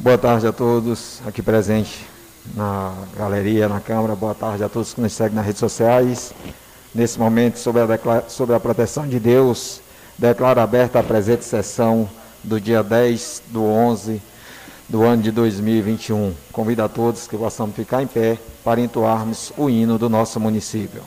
Boa tarde a todos aqui presentes na galeria, na Câmara. Boa tarde a todos que nos seguem nas redes sociais. Nesse momento, sobre a, sobre a proteção de Deus, declaro aberta a presente sessão do dia 10 do 11 do ano de 2021. Convido a todos que possamos ficar em pé para entoarmos o hino do nosso município.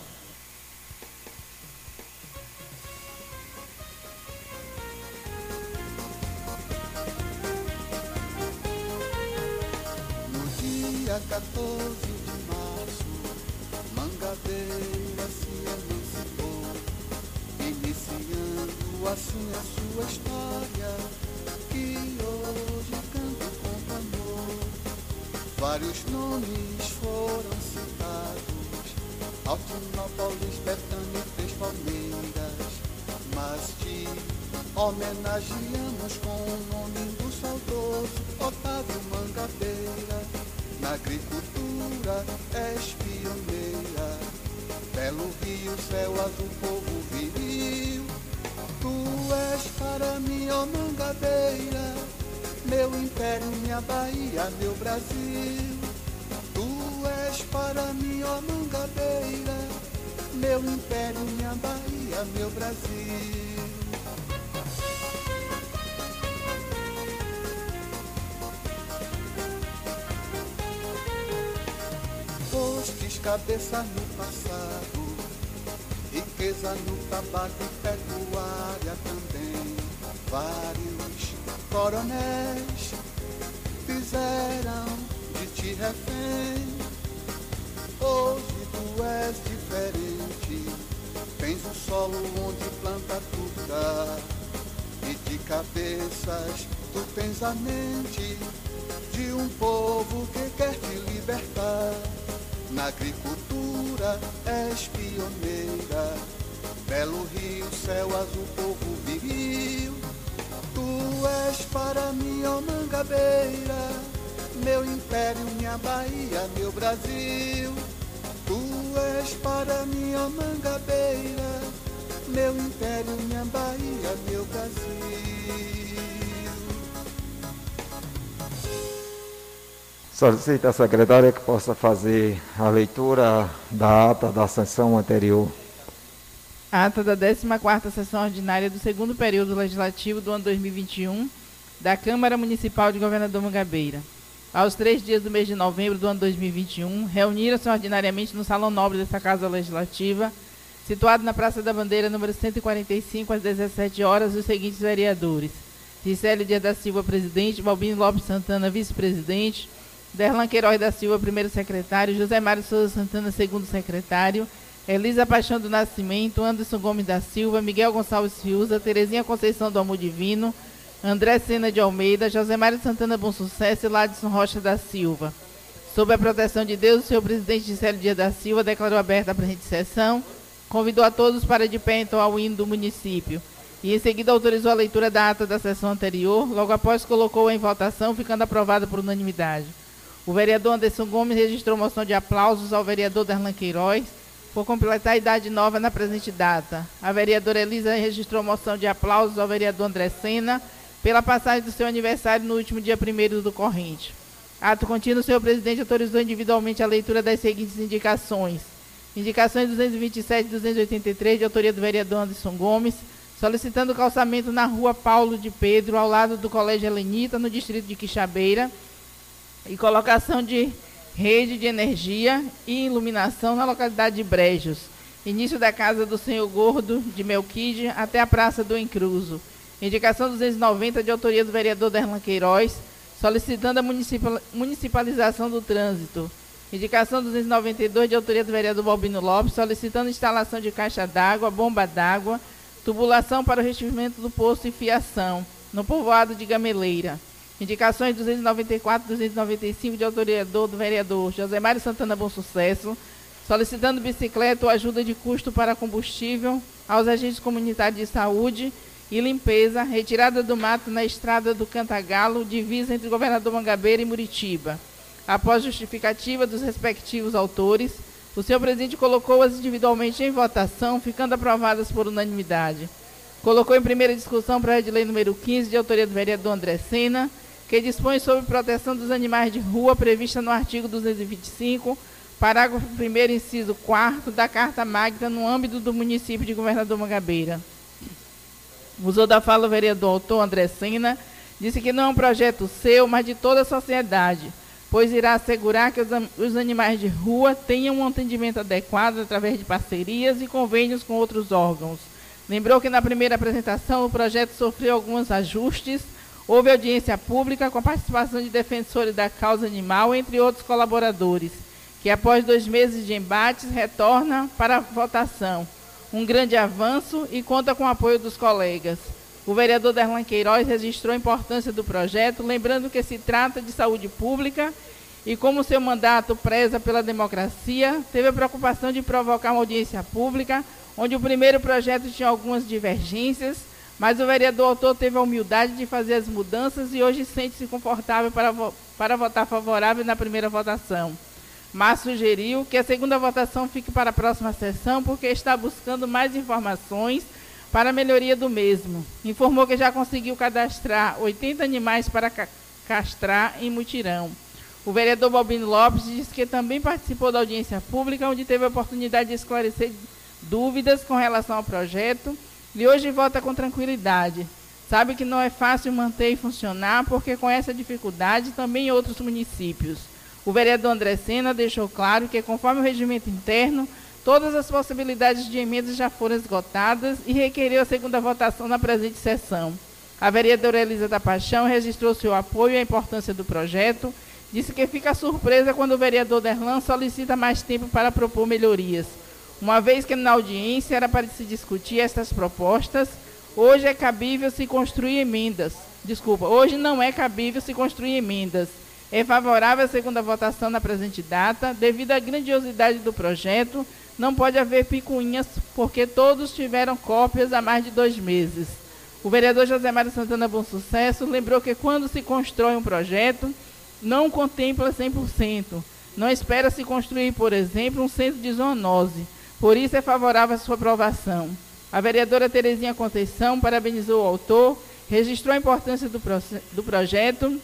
Solicita a secretária que possa fazer a leitura da ata da sessão anterior. Ata da 14ª sessão ordinária do segundo período legislativo do ano 2021 da Câmara Municipal de Governador Mangabeira. Aos três dias do mês de novembro do ano 2021, reuniram-se ordinariamente no Salão Nobre dessa Casa Legislativa, situado na Praça da Bandeira, número 145, às 17 horas, os seguintes vereadores. Gisele Dias da Silva, presidente, Balbino Lopes Santana, vice-presidente, Derlan Queiroz da Silva, primeiro secretário, José Mário Souza Santana, segundo secretário, Elisa Paixão do Nascimento, Anderson Gomes da Silva, Miguel Gonçalves Fiuza, Terezinha Conceição do Amor Divino, André Sena de Almeida, José Mário Santana Bom Sucesso e Ladson Rocha da Silva. Sob a proteção de Deus, o senhor presidente Gisélio Dias da Silva declarou aberta a presente sessão, convidou a todos para de pé então ao hino do município e em seguida autorizou a leitura da ata da sessão anterior, logo após colocou-a em votação, ficando aprovada por unanimidade. O vereador Anderson Gomes registrou moção de aplausos ao vereador Darlan Queiroz por completar a idade nova na presente data. A vereadora Elisa registrou moção de aplausos ao vereador André Sena pela passagem do seu aniversário no último dia 1 do corrente. Ato contínuo, o senhor presidente autorizou individualmente a leitura das seguintes indicações. Indicações 227 e 283, de autoria do vereador Anderson Gomes, solicitando calçamento na rua Paulo de Pedro, ao lado do Colégio Helenita, no distrito de Quixabeira, e colocação de rede de energia e iluminação na localidade de Brejos. Início da casa do senhor Gordo de Melquide até a Praça do Encruzo. Indicação 290 de autoria do vereador Derlan Queiroz, solicitando a municipalização do trânsito. Indicação 292 de autoria do vereador Balbino Lopes, solicitando instalação de caixa d'água, bomba d'água, tubulação para o recebimento do poço e fiação, no povoado de Gameleira. Indicações 294 295 de autoria do vereador José Mário Santana Bom Sucesso, solicitando bicicleta ou ajuda de custo para combustível aos agentes comunitários de saúde e limpeza, retirada do mato na estrada do Cantagalo, divisa entre Governador Mangabeira e Muritiba. Após justificativa dos respectivos autores, o senhor presidente colocou-as individualmente em votação, ficando aprovadas por unanimidade. Colocou em primeira discussão para a de lei número 15, de autoria do vereador André Sena, que dispõe sobre proteção dos animais de rua prevista no artigo 225, parágrafo 1 inciso 4 da Carta Magna no âmbito do município de Governador Mangabeira. Usou da fala o vereador autor André Sena, disse que não é um projeto seu, mas de toda a sociedade, pois irá assegurar que os, os animais de rua tenham um atendimento adequado através de parcerias e convênios com outros órgãos. Lembrou que na primeira apresentação o projeto sofreu alguns ajustes, houve audiência pública com participação de defensores da causa animal, entre outros colaboradores, que após dois meses de embates retorna para votação. Um grande avanço e conta com o apoio dos colegas. O vereador Derlan Queiroz registrou a importância do projeto, lembrando que se trata de saúde pública e, como seu mandato preza pela democracia, teve a preocupação de provocar uma audiência pública, onde o primeiro projeto tinha algumas divergências, mas o vereador autor teve a humildade de fazer as mudanças e hoje sente-se confortável para, para votar favorável na primeira votação. Mas sugeriu que a segunda votação fique para a próxima sessão, porque está buscando mais informações para a melhoria do mesmo. Informou que já conseguiu cadastrar 80 animais para ca castrar em mutirão. O vereador Balbino Lopes disse que também participou da audiência pública, onde teve a oportunidade de esclarecer dúvidas com relação ao projeto e hoje vota com tranquilidade. Sabe que não é fácil manter e funcionar, porque conhece a dificuldade também outros municípios. O vereador André Sena deixou claro que, conforme o regimento interno, Todas as possibilidades de emendas já foram esgotadas e requeriu a segunda votação na presente sessão. A vereadora Elisa da Paixão registrou seu apoio à importância do projeto, disse que fica surpresa quando o vereador Derlan solicita mais tempo para propor melhorias. Uma vez que na audiência era para se discutir estas propostas, hoje é cabível se construir emendas. Desculpa, hoje não é cabível se construir emendas. É favorável a segunda votação na presente data, devido à grandiosidade do projeto, não pode haver picuinhas, porque todos tiveram cópias há mais de dois meses. O vereador José Mário Santana Bom Sucesso lembrou que quando se constrói um projeto, não contempla 100%. Não espera se construir, por exemplo, um centro de zoonose. Por isso é favorável a sua aprovação. A vereadora Terezinha Conceição parabenizou o autor, registrou a importância do, do projeto,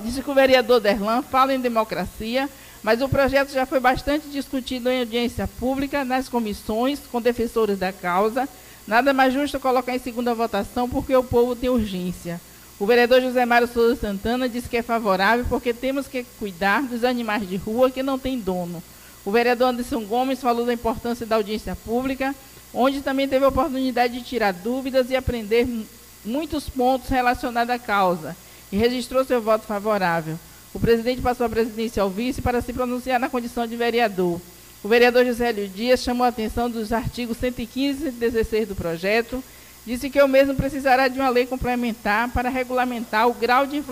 disse que o vereador Derlan fala em democracia, mas o projeto já foi bastante discutido em audiência pública, nas comissões, com defensores da causa. Nada mais justo colocar em segunda votação, porque o povo tem urgência. O vereador José Mário Souza Santana disse que é favorável porque temos que cuidar dos animais de rua que não têm dono. O vereador Anderson Gomes falou da importância da audiência pública, onde também teve a oportunidade de tirar dúvidas e aprender muitos pontos relacionados à causa, e registrou seu voto favorável. O presidente passou a presidência ao vice para se pronunciar na condição de vereador. O vereador José Lio Dias chamou a atenção dos artigos 115 e 116 do projeto, disse que o mesmo precisará de uma lei complementar para regulamentar o grau de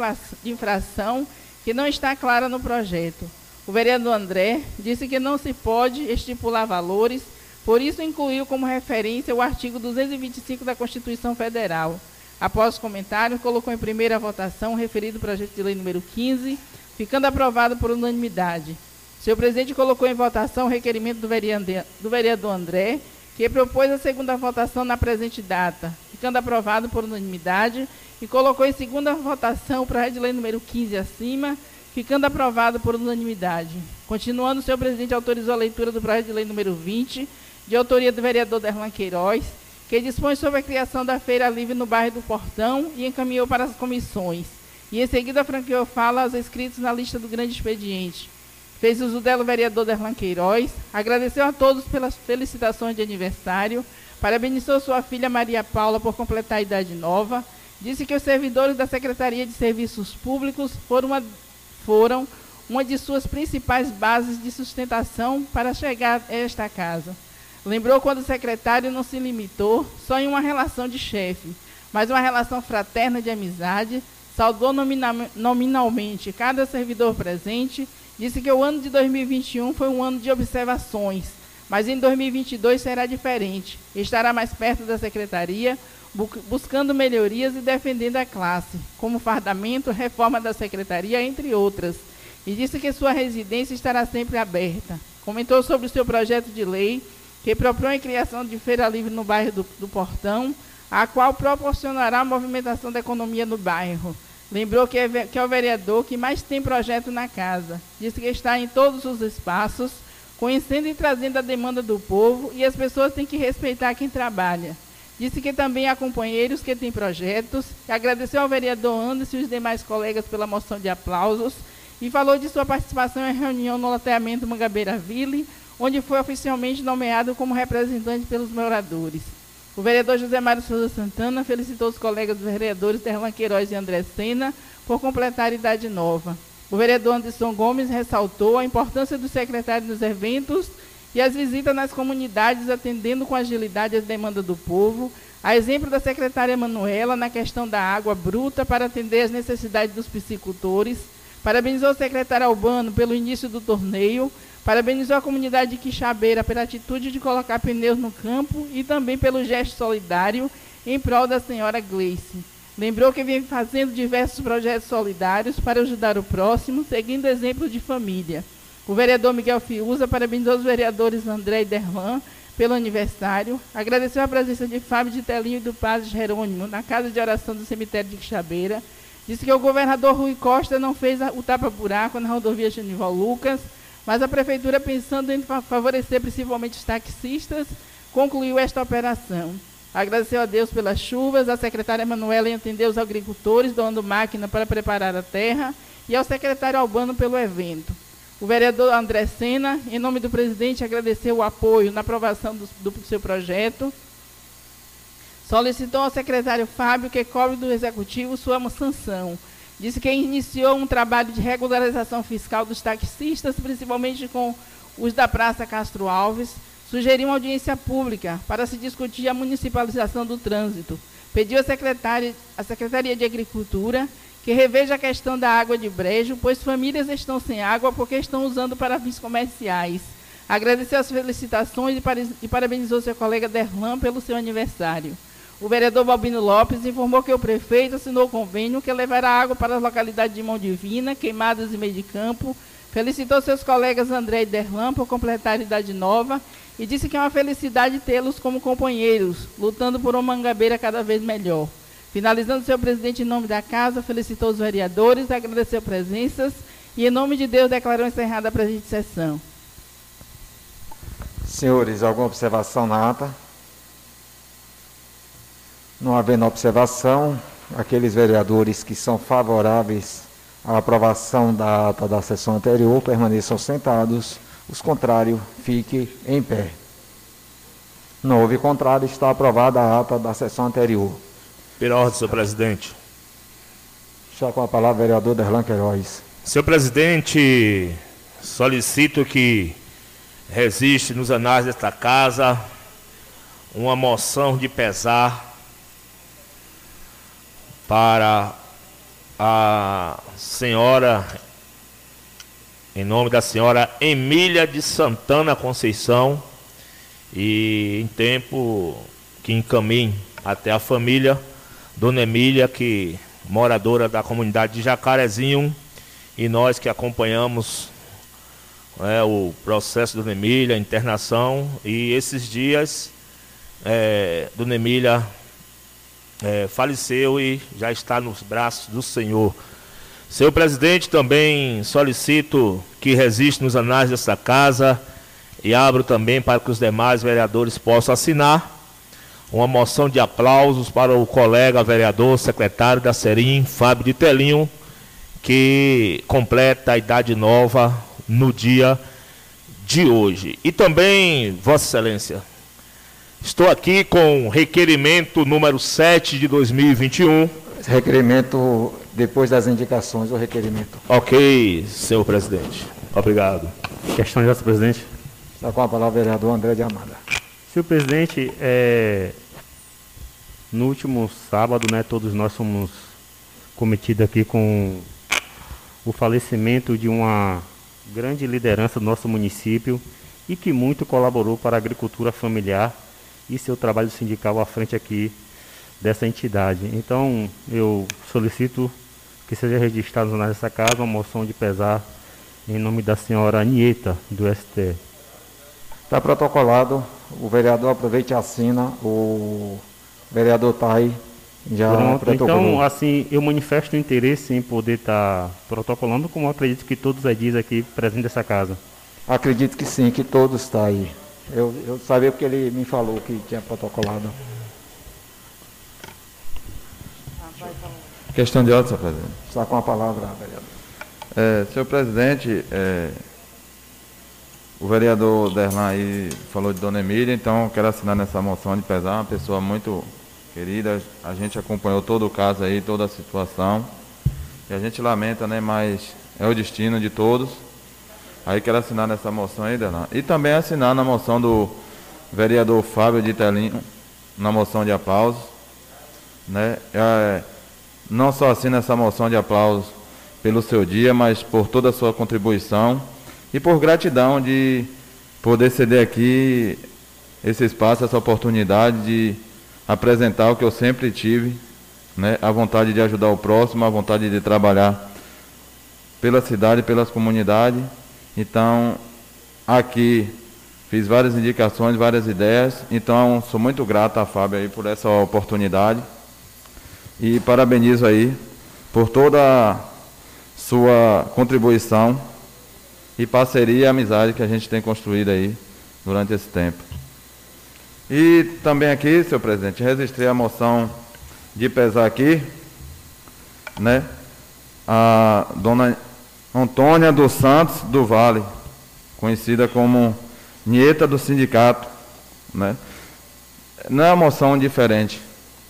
infração que não está clara no projeto. O vereador André disse que não se pode estipular valores, por isso incluiu como referência o artigo 225 da Constituição Federal. Após o comentário, colocou em primeira votação o referido projeto de lei número 15, ficando aprovado por unanimidade. Seu presidente colocou em votação o requerimento do vereador André, que propôs a segunda votação na presente data, ficando aprovado por unanimidade, e colocou em segunda votação o projeto de lei número 15 acima, ficando aprovado por unanimidade. Continuando, seu presidente autorizou a leitura do projeto de lei número 20, de autoria do vereador Derlan Queiroz, que dispõe sobre a criação da Feira Livre no bairro do Portão e encaminhou para as comissões. E em seguida franqueou fala aos inscritos na lista do grande expediente. Fez uso dela o vereador Derlan Queiroz, agradeceu a todos pelas felicitações de aniversário, parabenizou sua filha Maria Paula por completar a idade nova, disse que os servidores da Secretaria de Serviços Públicos foram uma, foram uma de suas principais bases de sustentação para chegar a esta casa. Lembrou quando o secretário não se limitou só em uma relação de chefe, mas uma relação fraterna de amizade, saudou nominalmente cada servidor presente, disse que o ano de 2021 foi um ano de observações, mas em 2022 será diferente. Estará mais perto da secretaria, buscando melhorias e defendendo a classe, como fardamento, reforma da secretaria, entre outras. E disse que sua residência estará sempre aberta. Comentou sobre o seu projeto de lei que propõe a criação de feira livre no bairro do, do Portão, a qual proporcionará a movimentação da economia no bairro. Lembrou que é, que é o vereador que mais tem projeto na casa. Disse que está em todos os espaços, conhecendo e trazendo a demanda do povo e as pessoas têm que respeitar quem trabalha. Disse que também há companheiros que têm projetos. Agradeceu ao vereador Anderson e os demais colegas pela moção de aplausos e falou de sua participação em reunião no loteamento Mangabeira Ville, onde foi oficialmente nomeado como representante pelos moradores. O vereador José Mário Souza Santana felicitou os colegas vereadores Terlan Queiroz e André Sena por completar a idade nova. O vereador Anderson Gomes ressaltou a importância do secretário nos eventos e as visitas nas comunidades, atendendo com agilidade as demandas do povo, a exemplo da secretária Manuela na questão da água bruta para atender as necessidades dos piscicultores. Parabenizou o secretário Albano pelo início do torneio, Parabenizou a comunidade de Quixabeira pela atitude de colocar pneus no campo e também pelo gesto solidário em prol da senhora Gleice. Lembrou que vem fazendo diversos projetos solidários para ajudar o próximo, seguindo exemplo de família. O vereador Miguel Fiuza parabenizou os vereadores André e Derlan pelo aniversário. Agradeceu a presença de Fábio de Telinho e do padre Jerônimo na casa de oração do cemitério de Quixabeira. Disse que o governador Rui Costa não fez o tapa-buraco na rodovia Genival Lucas mas a prefeitura, pensando em favorecer principalmente os taxistas, concluiu esta operação. Agradeceu a Deus pelas chuvas, a secretária Manuela em atender os agricultores, doando máquina para preparar a terra, e ao secretário Albano pelo evento. O vereador André Sena, em nome do presidente, agradeceu o apoio na aprovação do, do seu projeto. Solicitou ao secretário Fábio que cobre do executivo sua sanção disse que iniciou um trabalho de regularização fiscal dos taxistas, principalmente com os da Praça Castro Alves, sugeriu uma audiência pública para se discutir a municipalização do trânsito. Pediu à à Secretaria de Agricultura que reveja a questão da água de brejo, pois famílias estão sem água porque estão usando para fins comerciais. Agradeceu as felicitações e parabenizou seu colega Derlan pelo seu aniversário. O vereador Balbino Lopes informou que o prefeito assinou convênio que levará água para as localidades de Mão Divina, Queimadas e Meio de Campo. Felicitou seus colegas André e Derlan por completar a idade nova e disse que é uma felicidade tê-los como companheiros, lutando por uma mangabeira cada vez melhor. Finalizando, seu presidente, em nome da casa, felicitou os vereadores, agradeceu presenças e, em nome de Deus, declarou encerrada a presente sessão. Senhores, alguma observação na ata? Não havendo observação, aqueles vereadores que são favoráveis à aprovação da ata da sessão anterior permaneçam sentados, os contrários fiquem em pé. Não houve contrário, está aprovada a ata da sessão anterior. Pela ordem, senhor presidente. Já com a palavra, vereador Derlan Queiroz. Senhor presidente, solicito que resiste nos anais desta casa uma moção de pesar para a senhora, em nome da senhora Emília de Santana Conceição, e em tempo que encaminhe até a família, Dona Emília, que moradora da comunidade de Jacarezinho, e nós que acompanhamos é, o processo Dona Emília, a internação, e esses dias, é, Dona Emília é, faleceu e já está nos braços do Senhor. Senhor presidente, também solicito que resiste nos anais desta casa e abro também para que os demais vereadores possam assinar uma moção de aplausos para o colega vereador, secretário da Serim, Fábio de Telinho, que completa a idade nova no dia de hoje. E também, Vossa Excelência, Estou aqui com requerimento número 7 de 2021. Requerimento depois das indicações, o requerimento. Ok, senhor presidente. Obrigado. Questão de senhor presidente. Está com a palavra o vereador André de Amada. Senhor presidente, é... no último sábado, né, todos nós fomos cometidos aqui com o falecimento de uma grande liderança do nosso município e que muito colaborou para a agricultura familiar e seu trabalho sindical à frente aqui dessa entidade. Então, eu solicito que seja registrado nessa casa uma moção de pesar em nome da senhora Anieta, do ST. Está protocolado. O vereador aproveite e assina. O vereador Tai já Pronto, então, assim, eu manifesto interesse em poder estar protocolando, como eu acredito que todos os dias aqui presentes dessa casa. Acredito que sim, que todos estão aí. Eu, eu sabia porque ele me falou que tinha protocolado. Questão de ordem, senhor presidente. Está com a palavra, vereador. É, senhor presidente, é, o vereador Derlan aí falou de Dona Emília, então eu quero assinar nessa moção de pesar, uma pessoa muito querida, a gente acompanhou todo o caso aí, toda a situação, e a gente lamenta, né, mas é o destino de todos. Aí quero assinar nessa moção aí, Derlan. E também assinar na moção do vereador Fábio de Telinho, na moção de aplausos, né, é, não só assina essa moção de aplausos pelo seu dia, mas por toda a sua contribuição e por gratidão de poder ceder aqui esse espaço, essa oportunidade de apresentar o que eu sempre tive, né, a vontade de ajudar o próximo, a vontade de trabalhar pela cidade, pelas comunidades. Então, aqui fiz várias indicações, várias ideias. Então, sou muito grato a Fábio aí por essa oportunidade. E parabenizo aí por toda a sua contribuição e parceria e amizade que a gente tem construído aí durante esse tempo. E também aqui, senhor presidente, registrei a moção de pesar aqui, né? A dona Antônia dos Santos do Vale, conhecida como nieta do sindicato, né? Não é uma moção diferente.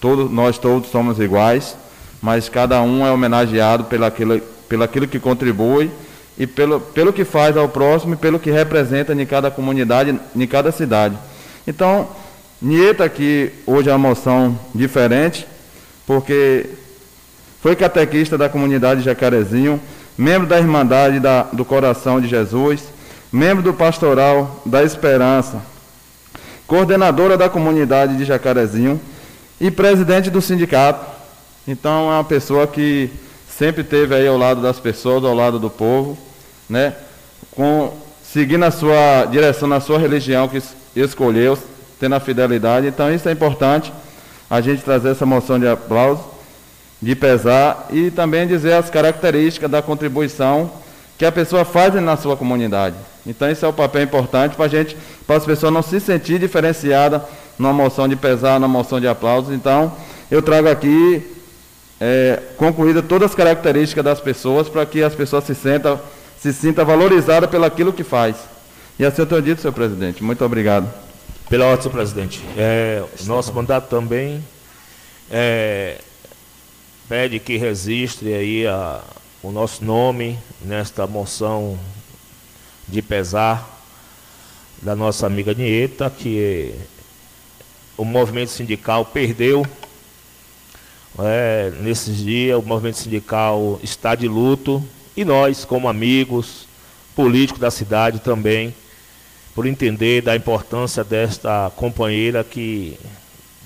Todos, nós todos somos iguais, mas cada um é homenageado pelaquilo, pelaquilo que contribui e pelo, pelo que faz ao próximo e pelo que representa em cada comunidade, em cada cidade. Então, Nieta aqui hoje é uma moção diferente, porque foi catequista da comunidade Jacarezinho, membro da Irmandade da, do Coração de Jesus, membro do Pastoral da Esperança, coordenadora da comunidade de Jacarezinho e presidente do sindicato. Então é uma pessoa que sempre esteve aí ao lado das pessoas, ao lado do povo, né? Com, seguindo a sua direção na sua religião que escolheu, tendo a fidelidade. Então isso é importante, a gente trazer essa moção de aplauso, de pesar e também dizer as características da contribuição que a pessoa faz na sua comunidade. Então esse é o papel importante para a gente, para as pessoas não se sentir diferenciada numa moção de pesar, numa moção de aplausos. Então eu trago aqui é, concluída todas as características das pessoas para que as pessoas se sintam se sinta valorizada pelo aquilo que faz. E assim eu tenho dito, senhor presidente. Muito obrigado. Pela ordem, senhor presidente. É, nosso mandato também é, pede que registre aí a, o nosso nome nesta moção de pesar da nossa amiga Nieta, que o movimento sindical perdeu. É, nesses dias, o movimento sindical está de luto e nós, como amigos políticos da cidade também, por entender da importância desta companheira que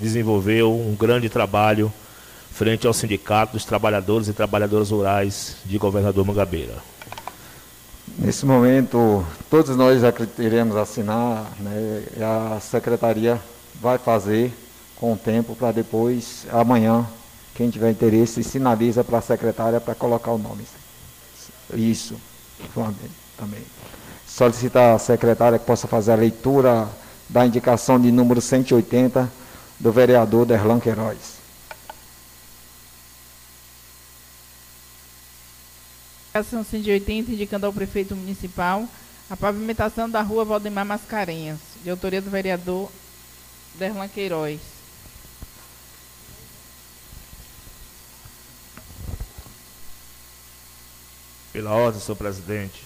desenvolveu um grande trabalho frente ao Sindicato dos Trabalhadores e Trabalhadoras Rurais de Governador Mangabeira. Nesse momento, todos nós já iremos assinar, né, a secretaria vai fazer com o tempo para depois, amanhã, quem tiver interesse, sinaliza para a secretária para colocar o nome. Isso, também. Solicitar a secretária que possa fazer a leitura da indicação de número 180 do vereador Derlan Queiroz. Indicação 180, indicando ao prefeito municipal a pavimentação da rua Valdemar Mascarenhas, de autoria do vereador Derlan Queiroz. Pela ordem, senhor presidente.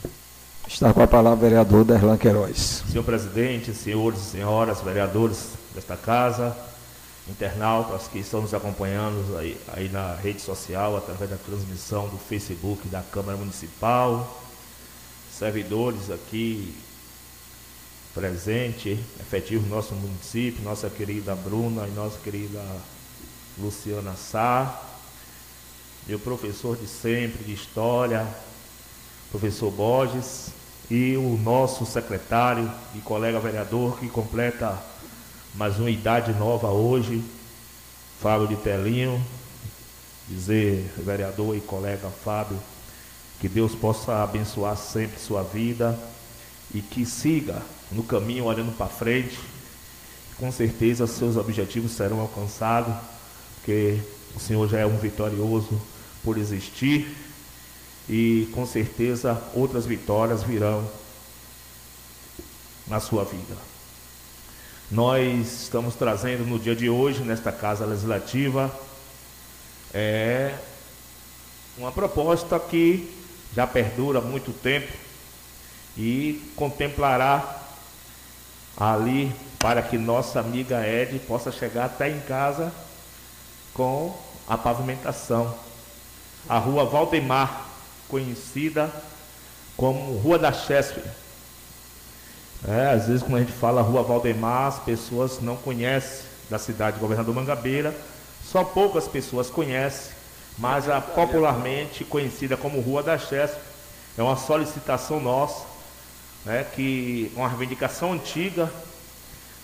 Está com a palavra o vereador Derlan Queiroz. Senhor presidente, senhores e senhoras, vereadores desta casa, internautas que estão nos acompanhando aí, aí na rede social, através da transmissão do Facebook da Câmara Municipal, servidores aqui presente, efetivo no nosso município, nossa querida Bruna e nossa querida Luciana Sá, meu professor de sempre de História, professor Borges, e o nosso secretário e colega vereador que completa mais uma idade nova hoje, Fábio de Telinho, dizer, vereador e colega Fábio, que Deus possa abençoar sempre sua vida e que siga no caminho olhando para frente. Com certeza seus objetivos serão alcançados, porque o Senhor já é um vitorioso por existir e com certeza outras vitórias virão na sua vida. Nós estamos trazendo no dia de hoje, nesta Casa Legislativa, é uma proposta que já perdura muito tempo e contemplará ali para que nossa amiga Ed possa chegar até em casa com a pavimentação. A rua Valdemar, conhecida como Rua da Chespe. É, às vezes quando a gente fala Rua Valdemar, as pessoas não conhecem da cidade de Governador Mangabeira, só poucas pessoas conhecem, mas a popularmente conhecida como Rua da Chespe é uma solicitação nossa, né, que uma reivindicação antiga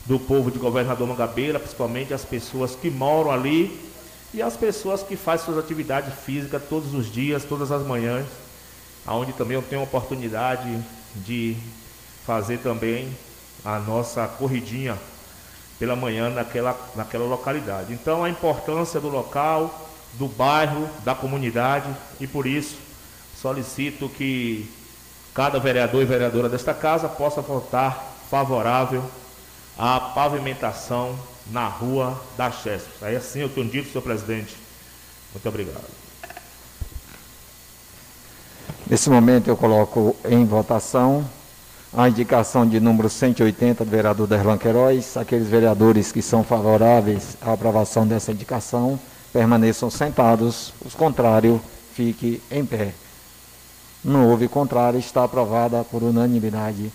do povo de Governador Mangabeira, principalmente as pessoas que moram ali e as pessoas que fazem suas atividades físicas todos os dias, todas as manhãs, aonde também eu tenho a oportunidade de fazer também a nossa corridinha pela manhã naquela, naquela localidade. Então a importância do local, do bairro, da comunidade e por isso solicito que cada vereador e vereadora desta casa possa votar favorável à pavimentação na rua da Chesp. Aí assim eu tenho dito, senhor presidente. Muito obrigado. Nesse momento eu coloco em votação a indicação de número 180 do vereador Derlan Queiroz. Aqueles vereadores que são favoráveis à aprovação dessa indicação permaneçam sentados. Os contrários, fiquem em pé. Não houve contrário, está aprovada por unanimidade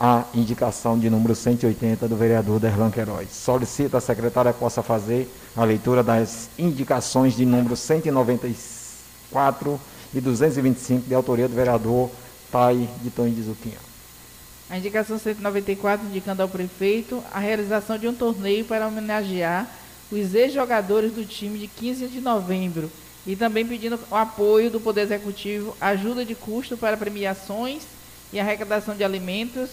a indicação de número 180 do vereador Derlan Queiroz. Solicito a secretária possa fazer a leitura das indicações de número 194 e 225 de autoria do vereador Tai de Tonho de Zuquinha. A indicação 194 indicando ao prefeito a realização de um torneio para homenagear os ex-jogadores do time de 15 de novembro e também pedindo o apoio do Poder Executivo, ajuda de custo para premiações e arrecadação de alimentos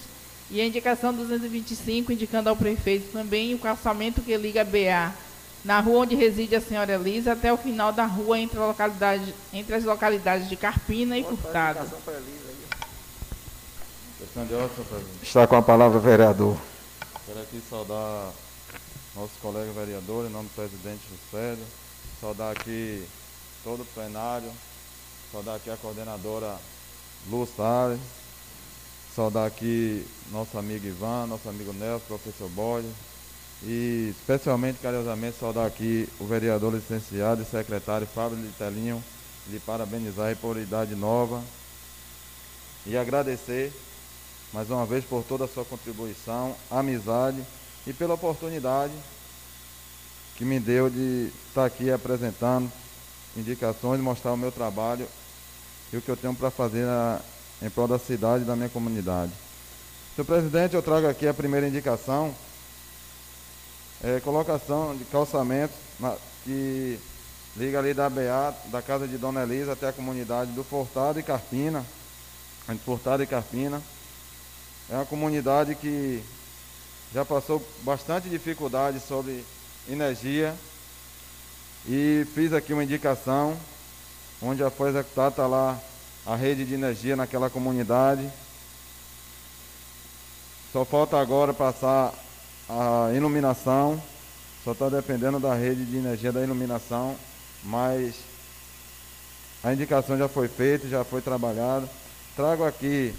e a indicação 225, indicando ao prefeito também o calçamento que liga BA na rua onde reside a senhora Elisa até o final da rua entre, localidade, entre as localidades de Carpina e Furtado. Está com a palavra o vereador. Quero aqui saudar nossos colegas vereadores, em nome do presidente Juscelio, saudar aqui todo o plenário, saudar aqui a coordenadora Lu Salles, Saudar aqui nosso amigo Ivan, nosso amigo Nelson, professor Bode. E especialmente, carinhosamente, saudar aqui o vereador licenciado e secretário Fábio Litelinho, lhe parabenizar por idade nova. E agradecer mais uma vez por toda a sua contribuição, amizade e pela oportunidade que me deu de estar aqui apresentando indicações, mostrar o meu trabalho e o que eu tenho para fazer na, em prol da cidade e da minha comunidade. Senhor presidente, eu trago aqui a primeira indicação, é, colocação de calçamento na, que liga ali da BA, da casa de Dona Elisa até a comunidade do Fortado e Carpina, entre Fortado e Carpina. É uma comunidade que já passou bastante dificuldade sobre energia e fiz aqui uma indicação onde já foi executada, está lá a rede de energia naquela comunidade. Só falta agora passar a iluminação, só está dependendo da rede de energia da iluminação, mas a indicação já foi feita, já foi trabalhada. Trago aqui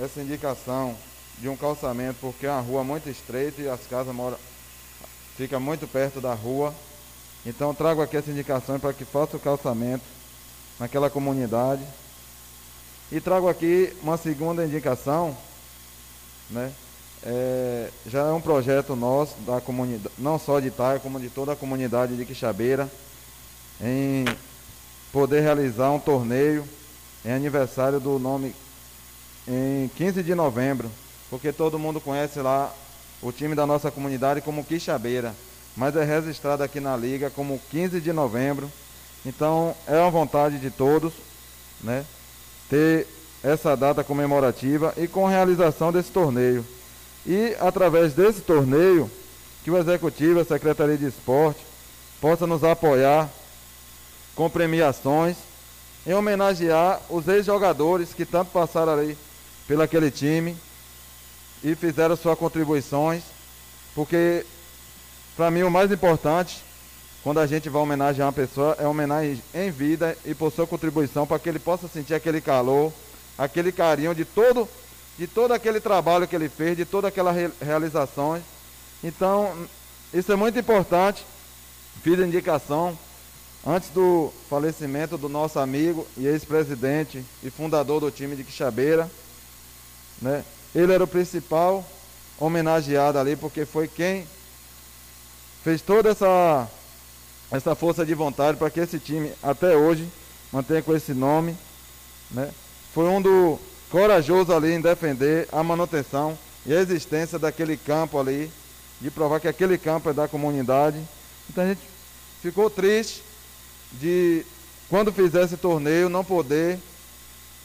essa indicação de um calçamento, porque é uma rua muito estreita e as casas moram, fica muito perto da rua. Então trago aqui essa indicação para que faça o calçamento naquela comunidade. E trago aqui uma segunda indicação, né? É, já é um projeto nosso, da comunidade, não só de Itaia, como de toda a comunidade de Quixabeira, em poder realizar um torneio em aniversário do nome em 15 de novembro, porque todo mundo conhece lá o time da nossa comunidade como Quixabeira. mas é registrado aqui na liga como 15 de novembro. Então é uma vontade de todos, né, ter essa data comemorativa e com a realização desse torneio. E através desse torneio, que o executivo, a Secretaria de Esporte, possa nos apoiar com premiações em homenagear os ex-jogadores que tanto passaram ali pelaquele time e fizeram suas contribuições, porque para mim o mais importante quando a gente vai homenagear uma pessoa é homenagem em vida e por sua contribuição para que ele possa sentir aquele calor, aquele carinho de todo de todo aquele trabalho que ele fez, de toda aquela re realizações. Então, isso é muito importante. Fiz a indicação antes do falecimento do nosso amigo e ex-presidente e fundador do time de Quixabeira, né? Ele era o principal homenageado ali porque foi quem fez toda essa essa força de vontade para que esse time até hoje mantenha com esse nome, né? Foi um do corajoso ali em defender a manutenção e a existência daquele campo ali, de provar que aquele campo é da comunidade. Então a gente ficou triste de quando fizesse torneio não poder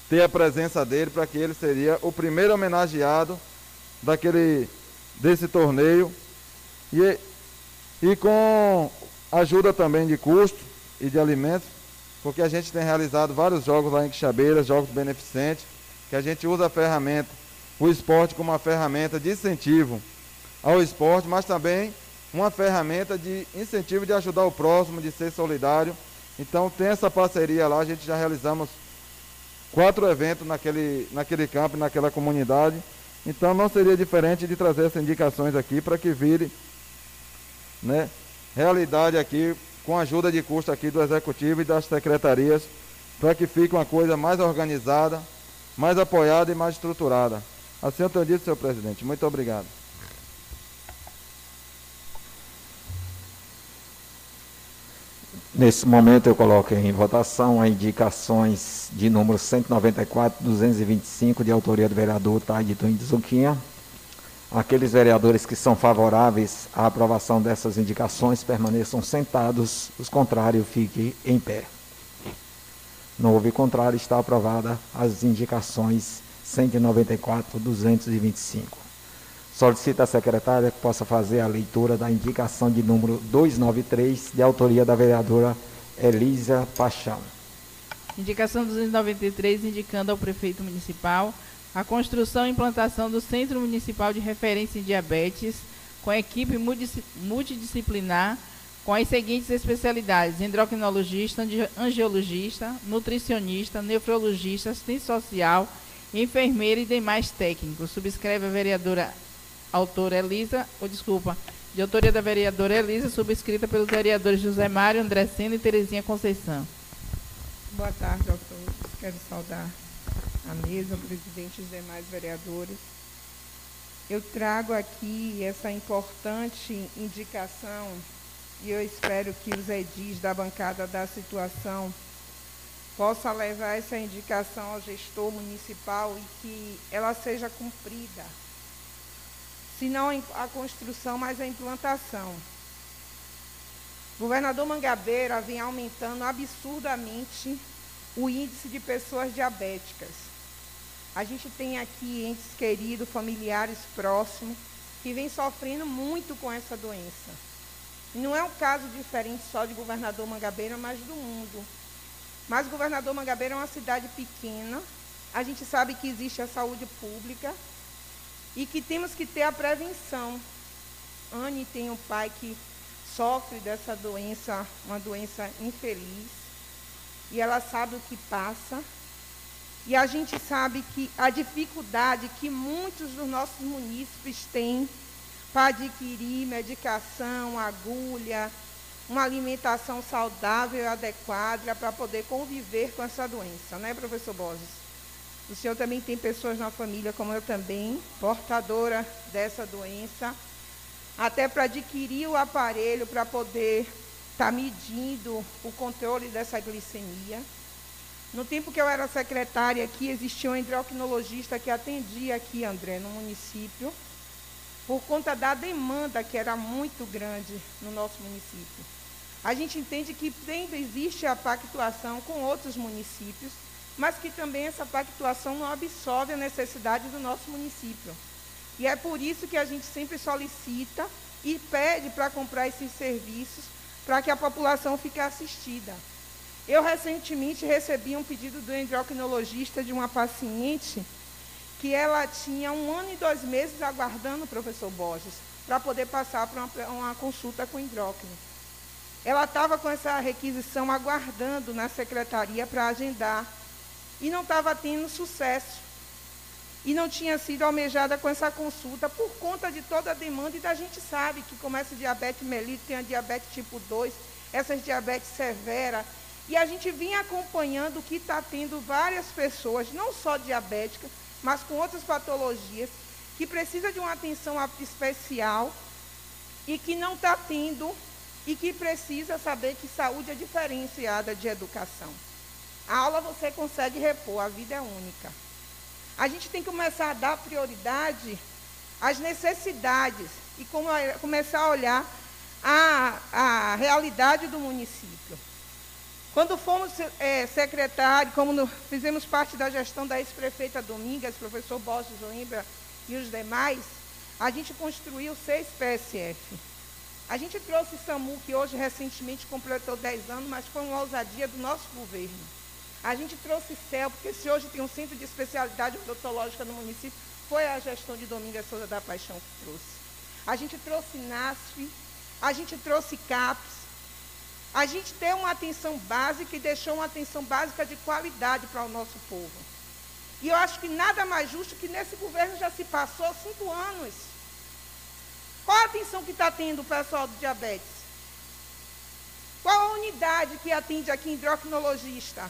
ter a presença dele para que ele seria o primeiro homenageado daquele desse torneio e, e com ajuda também de custo e de alimentos, porque a gente tem realizado vários jogos lá em Quixabeira, jogos beneficentes, que a gente usa a ferramenta, o esporte como uma ferramenta de incentivo ao esporte, mas também uma ferramenta de incentivo de ajudar o próximo, de ser solidário. Então tem essa parceria lá, a gente já realizamos quatro eventos naquele, naquele campo, naquela comunidade. Então não seria diferente de trazer essas indicações aqui para que vire né, realidade aqui, com a ajuda de custo aqui do executivo e das secretarias, para que fique uma coisa mais organizada, mais apoiada e mais estruturada. Assim eu tenho dito, senhor presidente. Muito obrigado. Nesse momento eu coloco em votação as indicações de número 194, 225, de autoria do vereador Taide de Zuquinha. Aqueles vereadores que são favoráveis à aprovação dessas indicações permaneçam sentados, os contrários fiquem em pé. Não houve contrário, está aprovada as indicações 194, 225. Solicita a secretária que possa fazer a leitura da indicação de número 293, de autoria da vereadora Elisa Paixão. Indicação 293, indicando ao prefeito municipal a construção e implantação do Centro Municipal de Referência em Diabetes, com equipe multidisciplinar com as seguintes especialidades: endocrinologista, angiologista, nutricionista, nefrologista, assistente social, enfermeira e demais técnicos. Subscreve a vereadora autora Elisa, ou desculpa, de autoria da vereadora Elisa, subscrita pelos vereadores José Mário, André Sena e Terezinha Conceição. Boa tarde a. Quero saudar a mesa, o presidente e os demais vereadores. Eu trago aqui essa importante indicação e eu espero que os edis da bancada da situação possa levar essa indicação ao gestor municipal e que ela seja cumprida. Se não a construção, mas a implantação. O governador Mangabeira vem aumentando absurdamente o índice de pessoas diabéticas. A gente tem aqui entes queridos, familiares próximos, que vêm sofrendo muito com essa doença. Não é um caso diferente só de governador Mangabeira, mas do mundo. Mas governador Mangabeira é uma cidade pequena. A gente sabe que existe a saúde pública e que temos que ter a prevenção. Anne tem um pai que sofre dessa doença, uma doença infeliz, e ela sabe o que passa. E a gente sabe que a dificuldade que muitos dos nossos munícipes têm para adquirir medicação, agulha, uma alimentação saudável e adequada para poder conviver com essa doença, né, professor Borges? O senhor também tem pessoas na família, como eu também, portadora dessa doença, até para adquirir o aparelho para poder estar tá medindo o controle dessa glicemia. No tempo que eu era secretária aqui, existia um endocrinologista que atendia aqui, André, no município. por conta da demanda que era muito grande no nosso município. A gente entende que ainda existe a pactuação com outros municípios, mas que também essa pactuação não absorve a necessidade do nosso município. E é por isso que a gente sempre solicita e pede para comprar esses serviços para que a população fique assistida. Eu recentemente recebi um pedido do endocrinologista de uma paciente que ela tinha um ano e dois meses aguardando o professor Borges para poder passar para uma, uma, consulta com endócrino. Ela estava com essa requisição aguardando na secretaria para agendar e não estava tendo sucesso. E não tinha sido almejada com essa consulta por conta de toda a demanda, e da gente sabe que começa diabetes mellitus, tem a diabetes tipo 2, essas diabetes severa. E a gente vinha acompanhando que está tendo várias pessoas, não só diabéticas, mas com outras patologias, que precisa de uma atenção especial e que não está tendo e que precisa saber que saúde é diferenciada de educação. A aula você consegue repor, a vida é única. A gente tem que começar a dar prioridade às necessidades e começar a olhar a, a realidade do município. Quando fomos é, secretário, como no, fizemos parte da gestão da ex-prefeita Domingas, professor Borges lembra, e os demais, a gente construiu seis PSF. A gente trouxe SAMU, que hoje recentemente completou 10 anos, mas foi uma ousadia do nosso governo. A gente trouxe CEL, porque se hoje tem um centro de especialidade odontológica no município, foi a gestão de Domingas Souza da Paixão que trouxe. A gente trouxe NASF, a gente trouxe CAPS, a gente tem uma atenção básica e deixou uma atenção básica de qualidade para o nosso povo. E eu acho que nada mais justo que nesse governo já se passou cinco anos. Qual a atenção que está tendo o pessoal do diabetes? Qual a unidade que atende aqui endocrinologista?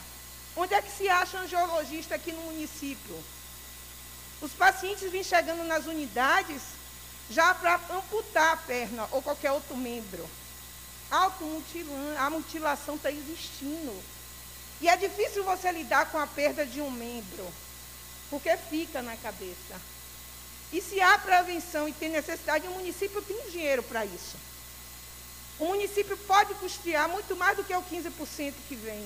Onde é que se acha angiologista aqui no município? Os pacientes vêm chegando nas unidades já para amputar a perna ou qualquer outro membro automutilando, a mutilação está existindo. E é difícil você lidar com a perda de um membro, porque fica na cabeça. E se há prevenção e tem necessidade, o município tem dinheiro para isso. O município pode custear muito mais do que o 15% que vem.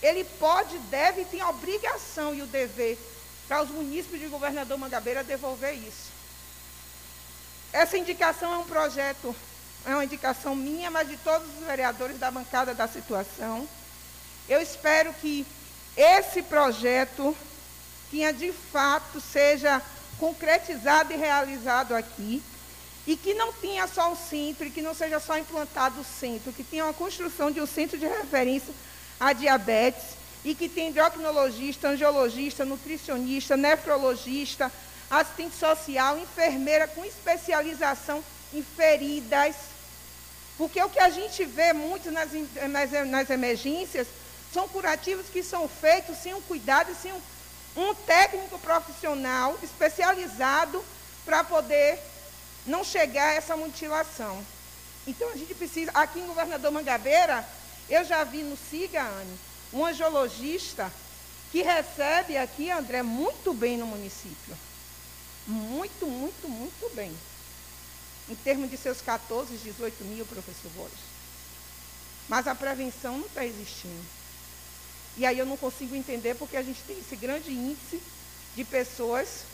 Ele pode, deve e tem a obrigação e o dever para os municípios de governador Mangabeira devolver isso. Essa indicação é um projeto é uma indicação minha, mas de todos os vereadores da bancada da situação. Eu espero que esse projeto tenha de fato seja concretizado e realizado aqui e que não tenha só um centro, e que não seja só implantado o centro, que tenha uma construção de um centro de referência à diabetes e que tenha endocrinologista, angiologista, nutricionista, nefrologista, assistente social, enfermeira com especialização em feridas, porque o que a gente vê muito nas, nas, nas emergências são curativos que são feitos sem um cuidado sem um, um técnico profissional especializado para poder não chegar a essa mutilação. Então a gente precisa, aqui em Governador Mangabeira, eu já vi no Anne, um angiologista que recebe aqui, André, muito bem no município. Muito, muito, muito bem em termos de seus 14, 18 mil, professor Borges. Mas a prevenção não está existindo. E aí eu não consigo entender porque a gente tem esse grande índice de pessoas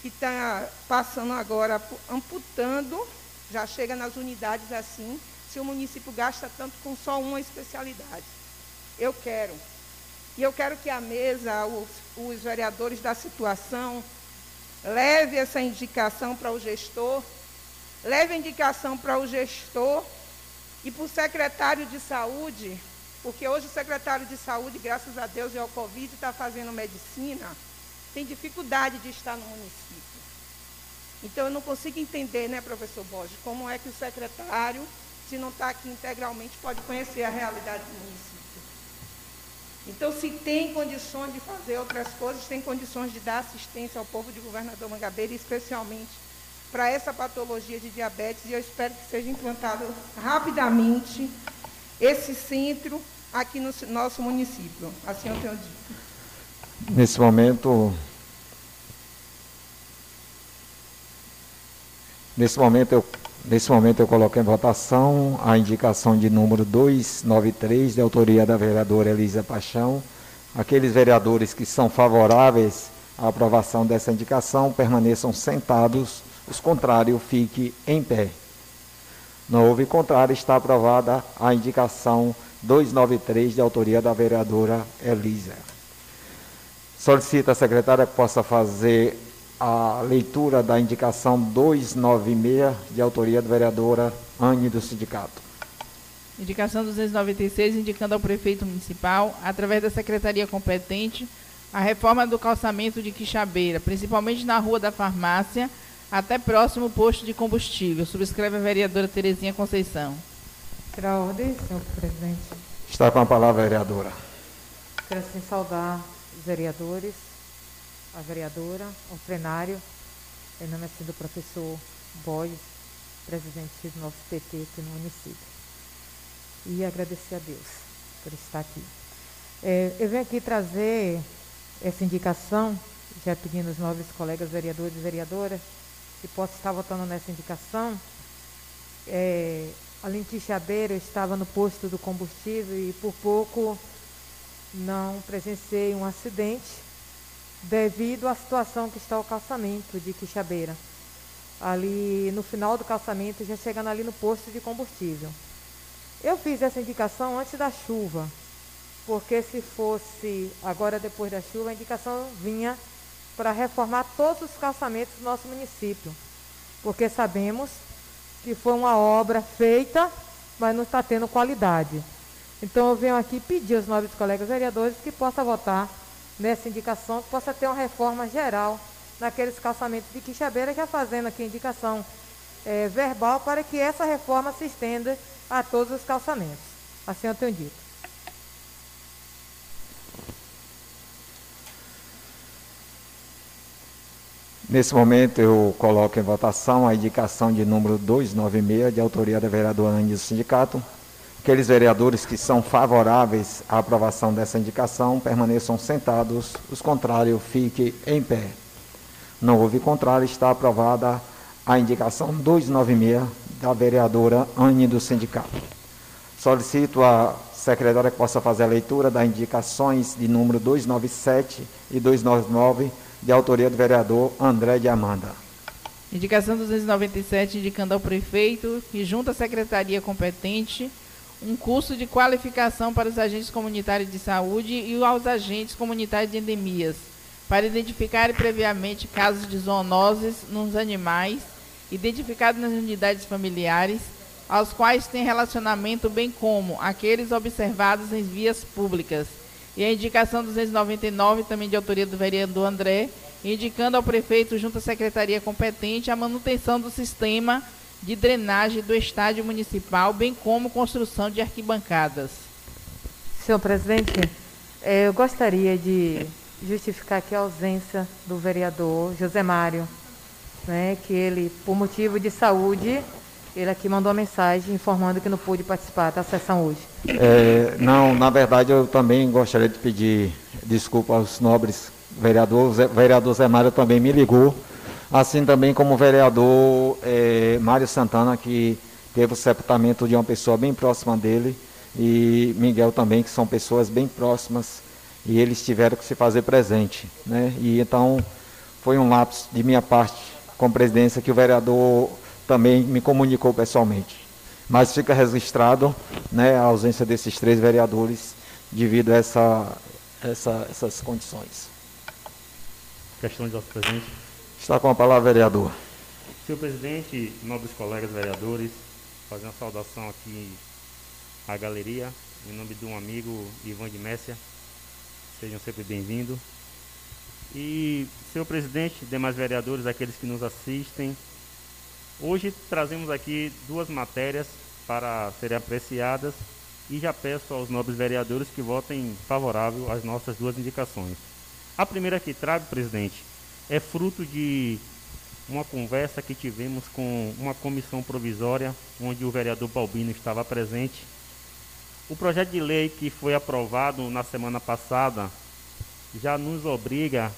que estão tá passando agora, amputando, já chega nas unidades assim, se o município gasta tanto com só uma especialidade. Eu quero. E eu quero que a mesa, os, os vereadores da situação, leve essa indicação para o gestor leve a indicação para o gestor e para o secretário de saúde, porque hoje o secretário de saúde, graças a Deus e ao Covid, está fazendo medicina, tem dificuldade de estar no município. Então eu não consigo entender, né, professor Borges, como é que o secretário, se não está aqui integralmente, pode conhecer a realidade do município. Então, se tem condições de fazer outras coisas, tem condições de dar assistência ao povo de governador Mangabeira, especialmente para essa patologia de diabetes e eu espero que seja implantado rapidamente esse centro aqui no nosso município. Assim eu tenho dito. Nesse momento, Nesse momento eu, nesse momento eu coloco em votação a indicação de número 293, de autoria da vereadora Elisa Paixão. Aqueles vereadores que são favoráveis à aprovação dessa indicação permaneçam sentados, os contrários fiquem em pé. Não houve contrário, está aprovada a indicação 293 de autoria da vereadora Elisa. Solicito à secretária que possa fazer a leitura da indicação 296 de autoria da vereadora Anne do Sindicato. Indicação 296, indicando ao prefeito municipal, através da secretaria competente, a reforma do calçamento de Quixabeira, principalmente na Rua da Farmácia, até próximo posto de combustível. Subscreve a vereadora Terezinha Conceição. Será a ordem, senhor presidente. Está com a palavra, vereadora. Quero assim saudar os vereadores, a vereadora, o plenário, em nome assim do professor Borges, presidente do nosso PT aqui no município. E agradecer a Deus por estar aqui. É, eu venho aqui trazer essa indicação, já pedindo os nobres colegas vereadores e vereadoras, que possa estar votando nessa indicação. É, a Lentixabeira estava no posto do combustível e por pouco não presenciei um acidente devido à situação que está o calçamento de Quixabeira. Ali no final do calçamento, já chegando ali no posto de combustível. Eu fiz essa indicação antes da chuva, porque se fosse agora depois da chuva, a indicação vinha para reformar todos os calçamentos do nosso município, porque sabemos que foi uma obra feita, mas não está tendo qualidade. Então eu venho aqui pedir aos nobres colegas vereadores que possam votar nessa indicação, que possa ter uma reforma geral naqueles calçamentos de Quixabeira, já fazendo aqui indicação é, verbal para que essa reforma se estenda a todos os calçamentos. Assim eu tenho dito. Nesse momento, eu coloco em votação a indicação de número 296, de autoria da vereadora Andy do Sindicato. Aqueles vereadores que são favoráveis à aprovação dessa indicação permaneçam sentados, os contrários fiquem em pé. Não houve contrário, está aprovada a indicação 296 da vereadora Anne do Sindicato. Solicito a secretária que possa fazer a leitura das indicações de número 297 e 299 de autoria do vereador André de Amanda. Indicação 297, indicando ao prefeito que, junto à secretaria competente, um curso de qualificação para os agentes comunitários de saúde e aos agentes comunitários de endemias, para identificar previamente casos de zoonoses nos animais, identificados nas unidades familiares, aos quais tem relacionamento, bem como aqueles observados em vias públicas e a indicação 299, também de autoria do vereador André, indicando ao prefeito, junto à secretaria competente, a manutenção do sistema de drenagem do estádio municipal, bem como construção de arquibancadas. Senhor presidente, eh, eu gostaria de justificar aqui a ausência do vereador José Mário, né, que ele, por motivo de saúde, ele aqui mandou uma mensagem informando que não pôde participar da sessão hoje. É, não, na verdade eu também gostaria de pedir desculpa aos nobres vereadores. O vereador Zé Mário também me ligou, assim também como o vereador é, Mário Santana, que teve o sepultamento de uma pessoa bem próxima dele, e Miguel também, que são pessoas bem próximas, e eles tiveram que se fazer presente. Né? E então foi um lapso de minha parte com presidência que o vereador também me comunicou pessoalmente. Mas fica registrado né, a ausência desses três vereadores devido a essa, essa, essas condições. Questão de nosso presidente. Está com a palavra, vereador. Senhor presidente, nobres colegas vereadores, fazer uma saudação aqui à galeria, em nome de um amigo Ivan de Messia. Sejam sempre bem-vindos. E, senhor presidente, demais vereadores, aqueles que nos assistem, Hoje trazemos aqui duas matérias para serem apreciadas e já peço aos nobres vereadores que votem favorável às nossas duas indicações. A primeira que trago, presidente, é fruto de uma conversa que tivemos com uma comissão provisória, onde o vereador Balbino estava presente. O projeto de lei que foi aprovado na semana passada já nos obriga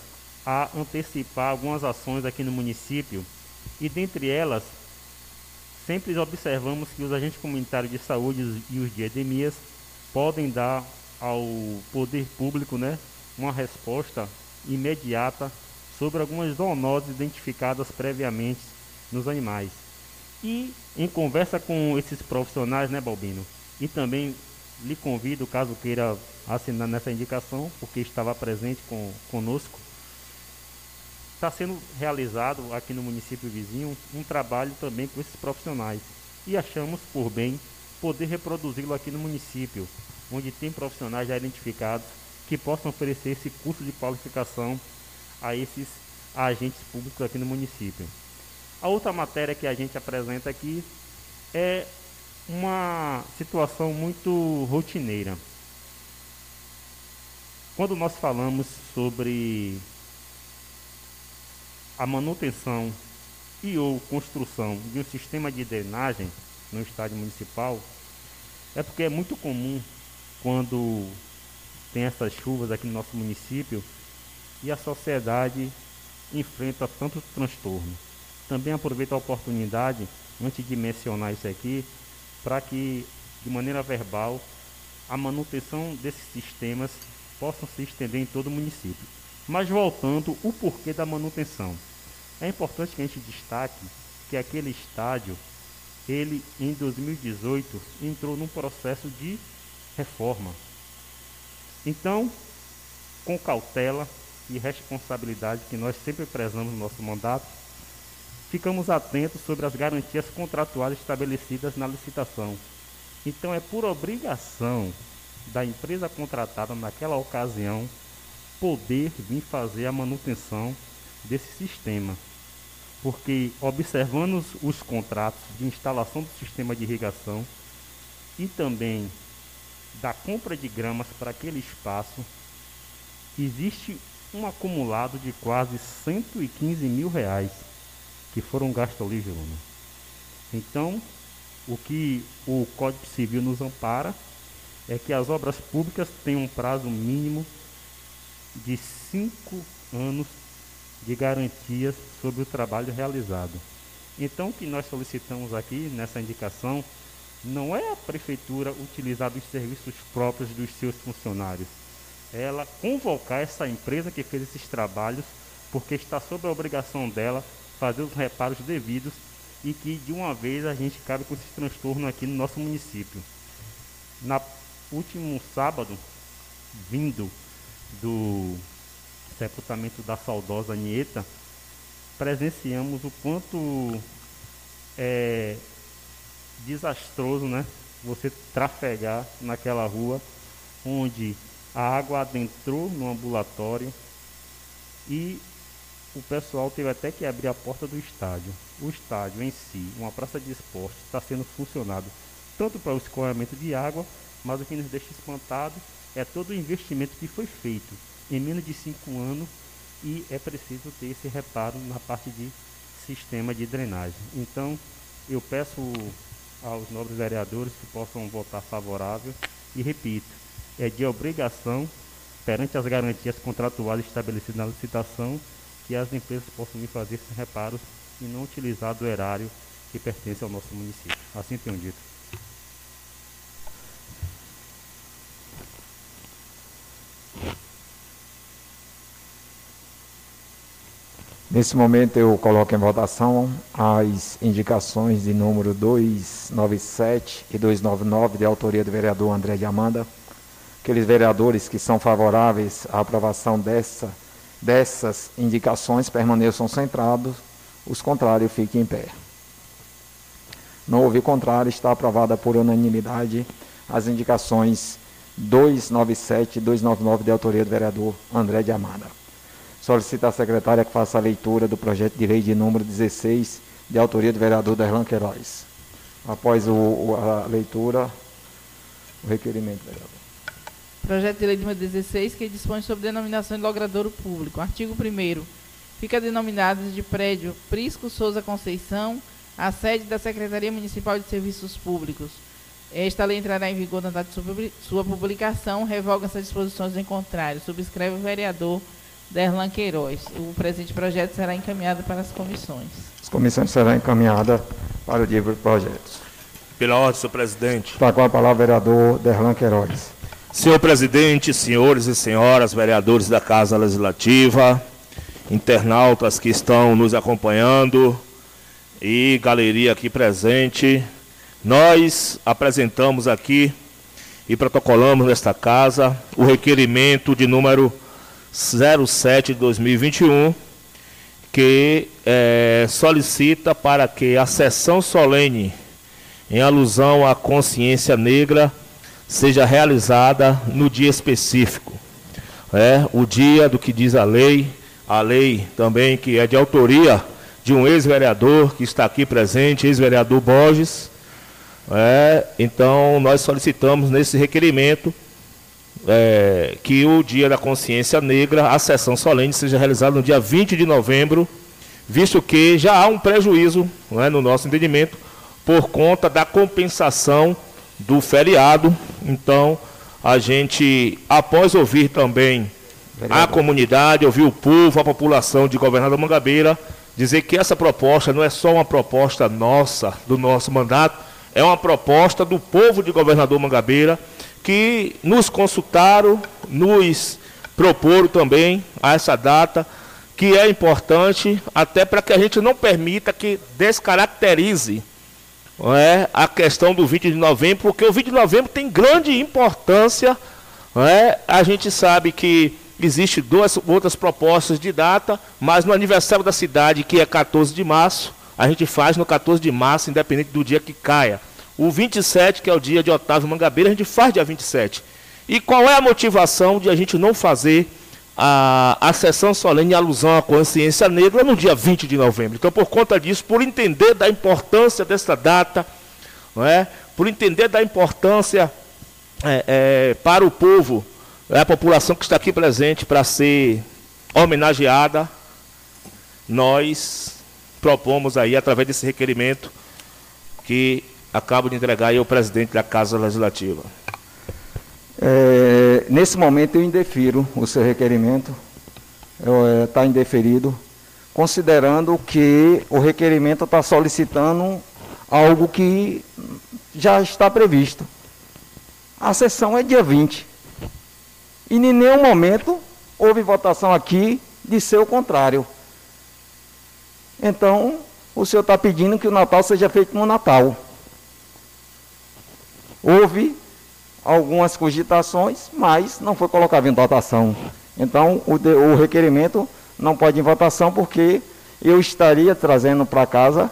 a antecipar algumas ações aqui no município e dentre elas sempre observamos que os agentes comunitários de saúde e os diademias podem dar ao poder público né, uma resposta imediata sobre algumas zoonoses identificadas previamente nos animais. E em conversa com esses profissionais, né, Balbino? E também lhe convido, caso queira assinar nessa indicação, porque estava presente com, conosco, está sendo realizado aqui no município vizinho um trabalho também com esses profissionais. E achamos por bem poder reproduzi-lo aqui no município, onde tem profissionais já identificados que possam oferecer esse curso de qualificação a esses agentes públicos aqui no município. A outra matéria que a gente apresenta aqui é uma situação muito rotineira. Quando nós falamos sobre a manutenção e ou construção de um sistema de drenagem no estádio municipal, é porque é muito comum quando tem essas chuvas aqui no nosso município e a sociedade enfrenta tanto transtorno. Também aproveito a oportunidade, antes de mencionar isso aqui, para que, de maneira verbal, a manutenção desses sistemas possam se estender em todo o município. Mas voltando, o porquê da manutenção. É importante que a gente destaque que aquele estádio, ele em 2018 entrou num processo de reforma. Então, com cautela e responsabilidade que nós sempre prezamos no nosso mandato, ficamos atentos sobre as garantias contratuais estabelecidas na licitação. Então é por obrigação da empresa contratada naquela ocasião poder vir fazer a manutenção desse sistema. Porque observando os contratos de instalação do sistema de irrigação e também da compra de gramas para aquele espaço, existe um acumulado de quase 115 mil reais que foram gastos ali, Jerônimo. Então, o que o Código Civil nos ampara é que as obras públicas têm um prazo mínimo de cinco anos de garantias sobre o trabalho realizado. Então, o que nós solicitamos aqui nessa indicação não é a prefeitura utilizar os serviços próprios dos seus funcionários, é ela convocar essa empresa que fez esses trabalhos, porque está sob a obrigação dela fazer os reparos devidos e que de uma vez a gente cabe com esse transtorno aqui no nosso município. Na último sábado, vindo do sepultamento da saudosa Nieta, presenciamos o quanto é desastroso, né? Você trafegar naquela rua onde a água adentrou no ambulatório e o pessoal teve até que abrir a porta do estádio. O estádio em si, uma praça de esporte, está sendo funcionado tanto para o escoamento de água, mas o que nos deixa espantado é todo o investimento que foi feito em menos de cinco anos e é preciso ter esse reparo na parte de sistema de drenagem. Então, eu peço aos nobres vereadores que possam votar favorável e repito, é de obrigação perante as garantias contratuais estabelecidas na licitação que as empresas possam vir fazer esses reparos e não utilizar do erário que pertence ao nosso município. Assim tenho dito. Nesse momento eu coloco em votação as indicações de número 297 e 299 de autoria do vereador André de Amanda. Aqueles vereadores que são favoráveis à aprovação dessa dessas indicações permaneçam centrados, os contrários fiquem em pé. Não houve contrário, está aprovada por unanimidade as indicações 297 e 299 de autoria do vereador André de Amada. Solicita a secretária que faça a leitura do projeto de lei de número 16, de autoria do vereador Derlan Queiroz. Após o, a leitura, o requerimento, vereador. Projeto de lei número 16, que dispõe sobre denominação de logradouro público. Artigo 1 Fica denominado de prédio Prisco Souza Conceição, a sede da Secretaria Municipal de Serviços Públicos. Esta lei entrará em vigor na data de sua publicação, revoga essas disposições em contrário. Subscreve o vereador Derlan Queiroz. O presente projeto será encaminhado para as comissões. As comissões serão encaminhadas para o dia de projetos. Pela ordem, senhor presidente. Está com a palavra o vereador Derlan Queiroz. Senhor presidente, senhores e senhoras vereadores da Casa Legislativa, internautas que estão nos acompanhando e galeria aqui presente, nós apresentamos aqui e protocolamos nesta casa o requerimento de número 07 de 2021, que é, solicita para que a sessão solene em alusão à consciência negra seja realizada no dia específico. É o dia do que diz a lei, a lei também que é de autoria de um ex-vereador que está aqui presente, ex-vereador Borges. É, então nós solicitamos nesse requerimento é, que o Dia da Consciência Negra, a sessão solene, seja realizada no dia 20 de novembro, visto que já há um prejuízo, é, no nosso entendimento, por conta da compensação do feriado. Então, a gente, após ouvir também Vereador. a comunidade, ouvir o povo, a população de Governador Mangabeira, dizer que essa proposta não é só uma proposta nossa, do nosso mandato, é uma proposta do povo de Governador Mangabeira, que nos consultaram, nos proporam também a essa data, que é importante até para que a gente não permita que descaracterize é, a questão do 20 de novembro, porque o 20 de novembro tem grande importância. É, a gente sabe que existe duas outras propostas de data, mas no aniversário da cidade, que é 14 de março, a gente faz no 14 de março, independente do dia que caia. O 27, que é o dia de Otávio Mangabeira, a gente faz dia 27. E qual é a motivação de a gente não fazer a, a sessão solene em alusão à consciência negra no dia 20 de novembro. Então, por conta disso, por entender da importância dessa data, não é? por entender da importância é, é, para o povo, é a população que está aqui presente para ser homenageada, nós propomos aí, através desse requerimento, que acabo de entregar aí ao presidente da Casa Legislativa. É, nesse momento eu indefiro o seu requerimento, está é, indeferido, considerando que o requerimento está solicitando algo que já está previsto. A sessão é dia 20. E em nenhum momento houve votação aqui de ser o contrário. Então, o senhor está pedindo que o Natal seja feito no Natal. Houve algumas cogitações, mas não foi colocado em votação. Então, o, de, o requerimento não pode ir em votação, porque eu estaria trazendo para casa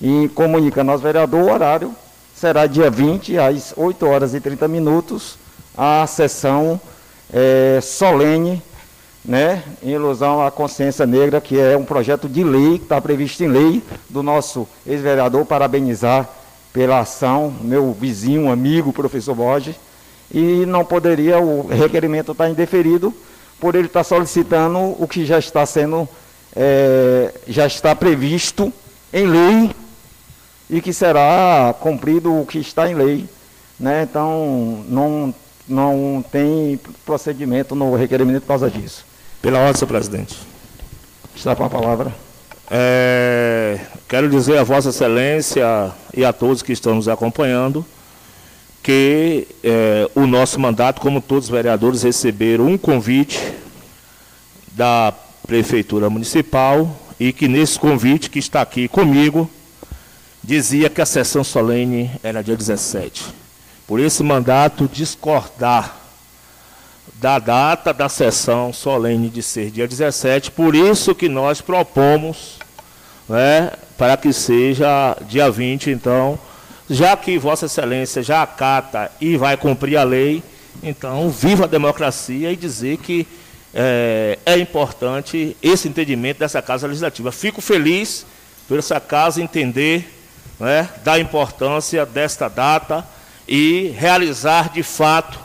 e comunicando aos vereadores o horário. Será dia 20, às 8 horas e 30 minutos, a sessão é, solene, né, em ilusão à consciência negra, que é um projeto de lei, que está previsto em lei, do nosso ex-vereador, parabenizar pela ação, meu vizinho, amigo, professor Borges, e não poderia, o requerimento está indeferido, por ele estar tá solicitando o que já está sendo, é, já está previsto em lei e que será cumprido o que está em lei. Né? Então, não, não tem procedimento no requerimento por causa disso. Pela ordem, senhor presidente. Está com a palavra. É, quero dizer a Vossa Excelência e a todos que estão nos acompanhando que é, o nosso mandato, como todos os vereadores, receberam um convite da Prefeitura Municipal e que nesse convite que está aqui comigo, dizia que a sessão solene era dia 17. Por esse mandato, discordar da data da sessão solene de ser dia 17, por isso que nós propomos né, para que seja dia 20, então, já que Vossa Excelência já acata e vai cumprir a lei, então viva a democracia e dizer que é, é importante esse entendimento dessa Casa Legislativa. Fico feliz por essa casa entender né, da importância desta data e realizar de fato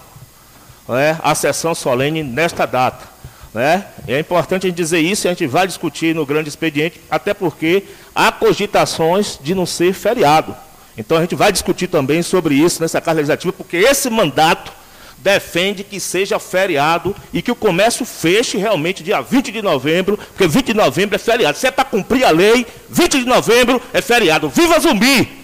né, a sessão solene nesta data. Né? É importante a gente dizer isso, a gente vai discutir no grande expediente, até porque há cogitações de não ser feriado. Então a gente vai discutir também sobre isso nessa Casa Legislativa, porque esse mandato defende que seja feriado e que o comércio feche realmente dia 20 de novembro, porque 20 de novembro é feriado. Se é para cumprir a lei, 20 de novembro é feriado. Viva Zumbi!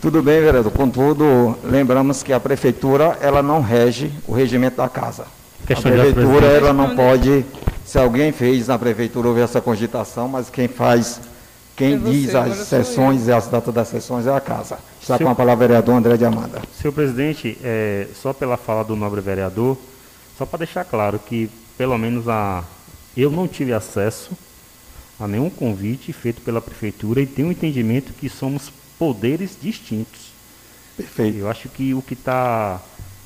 Tudo bem, vereador. Contudo, lembramos que a prefeitura ela não rege o regimento da casa. Questão a prefeitura ela não pode, se alguém fez na prefeitura houve essa cogitação, mas quem faz, quem É você, diz as sessões e as datas das sessões é a casa. Está Seu- com a palavra o vereador André de Amanda. Senhor presidente, é, só pela fala do nobre vereador, só para deixar claro que, pelo menos, a, eu não tive acesso a nenhum convite feito pela prefeitura e tenho um entendimento que somos poderes distintos. Perfeito. Eu acho que o que está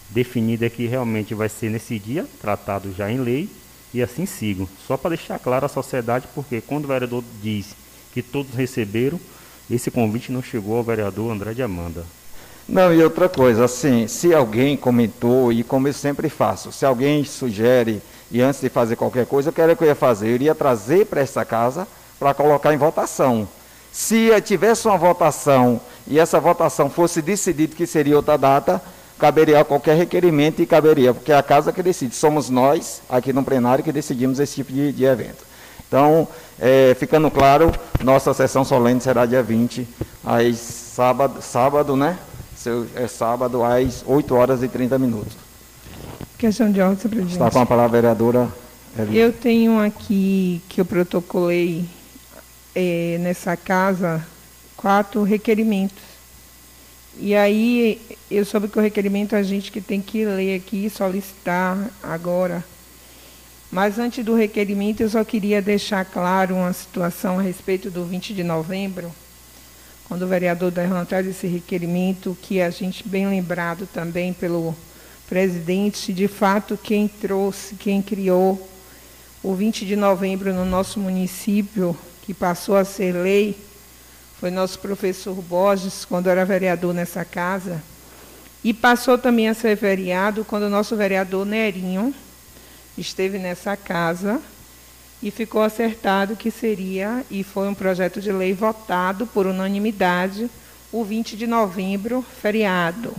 definido é que realmente vai ser nesse dia, tratado já em lei, e assim sigo. Só para deixar claro à sociedade, porque quando o vereador diz que todos receberam, esse convite não chegou ao vereador André de Amanda. Não, e outra coisa, assim, se alguém comentou, e como eu sempre faço, se alguém sugere, e antes de fazer qualquer coisa, o que era que eu ia fazer? Eu iria trazer para essa casa para colocar em votação. Se tivesse uma votação e essa votação fosse decidido que seria outra data, caberia qualquer requerimento e caberia, porque é a casa que decide. Somos nós, aqui no plenário, que decidimos esse tipo de, de evento. Então, eh, ficando claro, nossa sessão solene será dia 20, às sábado, sábado né? É sábado às 8 horas e 30 minutos. Questão de ordem, presidente. Está com a palavra a vereadora Eli. Eu tenho aqui que eu protocolei eh, nessa casa quatro requerimentos. E aí eu soube que o requerimento a gente que tem que ler aqui, solicitar agora. Mas antes do requerimento eu só queria deixar claro uma situação a respeito do 20 de novembro, quando o vereador Derlan traz esse requerimento, que a gente bem lembrado também pelo presidente, de fato quem trouxe, quem criou o 20 de novembro no nosso município, que passou a ser lei, foi nosso professor Borges, quando era vereador nessa casa, e passou também a ser vereado quando o nosso vereador Nerinho esteve nessa casa e ficou acertado que seria, e foi um projeto de lei votado por unanimidade, o 20 de novembro, feriado.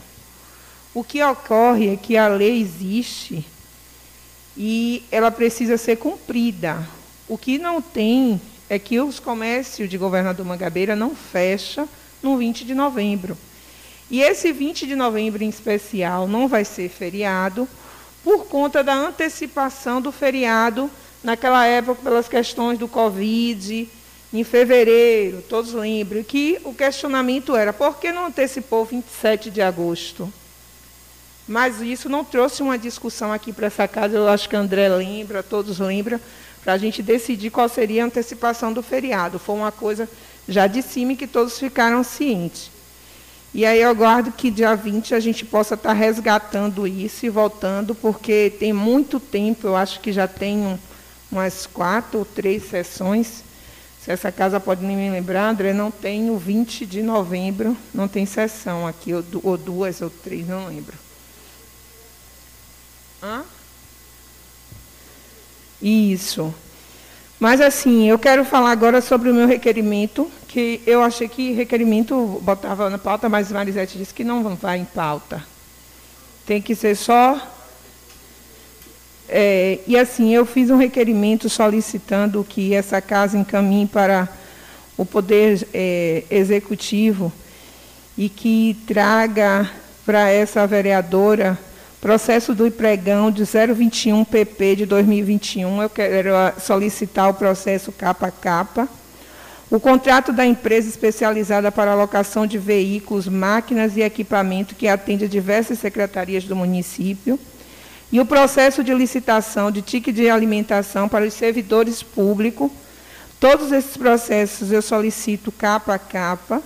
O que ocorre é que a lei existe e ela precisa ser cumprida. O que não tem é que os comércios de Governador Mangabeira não fecha no 20 de novembro. E esse 20 de novembro em especial não vai ser feriado por conta da antecipação do feriado naquela época pelas questões do Covid, em fevereiro, todos lembram que o questionamento era por que não antecipou 27 de agosto? Mas isso não trouxe uma discussão aqui para essa casa, eu acho que André lembra, todos lembram, para a gente decidir qual seria a antecipação do feriado. Foi uma coisa já de cima que todos ficaram cientes. E aí eu aguardo que dia 20 a gente possa estar resgatando isso e voltando, porque tem muito tempo, eu acho que já tem um, umas quatro ou três sessões. Se essa casa pode nem me lembrar, André, não tem o 20 de novembro, não tem sessão aqui, ou duas ou três, não lembro. Hã? Isso. Mas assim, eu quero falar agora sobre o meu requerimento, que eu achei que requerimento botava na pauta, mas Marisete disse que não vai em pauta. Tem que ser só. É, e assim, eu fiz um requerimento solicitando que essa casa encaminhe para o Poder é, Executivo e que traga para essa vereadora processo do pregão de 021 PP de 2021. Eu quero ah, solicitar o processo capa a capa. O contrato da empresa especializada para alocação de veículos, máquinas e equipamento que atende a diversas secretarias do município. E o processo de licitação de ticket de alimentação para os servidores públicos. Todos esses processos eu solicito capa a capa.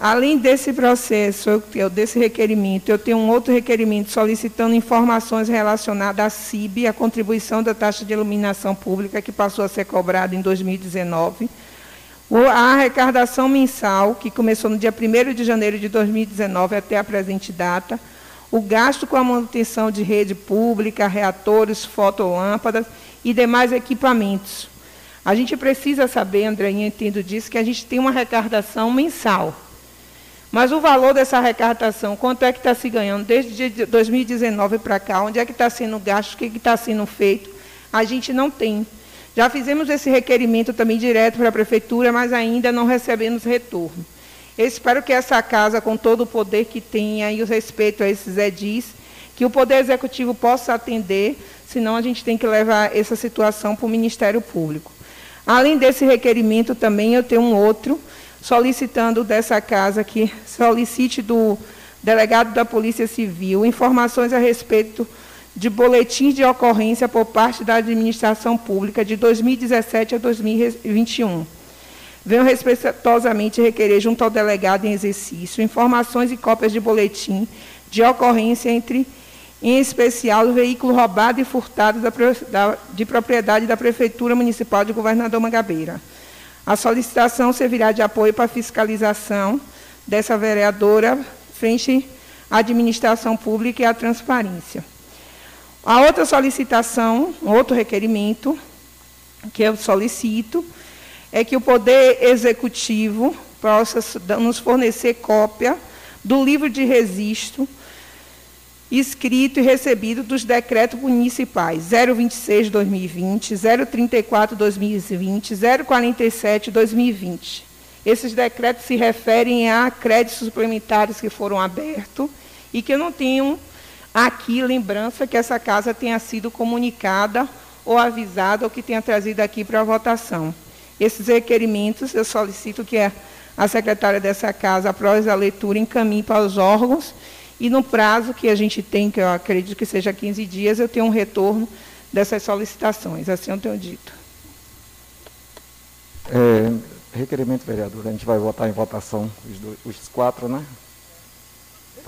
Além desse processo, eu, desse requerimento, eu tenho um outro requerimento solicitando informações relacionadas à CIB, a contribuição da taxa de iluminação pública que passou a ser cobrada em 2019. O- A arrecadação mensal, que começou no dia 1º de janeiro de 2019 até a presente data, o gasto com a manutenção de rede pública, reatores, fotolâmpadas e demais equipamentos. A gente precisa saber, André, eu entendo disso, que a gente tem uma arrecadação mensal. Mas o valor dessa arrecadação, quanto é que está se ganhando desde 2019 para cá, onde é que está sendo gasto, o que está sendo feito, a gente não tem. Já fizemos esse requerimento também direto para a Prefeitura, mas ainda não recebemos retorno. Eu espero que essa casa, com todo o poder que tenha e o respeito a esses edis, que o Poder Executivo possa atender, senão a gente tem que levar essa situação para o Ministério Público. Além desse requerimento, também eu tenho um outro, solicitando dessa casa que solicite do delegado da Polícia Civil informações a respeito de boletins de ocorrência por parte da administração pública de 2017 a 2021. Venho respeitosamente requerer junto ao delegado em exercício informações e cópias de boletim de ocorrência entre em especial o veículo roubado e furtado da, da, de propriedade da Prefeitura Municipal de Governador Mangabeira. A solicitação servirá de apoio para a fiscalização dessa vereadora frente à administração pública e à transparência. A outra solicitação, outro requerimento que eu solicito, é que o Poder Executivo possa nos fornecer cópia do livro de registro escrito e recebido dos decretos municipais 026-2020, 034-2020, 047-2020. Esses decretos se referem a créditos suplementares que foram abertos e que eu não tenho aqui lembrança que essa casa tenha sido comunicada ou avisada ou que tenha trazido aqui para a votação. Esses requerimentos eu solicito que a secretária dessa casa, após a leitura, encaminhe para os órgãos e no prazo que a gente tem, que eu acredito que seja 15 dias, eu tenho um retorno dessas solicitações. Assim eu tenho dito. É, requerimento, vereador, a gente vai votar em votação os, dois, os quatro, né?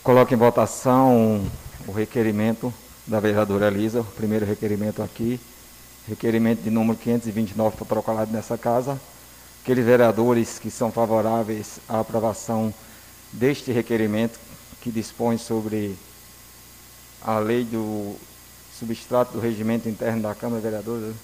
Coloque em votação o requerimento da vereadora Elisa, o primeiro requerimento aqui, requerimento de número 529 protocolado nessa casa. Aqueles vereadores que são favoráveis à aprovação deste requerimento, que dispõe sobre a lei do substrato do regimento interno da Câmara de Vereadores,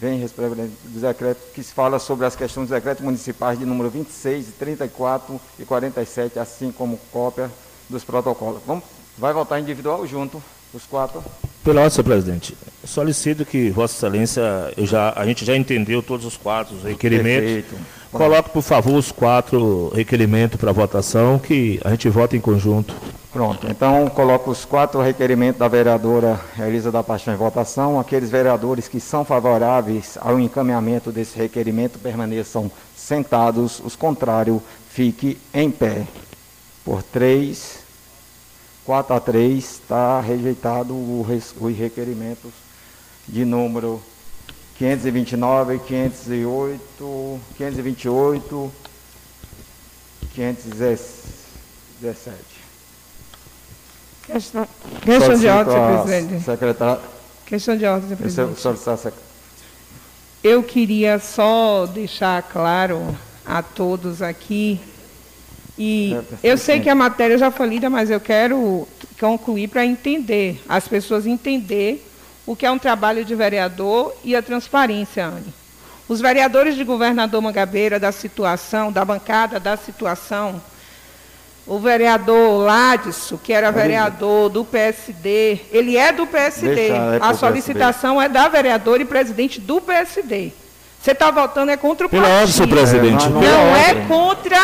vem do decreto que se fala sobre as questões dos decretos municipais de número 26, 34 e 47, assim como cópia dos protocolos. Vamos, vai votar individual junto, os quatro. Pela ordem, senhor presidente, solicito que Vossa Excelência, já, a gente já entendeu todos os quatro requerimentos. Perfeito. Coloque, por favor, os quatro requerimentos para votação, que a gente vota em conjunto. Pronto, então coloco os quatro requerimentos da vereadora Elisa da Paixão em votação. Aqueles vereadores que são favoráveis ao encaminhamento desse requerimento permaneçam sentados, os contrários, fique em pé. Por três, quatro a três, está rejeitado os requerimentos de número 529, 508, 528, 517. Questão, questão de ordem, senhor presidente. Secretário. Questão de ordem, senhor presidente. Eu queria só deixar claro a todos aqui, e é, eu sei que a matéria já foi lida, mas eu quero concluir para entender, as pessoas entender o que é um trabalho de vereador e a transparência, Anne. Os vereadores de governador Mangabeira da situação, da bancada da situação, o vereador Ladson, que era vereador do PSD, ele é do PSD. a solicitação é da vereadora e presidente do PSD. Você está votando é contra o Pela partido. senhor presidente. Não, não é contra.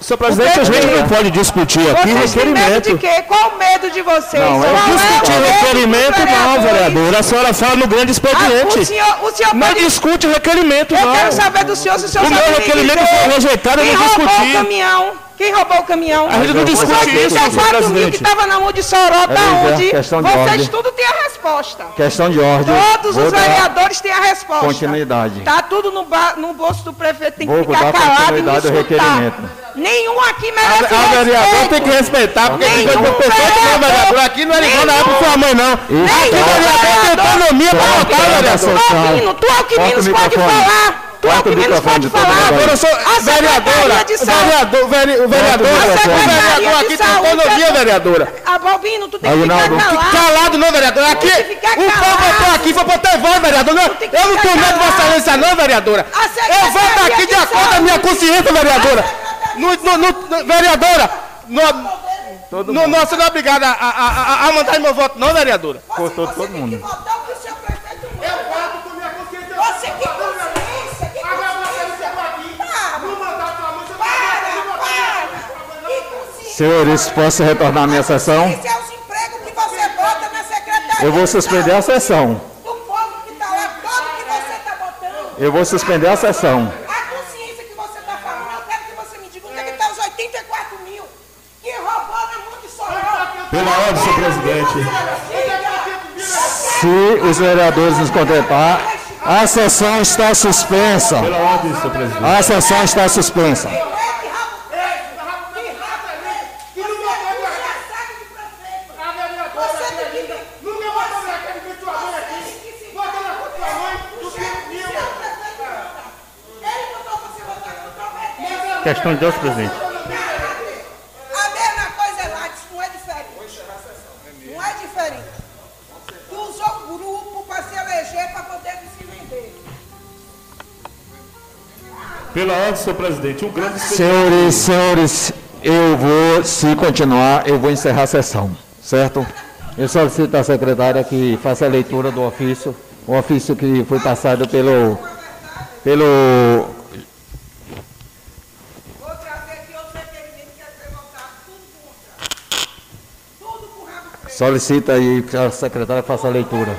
Senhor presidente, a gente não pode discutir aqui Vocês requerimento. Medo de quê? Qual o medo de vocês? Não, é discutir é requerimento, não, vereador. A senhora fala no grande expediente. Ah, o senhor, o senhor não pode... discute requerimento, eu não. Eu quero saber do senhor se o senhor o sabe. O meu requerimento foi rejeitado, eu não discuti. o caminhão? Quem roubou o caminhão? A gente não discute isso, senhor presidente. que estava na mão de Sorota, é, onde vocês tudo têm a resposta. Questão de ordem. Todos os vereadores têm a resposta. Continuidade. Está tudo no, no, bolso do prefeito, tem que Vou ficar calado e do requerimento. Nenhum aqui merece a, a vereador tem que respeitar, porque Nenhum que não é vereador. Aqui não é ligando a para sua mãe, não. Aqui o vereador tem autonomia para votar, vereador. Tu é o que menos pode falar. Tu é o que menos pode falar. Agora eu sou vereadora. Vereador, vereador, vereador aqui tem autonomia, vereadora. A Balbino, tu tem que ficar calado. Calado não, vereador. Aqui, o povo votou aqui, foi ter voz, vereador. Eu não tenho medo de Vossa Excelência, não, vereadora. Eu voto aqui de acordo com a minha consciência, vereadora. No, vereadora, no, no, nós não é obrigado a, a, a, a mandar meu voto, não, vereadora. Cortou todo mundo. Senhores, posso retornar à minha sessão? Esse é os empregos que você bota na secretaria. Eu vou suspender a sessão. Do povo que está lá, todo que você está botando. Eu vou suspender a sessão. A consciência que você está falando, eu quero que você me diga onde é que está os 84 mil que roubou na mão de Sorol. Pela ordem, senhor presidente. Se os vereadores nos contemplar, a sessão está suspensa. Pela ordem, senhor presidente. A sessão está suspensa. Questão de ordem, presidente. A mesma coisa é lá, não é diferente. Não é diferente. Tu usou o grupo para se eleger para poder se vender. Pela ordem, senhor presidente. Um grande Senhores, senhores, eu vou, se continuar, eu vou encerrar a sessão, certo? Eu solicito à secretária que faça a leitura do ofício, o ofício que foi passado pelo, pelo Solicita aí que a secretária faça a leitura.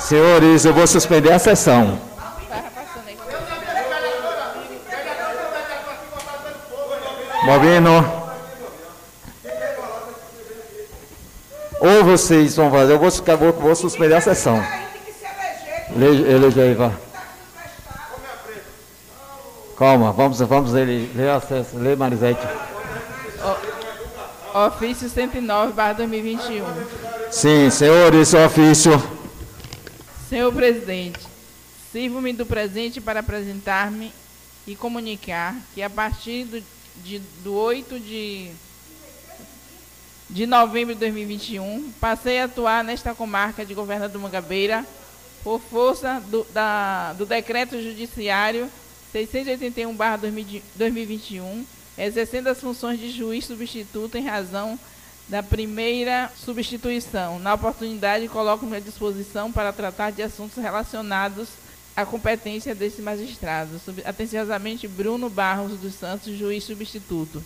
Senhores, eu vou suspender a sessão. Movendo. Ou vocês vão fazer, eu vou, vou, vou suspender a sessão. Eleger vá. Calma, vamos, vamos ler, ler, acesso, ler Marisete. O, ofício 109, barra 2021. Sim, senhor, esse é ofício. Senhor presidente, sirvo-me do presente para apresentar-me e comunicar que a partir do, de, do 8 de, de novembro de 2021, passei a atuar nesta comarca de Governador Mangabeira por força do, da, do decreto judiciário 681-2021, exercendo as funções de juiz substituto em razão da primeira substituição. Na oportunidade, coloco-me à disposição para tratar de assuntos relacionados à competência desse magistrado. Atenciosamente, Bruno Barros dos Santos, juiz substituto.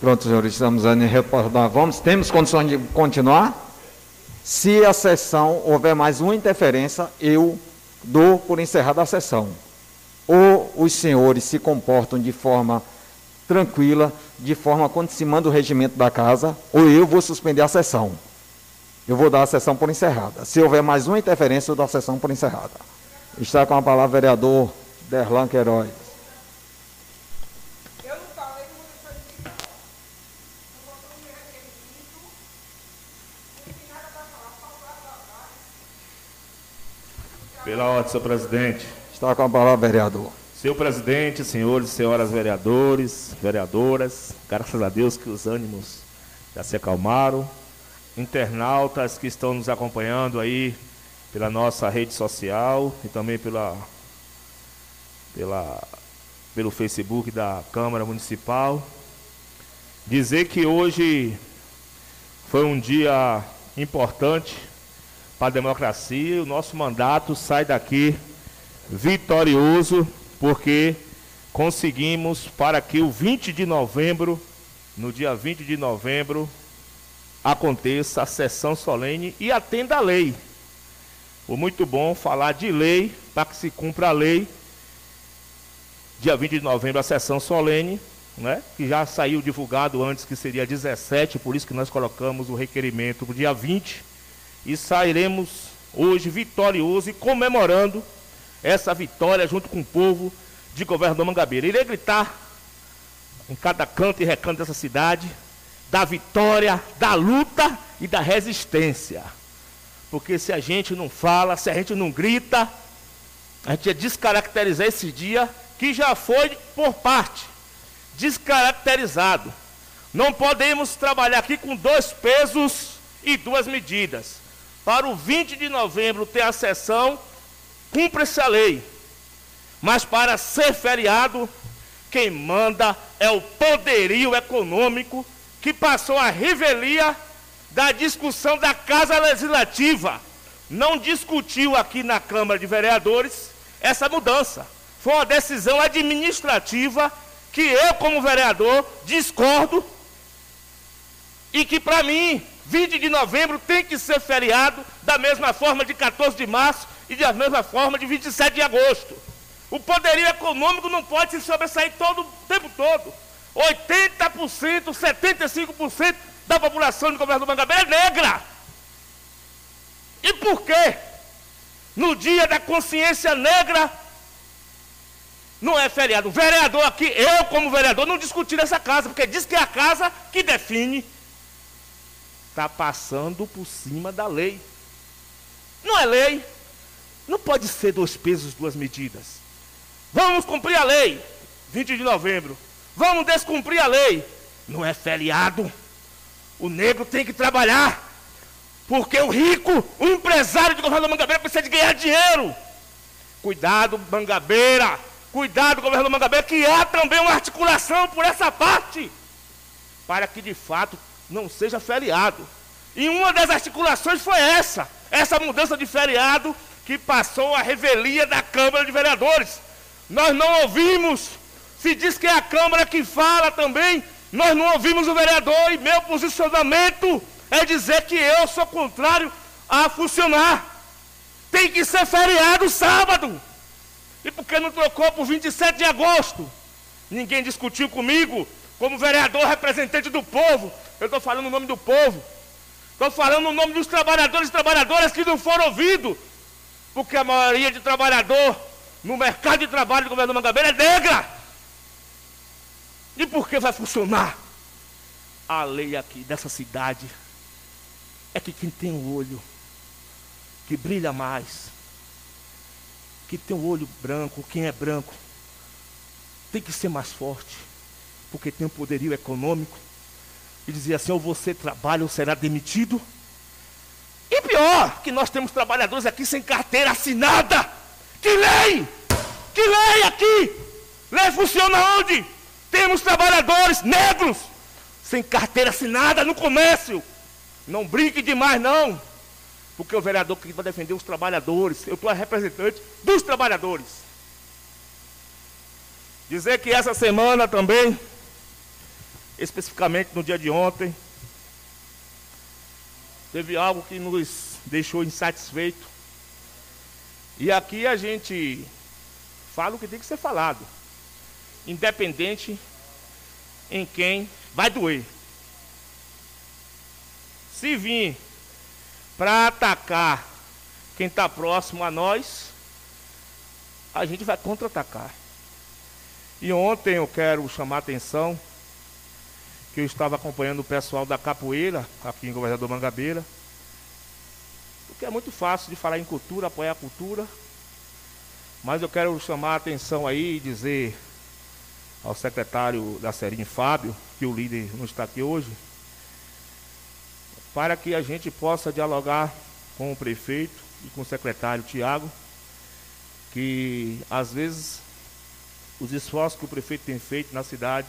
Pronto, senhores, estamos a reportar. Vamos, temos condições de continuar? Se a sessão houver mais uma interferência, eu dou por encerrada a sessão ou os senhores se comportam de forma tranquila, de forma quando se manda o regimento da casa, ou eu vou suspender a sessão. Eu vou dar a sessão por encerrada. Se houver mais uma interferência, eu dou a sessão por encerrada. Está com a palavra o vereador Derlan Queiroz. Pela ordem, senhor presidente. Está com a palavra, vereador. Senhor presidente, senhores e senhoras vereadores, vereadoras, graças a Deus que os ânimos já se acalmaram. Internautas que estão nos acompanhando aí pela nossa rede social e também pela, pela, pelo Facebook da Câmara Municipal. Dizer que hoje foi um dia importante para a democracia o nosso mandato sai daqui vitorioso, porque conseguimos para que o 20 de novembro, no dia 20 de novembro, aconteça a sessão solene e atenda a lei. Foi muito bom falar de lei para que se cumpra a lei. Dia 20 de novembro, a sessão solene, né, que já saiu divulgado antes que seria 17, por isso que nós colocamos o requerimento para o dia 20. E sairemos hoje vitorioso e comemorando essa vitória junto com o povo de governador Mangabeira. Irei gritar em cada canto e recanto dessa cidade da vitória, da luta e da resistência. Porque se a gente não fala, se a gente não grita, a gente ia descaracterizar esse dia que já foi por parte descaracterizado. Não podemos trabalhar aqui com dois pesos e duas medidas. Para o 20 de novembro ter a sessão cumpra essa lei. Mas para ser feriado, quem manda é o poderio econômico que passou a revelia da discussão da Casa Legislativa. Não discutiu aqui na Câmara de Vereadores essa mudança. Foi uma decisão administrativa que eu, como vereador, discordo e que, para mim, 20 de novembro tem que ser feriado da mesma forma de 14 de março e da mesma forma de 27 de agosto. O poderio econômico não pode se sobressair todo o tempo todo. 80%, 75% da população do governo do Mangabeira é negra. E por quê? No dia da consciência negra, não é feriado. O vereador aqui, eu como vereador, não discuti nessa casa, porque diz que é a casa que define. Está passando por cima da lei. Não é lei. Não pode ser dois pesos, duas medidas. Vamos cumprir a lei. 20 de novembro. Vamos descumprir a lei. Não é feriado. O negro tem que trabalhar. Porque o rico, o empresário de governo Mangabeira precisa de ganhar dinheiro. Cuidado, Mangabeira. Cuidado, governo Mangabeira, que há também uma articulação por essa parte. Para que de fato não seja feriado. E uma das articulações foi essa. Essa mudança de feriado que passou a revelia da Câmara de Vereadores. Nós não ouvimos, se diz que é a Câmara que fala também, nós não ouvimos o vereador e meu posicionamento é dizer que eu sou contrário a funcionar. Tem que ser feriado sábado. E por que não trocou por 27 de agosto? Ninguém discutiu comigo, como vereador representante do povo. Eu estou falando o nome do povo. Estou falando o nome dos trabalhadores e trabalhadoras que não foram ouvidos. Porque a maioria de trabalhador no mercado de trabalho do governo Mangabeira é negra. E por que vai funcionar? A lei aqui dessa cidade é que quem tem o olho que brilha mais, que tem o olho branco, quem é branco, tem que ser mais forte, porque tem um poderio econômico. E dizia assim: ou você trabalha ou será demitido. E pior, que nós temos trabalhadores aqui sem carteira assinada. Que lei? Que lei aqui? Lei funciona onde? Temos trabalhadores negros sem carteira assinada no comércio. Não brinque demais, não. Porque o vereador que vai defender os trabalhadores, eu estou representante dos trabalhadores. Dizer que essa semana também, especificamente no dia de ontem, teve algo que nos deixou insatisfeito. E aqui a gente fala o que tem que ser falado. Independente em quem vai doer. Se vir para atacar quem está próximo a nós, a gente vai contra-atacar. E ontem eu quero chamar a atenção que eu estava acompanhando o pessoal da capoeira, aqui em Governador Mangabeira, porque é muito fácil de falar em cultura, apoiar a cultura. Mas eu quero chamar a atenção aí e dizer ao secretário da Serine, Fábio, que o líder não está aqui hoje, para que a gente possa dialogar com o prefeito e com o secretário Tiago, que às vezes os esforços que o prefeito tem feito na cidade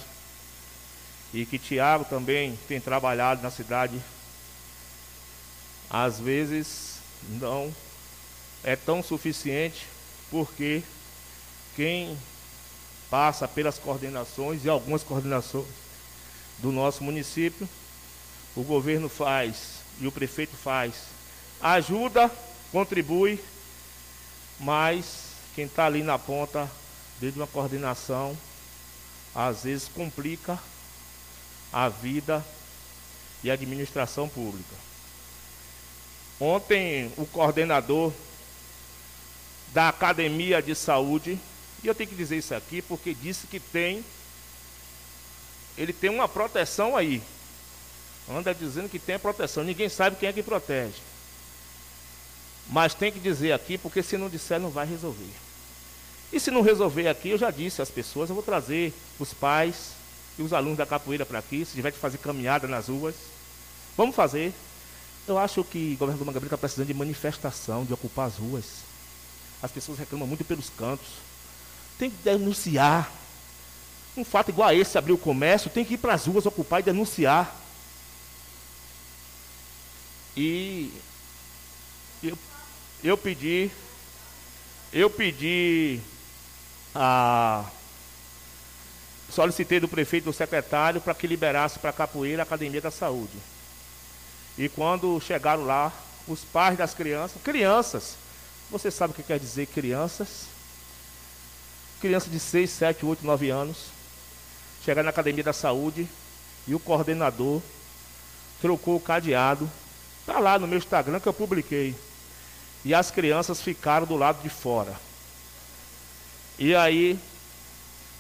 e que Tiago também tem trabalhado na cidade, às vezes não é tão suficiente, porque quem passa pelas coordenações e algumas coordenações do nosso município, o governo faz e o prefeito faz, ajuda, contribui, mas quem está ali na ponta, desde uma coordenação, às vezes complica a vida e a administração pública. Ontem, o coordenador da Academia de Saúde, e eu tenho que dizer isso aqui porque disse que tem, ele tem uma proteção aí. Anda dizendo que tem proteção, ninguém sabe quem é que protege. Mas tem que dizer aqui, porque se não disser, não vai resolver. E se não resolver aqui, eu já disse às pessoas, eu vou trazer os pais e os alunos da capoeira para aqui, se tiver que fazer caminhada nas ruas. Vamos fazer. Eu acho que o governo do Mangabeira está precisando de manifestação, de ocupar as ruas. As pessoas reclamam muito pelos cantos. tem que denunciar. Um fato igual a esse, abrir o comércio, tem que ir para as ruas ocupar e denunciar. E eu, eu pedi, eu pedi a solicitei do prefeito e do secretário para que liberasse para Capoeira a Academia da Saúde. E quando chegaram lá, os pais das crianças, crianças, você sabe o que quer dizer crianças? Crianças de 6, 7, 8, 9 anos, chegaram na Academia da Saúde e o coordenador trocou o cadeado. Está lá no meu Instagram que eu publiquei. E as crianças ficaram do lado de fora. E aí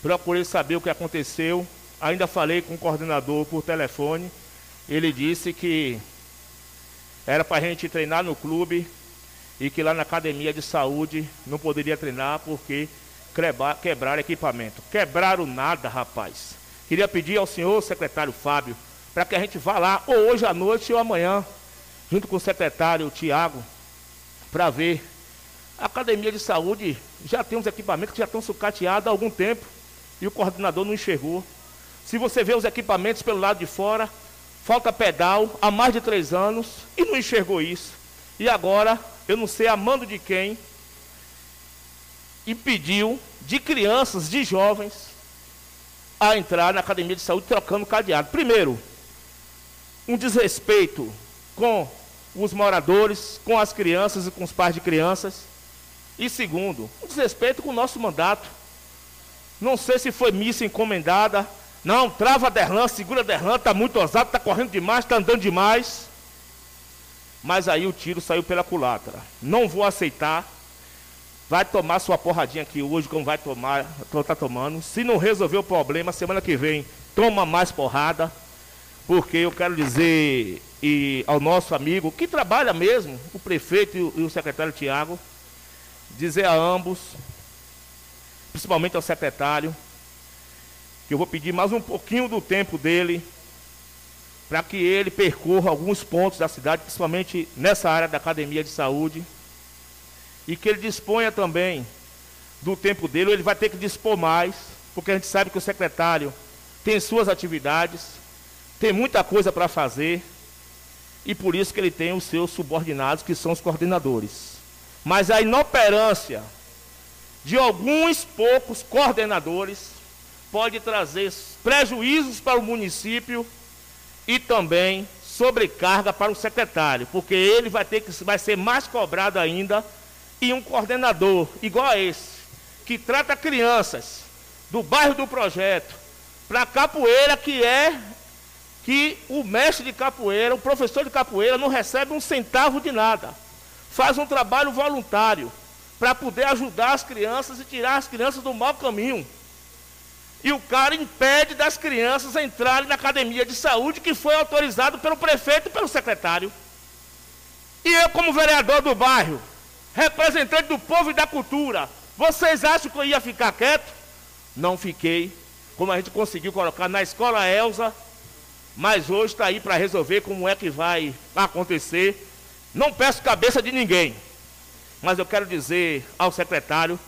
Procurei saber o que aconteceu. Ainda falei com o coordenador por telefone. Ele disse que era para a gente treinar no clube e que lá na academia de saúde não poderia treinar porque quebraram equipamento. Quebraram nada, rapaz. Queria pedir ao senhor secretário Fábio para que a gente vá lá, ou hoje à noite ou amanhã, junto com o secretário Tiago, para ver. A academia de saúde já tem uns equipamentos que já estão sucateados há algum tempo e o coordenador não enxergou. Se você vê os equipamentos pelo lado de fora, falta pedal há mais de três anos e não enxergou isso. E agora, eu não sei a mando de quem, impediu de crianças, de jovens, a entrar na academia de saúde trocando cadeado. Primeiro, um desrespeito com os moradores, com as crianças e com os pais de crianças. E segundo, um desrespeito com o nosso mandato. Não sei se foi missa encomendada. Não, trava Derlan, segura Derlan, está muito ousado, está correndo demais, está andando demais. Mas aí o tiro saiu pela culatra. Não vou aceitar. Vai tomar sua porradinha aqui hoje, como vai tomar, está tomando. Se não resolver o problema, semana que vem, toma mais porrada. Porque eu quero dizer e ao nosso amigo, que trabalha mesmo, o prefeito e o, e o secretário Tiago, dizer a ambos principalmente ao secretário, que eu vou pedir mais um pouquinho do tempo dele, para que ele percorra alguns pontos da cidade, principalmente nessa área da academia de saúde, e que ele disponha também do tempo dele, ele vai ter que dispor mais, porque a gente sabe que o secretário tem suas atividades, tem muita coisa para fazer, e por isso que ele tem os seus subordinados, que são os coordenadores. Mas a inoperância de alguns poucos coordenadores pode trazer prejuízos para o município e também sobrecarga para o secretário, porque ele vai ter que vai ser mais cobrado ainda e um coordenador igual a esse, que trata crianças do bairro do projeto para capoeira que é que o mestre de capoeira, o professor de capoeira não recebe um centavo de nada. Faz um trabalho voluntário para poder ajudar as crianças e tirar as crianças do mau caminho. E o cara impede das crianças entrarem na academia de saúde que foi autorizado pelo prefeito e pelo secretário. E eu, como vereador do bairro, representante do povo e da cultura, vocês acham que eu ia ficar quieto? Não fiquei. Como a gente conseguiu colocar na escola Elza, mas hoje está aí para resolver como é que vai acontecer. Não peço cabeça de ninguém. Mas eu quero dizer ao secretário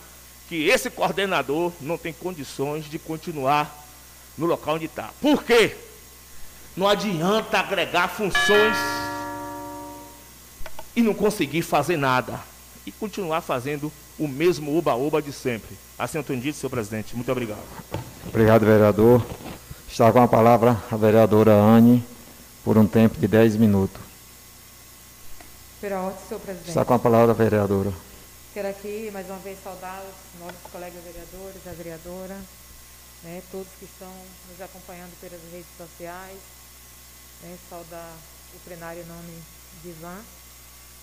que esse coordenador não tem condições de continuar no local onde está. Por quê? Não adianta agregar funções e não conseguir fazer nada. E continuar fazendo o mesmo uba-uba de sempre. Assim eu entendi, senhor presidente. Muito obrigado. Obrigado, vereador. Está com a palavra a vereadora Anne por um tempo de 10 minutos. Senhor presidente. Está com a palavra, vereadora. Quero aqui, mais uma vez, saudar os nossos colegas vereadores, a vereadora, né, todos que estão nos acompanhando pelas redes sociais, né, saudar o plenário em nome de Ivan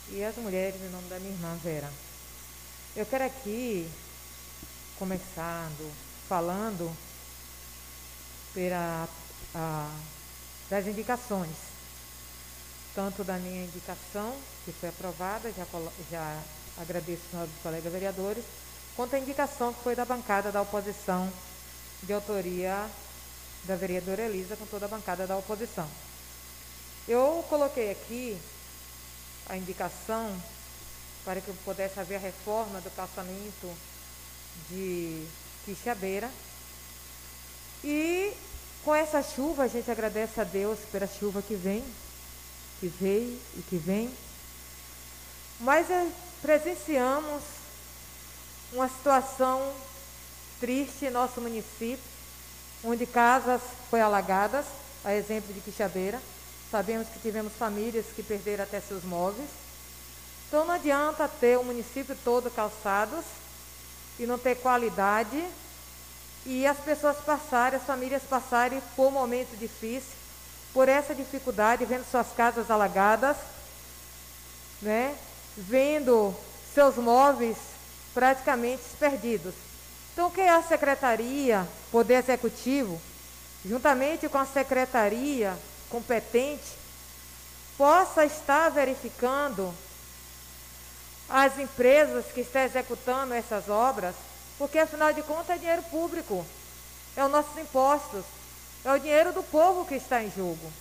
e as mulheres em nome da minha irmã Vera. Eu quero aqui, começando, falando pela, a, das indicações tanto da minha indicação, que foi aprovada, já, já agradeço aos colegas vereadores, quanto a indicação que foi da bancada da oposição, de autoria da vereadora Elisa, com toda a bancada da oposição. Eu coloquei aqui a indicação para que pudesse haver a reforma do calçamento de Quixabeira. E com essa chuva, a gente agradece a Deus pela chuva que vem, que veio e que vem. Mas é, presenciamos uma situação triste em nosso município, onde casas foram alagadas, a exemplo de Quixabeira. Sabemos que tivemos famílias que perderam até seus móveis. Então não adianta ter o município todo calçados e não ter qualidade e as pessoas passarem, as famílias passarem por um momento difícil, por essa dificuldade, vendo suas casas alagadas, né? vendo seus móveis praticamente perdidos. Então, o que é a Secretaria, Poder Executivo, juntamente com a Secretaria competente, possa estar verificando as empresas que estão executando essas obras, porque afinal de contas é dinheiro público, é os nossos impostos, é o dinheiro do povo que está em jogo.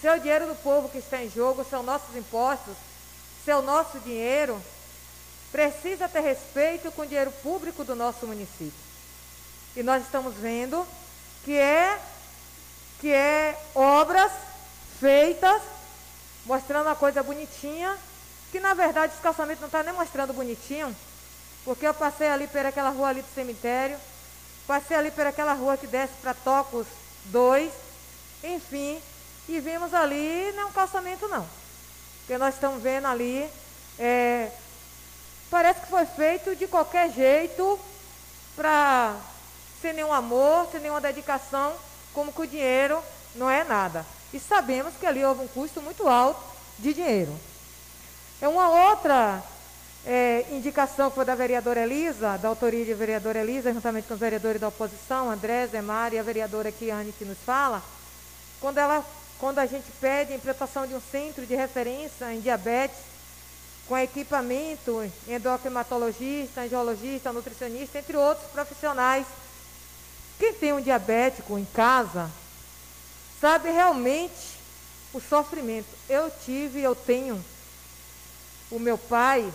Se é o dinheiro do povo que está em jogo, são nossos impostos, se é o nosso dinheiro, precisa ter respeito com o dinheiro público do nosso município. E nós estamos vendo que é que é obras feitas mostrando uma coisa bonitinha, que na verdade esse calçamento não está nem mostrando bonitinho, porque eu passei ali por aquela rua ali do cemitério, passei ali por aquela rua que desce para Tocos 2, enfim, e vimos ali não é um calçamento não. Porque nós estamos vendo ali é, Parece que foi feito de qualquer jeito, para sem nenhum amor, sem nenhuma dedicação, como que o dinheiro não é nada. E sabemos que ali houve um custo muito alto de dinheiro. É uma outra é, indicação que foi da vereadora Elisa, da autoria de vereadora Elisa, juntamente com os vereadores da oposição, André, Zé Mari e a vereadora Kiane que nos fala, quando, ela, quando a gente pede a implantação de um centro de referência em diabetes com equipamento, endocrimatologista, angiologista, nutricionista, entre outros profissionais. Quem tem um diabético em casa sabe realmente o sofrimento. Eu tive, eu tenho o meu pai,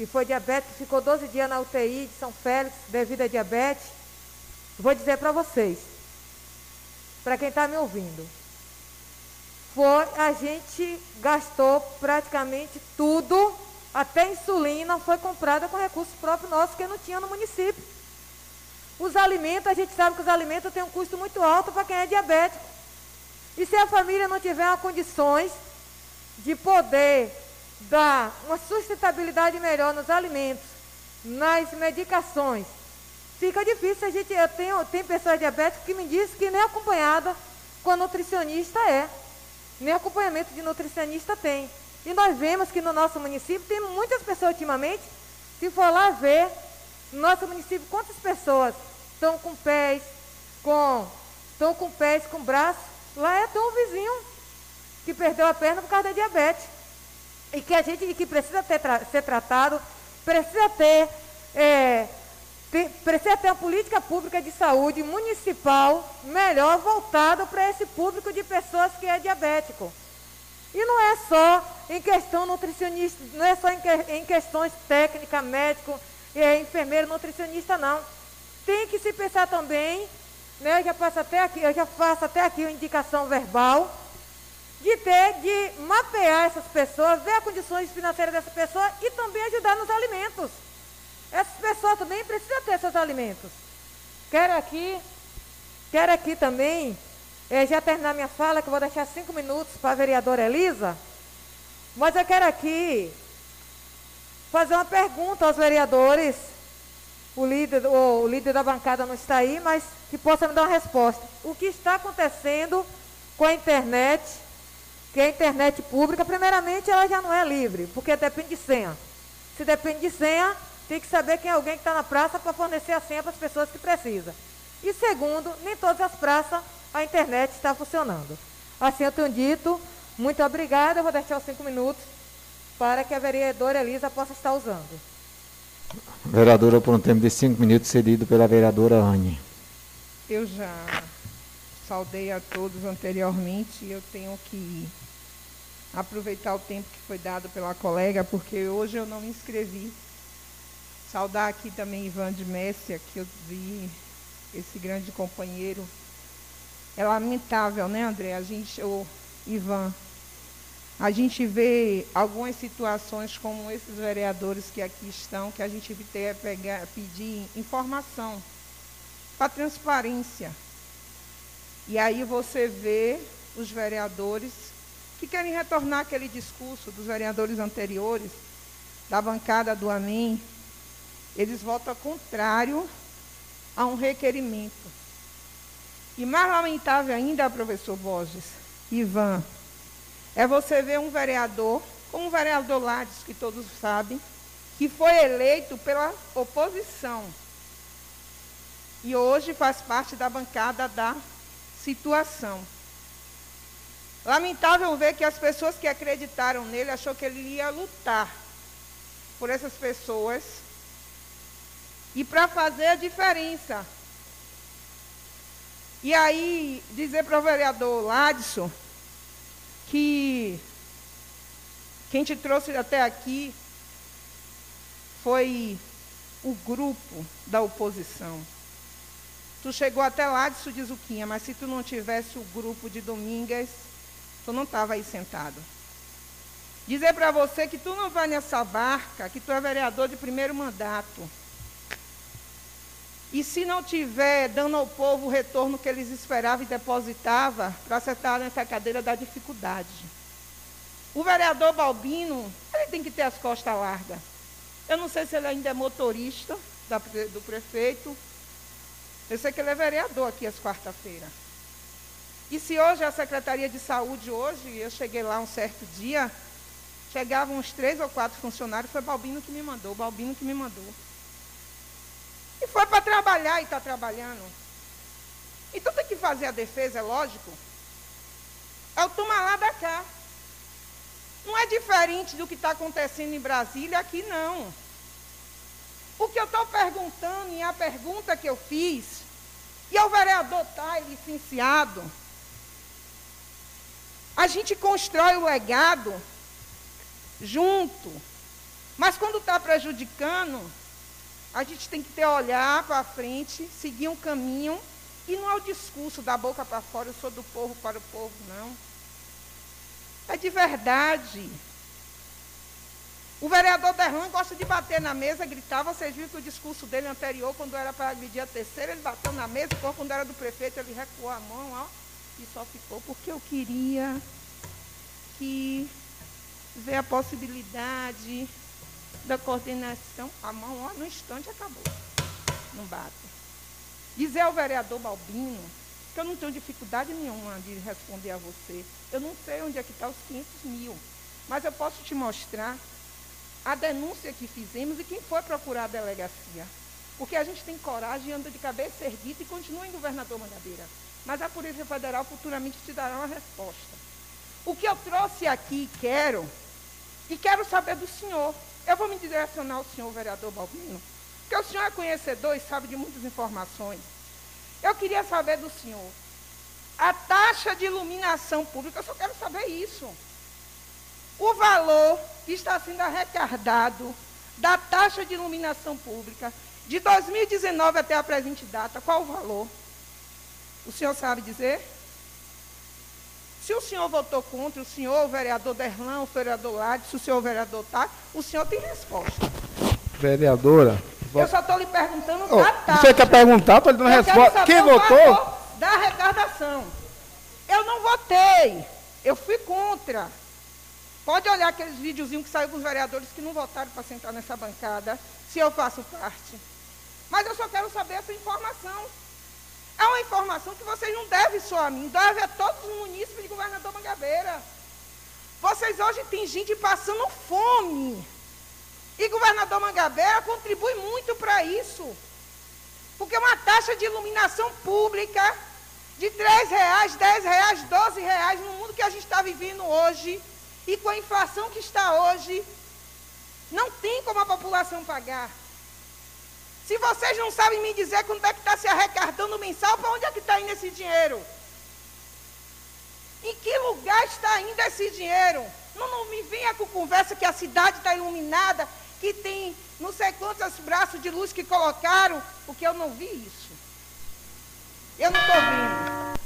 que foi diabético, ficou 12 dias na UTI de São Félix devido a diabetes. Vou dizer para vocês, para quem está me ouvindo, foi a gente gastou praticamente tudo, até insulina foi comprada com recursos próprios nossos que não tinha no município. Os alimentos, a gente sabe que os alimentos têm um custo muito alto para quem é diabético. E se a família não tiver condições de poder dar uma sustentabilidade melhor nos alimentos, nas medicações, fica difícil. A gente, eu tenho, tem pessoas diabéticas que me dizem que nem acompanhada com a nutricionista é nem acompanhamento de nutricionista tem. E nós vemos que no nosso município tem muitas pessoas ultimamente, se for lá ver, no nosso município, quantas pessoas estão com pés, com, estão com pés, com braços, lá é tão vizinho que perdeu a perna por causa da diabetes. E que a gente que precisa ter, ser tratado, precisa ter é, precisa ter uma política pública de saúde municipal melhor voltada para esse público de pessoas que é diabético. E não é só em questão nutricionista, não é só em, que, em questões técnicas, médico, é, enfermeiro, nutricionista, não. Tem que se pensar também, né, eu já passo até aqui, eu já faço até aqui uma indicação verbal, de ter, de mapear essas pessoas, ver as condições financeiras dessa pessoa e também ajudar nos alimentos. Essas pessoas também precisam ter seus alimentos. Quero aqui, quero aqui também, é, já terminar minha fala, que eu vou deixar cinco minutos para a vereadora Elisa, mas eu quero aqui fazer uma pergunta aos vereadores. O líder, o líder da bancada não está aí, mas que possa me dar uma resposta. O que está acontecendo com a internet, que a internet pública, primeiramente ela já não é livre, porque depende de senha. Se depende de senha, tem que saber quem é alguém que está na praça para fornecer a senha para as pessoas que precisam. E segundo, nem todas as praças a internet está funcionando. Assim eu tenho dito, muito obrigada, eu vou deixar os cinco minutos para que a vereadora Elisa possa estar usando. Vereadora, por um tempo de cinco minutos, cedido pela vereadora Anne. Eu já saudei a todos anteriormente e eu tenho que aproveitar o tempo que foi dado pela colega, porque hoje eu não me inscrevi Saudar aqui também Ivan de Messia, que eu vi esse grande companheiro. É lamentável, né, André? A gente, o Ivan, a gente vê algumas situações como esses vereadores que aqui estão, que a gente tem pegar, pedir informação para transparência. E aí você vê os vereadores que querem retornar aquele discurso dos vereadores anteriores, da bancada do Amém, eles votam contrário a um requerimento. E mais lamentável ainda, professor Borges, Ivan, é você ver um vereador, como o vereador Lades, que todos sabem, que foi eleito pela oposição. E hoje faz parte da bancada da situação. Lamentável ver que as pessoas que acreditaram nele achou que ele ia lutar por essas pessoas e para fazer a diferença. E aí, dizer para o vereador Ladson que quem te trouxe até aqui foi o grupo da oposição. Tu chegou até lá de Sudizuquinha, mas se tu não tivesse o grupo de Domingas, tu não estava aí sentado. Dizer para você que tu não vai nessa barca, que tu é vereador de primeiro mandato. E se não tiver dando ao povo o retorno que eles esperavam e depositavam, para acertar nessa cadeira da dificuldade. O vereador Balbino, ele tem que ter as costas largas. Eu não sei se ele ainda é motorista da, do prefeito. Eu sei que ele é vereador aqui às quarta-feira. E se hoje a Secretaria de Saúde, hoje, eu cheguei lá um certo dia, chegavam uns três ou quatro funcionários, foi Balbino que me mandou, Balbino que me mandou. E foi para trabalhar e está trabalhando. Então tem que fazer a defesa, é lógico. É o toma lá da cá. Não é diferente do que está acontecendo em Brasília aqui, não. O que eu estou perguntando e a pergunta que eu fiz, e o vereador está licenciado, a gente constrói o legado junto. Mas quando está prejudicando, a gente tem que ter olhar para frente, seguir um caminho, e não é o discurso da boca para fora, eu sou do povo para o povo, não. É de verdade. O vereador Derlan gosta de bater na mesa, gritar. Vocês viram que o discurso dele anterior, quando era para medir a terceira, ele bateu na mesa, quando era do prefeito, ele recuou a mão, ó, só ficou porque eu queria que ver a possibilidade da coordenação, a mão ó, no instante acabou. Não bate. Dizer ao vereador Balbino que eu não tenho dificuldade nenhuma de responder a você. Eu não sei onde é que está os 500 mil, mas eu posso te mostrar a denúncia que fizemos e quem foi procurar a delegacia. Porque a gente tem coragem, anda de cabeça erguida e continua em governador Mangabeira. Mas a Polícia Federal futuramente te dará uma resposta. O que eu trouxe aqui, quero, e quero saber do senhor. Eu vou me direcionar ao senhor vereador Balbino, porque o senhor é conhecedor e sabe de muitas informações. Eu queria saber do senhor. A taxa de iluminação pública, eu só quero saber isso. O valor que está sendo arrecadado da taxa de iluminação pública de 2019 até a presente data, qual o valor? O senhor sabe dizer? Se o senhor votou contra, o senhor, o vereador Derlan, o vereador Lade, se o senhor o vereador tá, o senhor tem resposta. Vereadora. Eu só estou lhe perguntando oh, da taxa. Você quer perguntar, estou lhe dando resposta. Quem votou? Da arrecadação. Eu não votei. Eu fui contra. Pode olhar aqueles videozinhos que saiu com os vereadores que não votaram para sentar nessa bancada, se eu faço parte. Mas eu só quero saber essa informação. Uma informação que vocês não devem só a mim, deve a todos os munícipes de governador Mangabeira. Vocês hoje têm gente passando fome. E governador Mangabeira contribui muito para isso. Porque uma taxa de iluminação pública de R$ reais, R$ reais, R$ reais, no mundo que a gente está vivendo hoje, e com a inflação que está hoje, não tem como a população pagar. Se vocês não sabem me dizer quando é que está se arrecadando mensal, para onde é que está indo esse dinheiro? Em que lugar está indo esse dinheiro? Não, não me venha com conversa que a cidade está iluminada, que tem não sei quantos braços de luz que colocaram, porque eu não vi isso. Eu não estou vendo.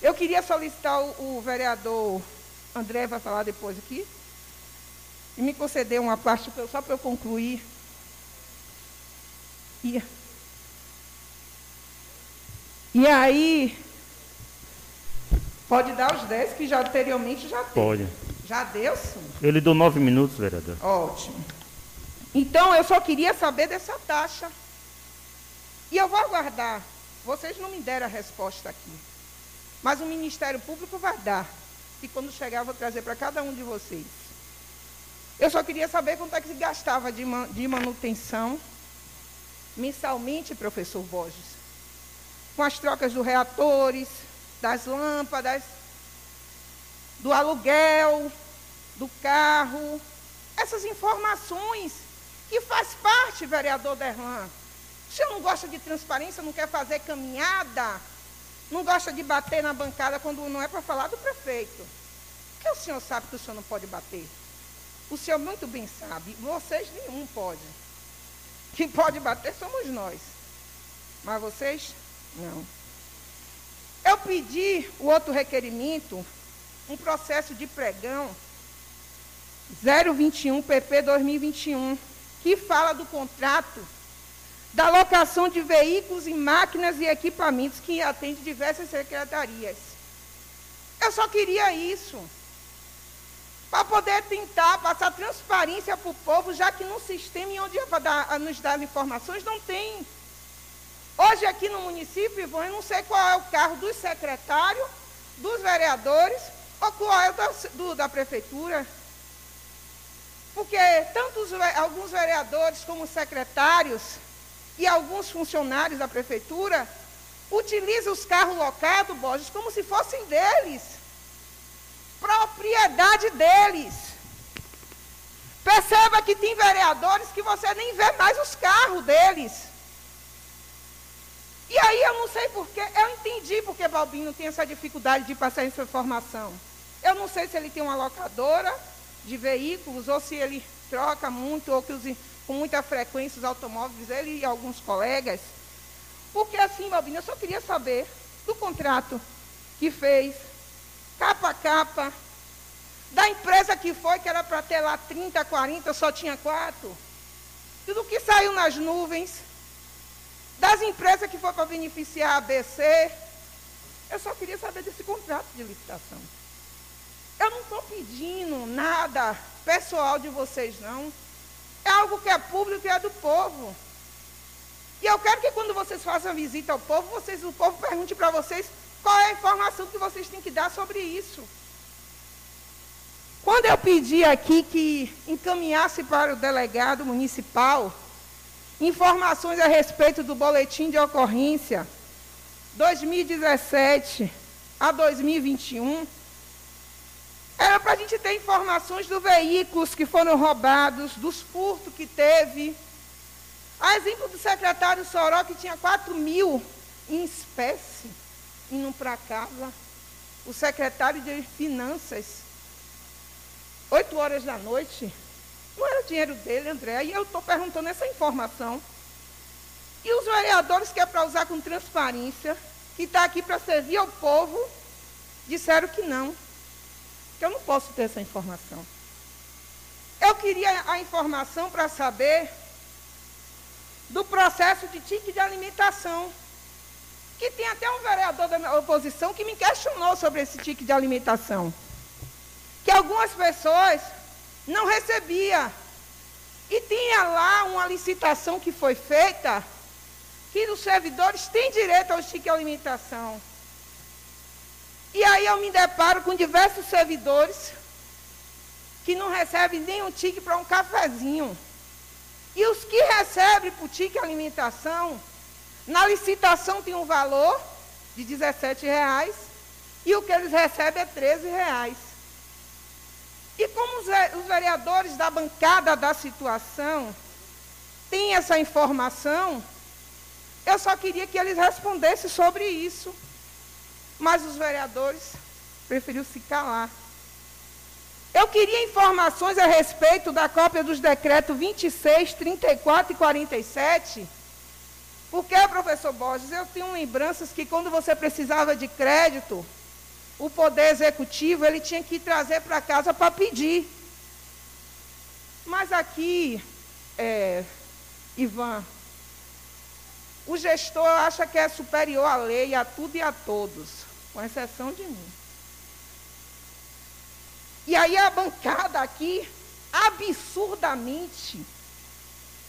Eu queria solicitar o, o, vereador André, vai falar depois aqui, e me conceder uma parte só para eu concluir. E, e aí, pode dar os 10 que já anteriormente já teve. Pode. Já deu, sim. Eu lhe dou nove minutos, vereador. Ótimo. Então, eu só queria saber dessa taxa. E eu vou aguardar. Vocês não me deram a resposta aqui. Mas o Ministério Público vai dar. E quando chegar, eu vou trazer para cada um de vocês. Eu só queria saber quanto é que se gastava de, de manutenção mensalmente, professor Borges. Com as trocas dos reatores, das lâmpadas, do aluguel, do carro, essas informações que faz parte, vereador Derlan. O senhor não gosta de transparência, não quer fazer caminhada, não gosta de bater na bancada quando não é para falar do prefeito. Porque o senhor sabe que o senhor não pode bater. O senhor muito bem sabe, vocês nenhum pode. Quem pode bater somos nós. Mas vocês, não. Eu pedi o outro requerimento um processo de pregão 021 PP 2021, que fala do contrato da locação de veículos e máquinas e equipamentos que atende diversas secretarias. Eu só queria isso. Para poder tentar passar transparência para o povo, já que no sistema onde nos dá as informações não tem. Hoje aqui no município, Ivan, eu não sei qual é o carro dos secretários, dos vereadores, ou qual é o da, do, da prefeitura? Porque tanto os, alguns vereadores como secretários e alguns funcionários da prefeitura utilizam os carros locados, Borges, como se fossem deles. Propriedade deles. Perceba que tem vereadores que você nem vê mais os carros deles. E aí eu não sei porquê, eu entendi porque Balbino tem essa dificuldade de passar essa informação. Eu não sei se ele tem uma locadora de veículos ou se ele troca muito ou que use com muita frequência os automóveis, ele e alguns colegas. Porque assim, Balbino, eu só queria saber do contrato que fez, capa a capa, da empresa que foi, que era para ter lá 30, 40, só tinha quatro. Tudo que saiu nas nuvens, das empresas que foi para beneficiar a ABC. Eu só queria saber desse contrato de licitação. Eu não estou pedindo nada pessoal de vocês, não. É algo que é público e é do povo. E eu quero que quando vocês façam visita ao povo, vocês, o povo pergunte para vocês qual é a informação que vocês têm que dar sobre isso. Quando eu pedi aqui que encaminhasse para o delegado municipal informações a respeito do boletim de ocorrência 2017 a 2021, era para a gente ter informações dos veículos que foram roubados, dos furtos que teve. A exemplo do secretário Soró, que tinha 4 mil em espécie, indo para casa. O secretário de Finanças, 8 horas da noite. Não era dinheiro dele, André. E eu estou perguntando essa informação. E os vereadores que é para usar com transparência, que está aqui para servir ao povo, disseram que não que eu não posso ter essa informação. Eu queria a informação para saber do processo de tique de alimentação. Que tem até um vereador da oposição que me questionou sobre esse tique de alimentação. Que algumas pessoas não recebiam. E tinha lá uma licitação que foi feita que os servidores têm direito ao tique de alimentação. E aí eu me deparo com diversos servidores que não recebem nenhum tique para um cafezinho. E os que recebem por tique alimentação, na licitação tem um valor de 17 reais e o que eles recebem é 13 reais. E como os vereadores da bancada da situação têm essa informação, eu só queria que eles respondessem sobre isso. Mas os vereadores preferiram se calar. Eu queria informações a respeito da cópia dos decretos 26, 34 e 47. Porque, professor Borges, eu tenho lembranças que quando você precisava de crédito, o poder executivo ele tinha que trazer para casa para pedir. Mas aqui, é, Ivan, o gestor acha que é superior à lei, a tudo e a todos, com exceção de mim. E aí a bancada aqui, absurdamente,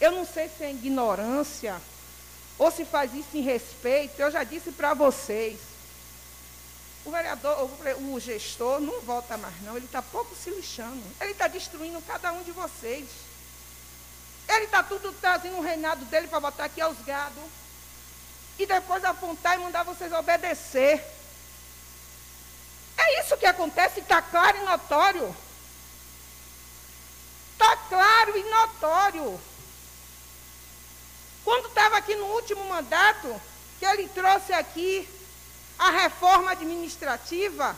eu não sei se é ignorância ou se faz isso em respeito, eu já disse para vocês. O vereador, o, gestor não volta mais não, ele está pouco se lixando. Ele está destruindo cada um de vocês. Ele está tudo trazendo o reinado dele para botar aqui aos gados. E depois apontar e mandar vocês obedecer. É isso que acontece, está claro e notório. Está claro e notório. Quando estava aqui no último mandato, que ele trouxe aqui a reforma administrativa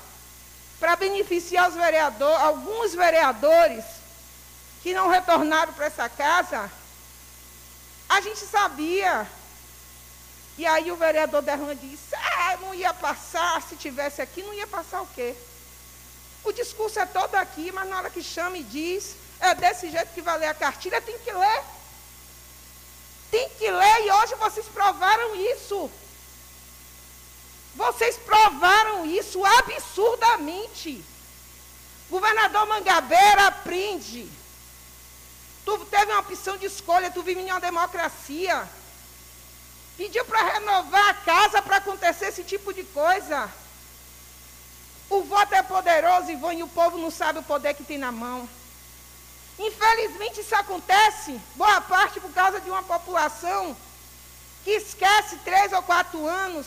para beneficiar os alguns vereadores que não retornaram para essa casa, a gente sabia. E aí o vereador Derlan disse, ah, não ia passar, se tivesse aqui, não ia passar o quê? O discurso é todo aqui, mas na hora que chama e diz, é desse jeito que vai ler a cartilha, tem que ler. Tem que ler, e hoje vocês provaram isso. Vocês provaram isso absurdamente. Governador Mangabeira aprende. Tu teve uma opção de escolha, tu vive em uma democracia. Pediu para renovar a casa para acontecer esse tipo de coisa. O voto é poderoso, Ivone, e o povo não sabe o poder que tem na mão. Infelizmente isso acontece, boa parte por causa de uma população que esquece três ou quatro anos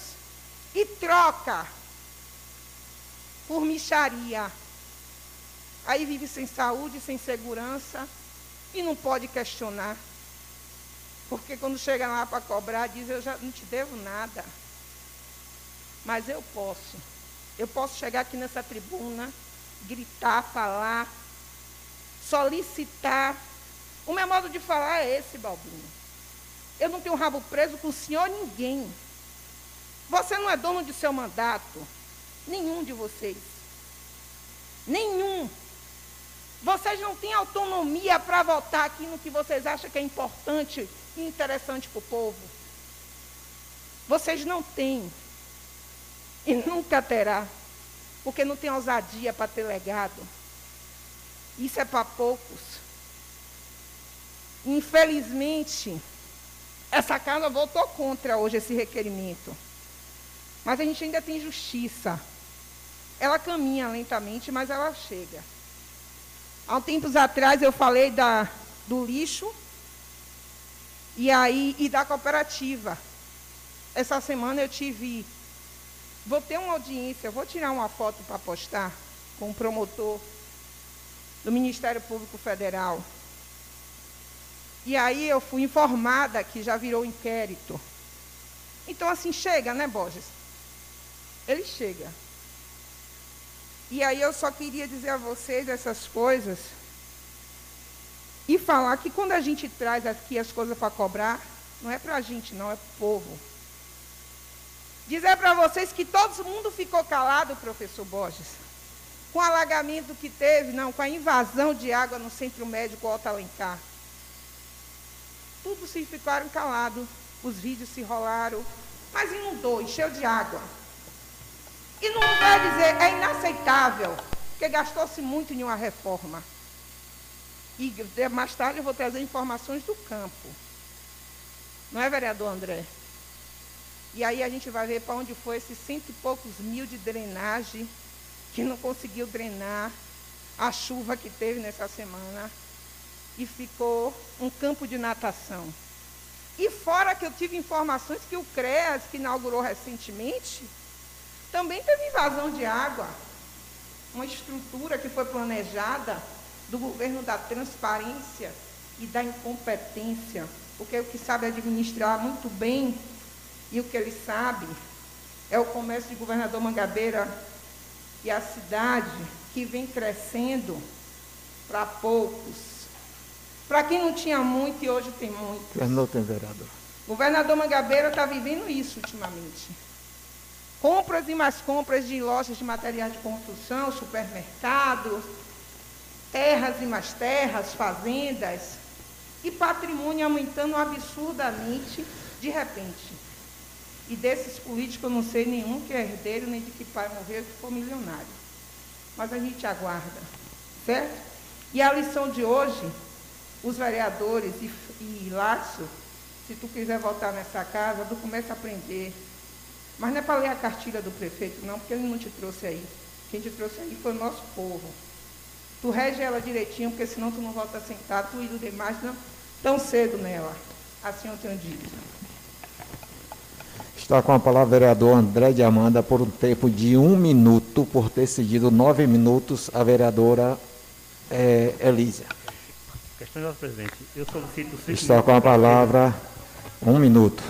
e troca por micharia. Aí vive sem saúde, sem segurança e não pode questionar. Porque quando chega lá para cobrar, diz, eu já não te devo nada. Mas eu posso. Eu posso chegar aqui nessa tribuna, gritar, falar, solicitar. O meu modo de falar é esse, Balbino. Eu não tenho rabo preso com o senhor ninguém. Você não é dono de seu mandato. Nenhum de vocês. Nenhum. Vocês não têm autonomia para votar aqui no que vocês acham que é importante e interessante para o povo. Vocês não têm. E nunca terá. Porque não tem ousadia para ter legado. Isso é para poucos. Infelizmente, essa casa votou contra hoje esse requerimento. Mas a gente ainda tem justiça. Ela caminha lentamente, mas ela chega. Há tempos atrás eu falei da, do lixo e aí e da cooperativa. Essa semana eu tive. Vou ter uma audiência, vou tirar uma foto para postar com o promotor do Ministério Público Federal. E aí eu fui informada que já virou inquérito. Então, assim, chega, né, Borges? Ele chega. E aí eu só queria dizer a vocês essas coisas e falar que quando a gente traz aqui as coisas para cobrar, não é para a gente, não, é para o povo. Dizer para vocês que todo mundo ficou calado, professor Borges com o alagamento que teve, não, com a invasão de água no centro médico Alto Alencar. Tudo se ficaram calados, os vídeos se rolaram, mas inundou, encheu de água. E não vai dizer, é inaceitável, porque gastou-se muito em uma reforma. E mais tarde eu vou trazer informações do campo. Não é, vereador André? E aí a gente vai ver para onde foi esses cento e poucos mil de drenagem que não conseguiu drenar a chuva que teve nessa semana e ficou um campo de natação. E fora que eu tive informações que o CREAS, que inaugurou recentemente, também teve invasão de água. Uma estrutura que foi planejada do governo da transparência e da incompetência, porque o que sabe administrar muito bem e o que ele sabe é o comércio de governador Mangabeira e a cidade que vem crescendo para poucos. Para quem não tinha muito e hoje tem muito. Terminou, tem vereador. Governador Mangabeira está vivendo isso ultimamente. Compras e mais compras de lojas de materiais de construção, supermercados, terras e mais terras, fazendas, e patrimônio aumentando absurdamente de repente. E desses políticos eu não sei nenhum que é herdeiro, nem de que pai morreu que for milionário. Mas a gente aguarda, certo? E a lição de hoje, os vereadores e, e Lácio, se tu quiser voltar nessa casa, tu começa a aprender. Mas não é para ler a cartilha do prefeito, não, porque ele não te trouxe aí. Quem te trouxe aí foi o nosso povo. Tu rege ela direitinho, porque senão tu não volta a sentar, tu e do demais não tão cedo nela. Assim eu tenho dito. Está com a palavra o vereador André de Amanda por um tempo de um minuto, por ter cedido nove minutos a vereadora é, Elísia. Questão de presidente, eu solicito cinco Está com a palavra um minuto.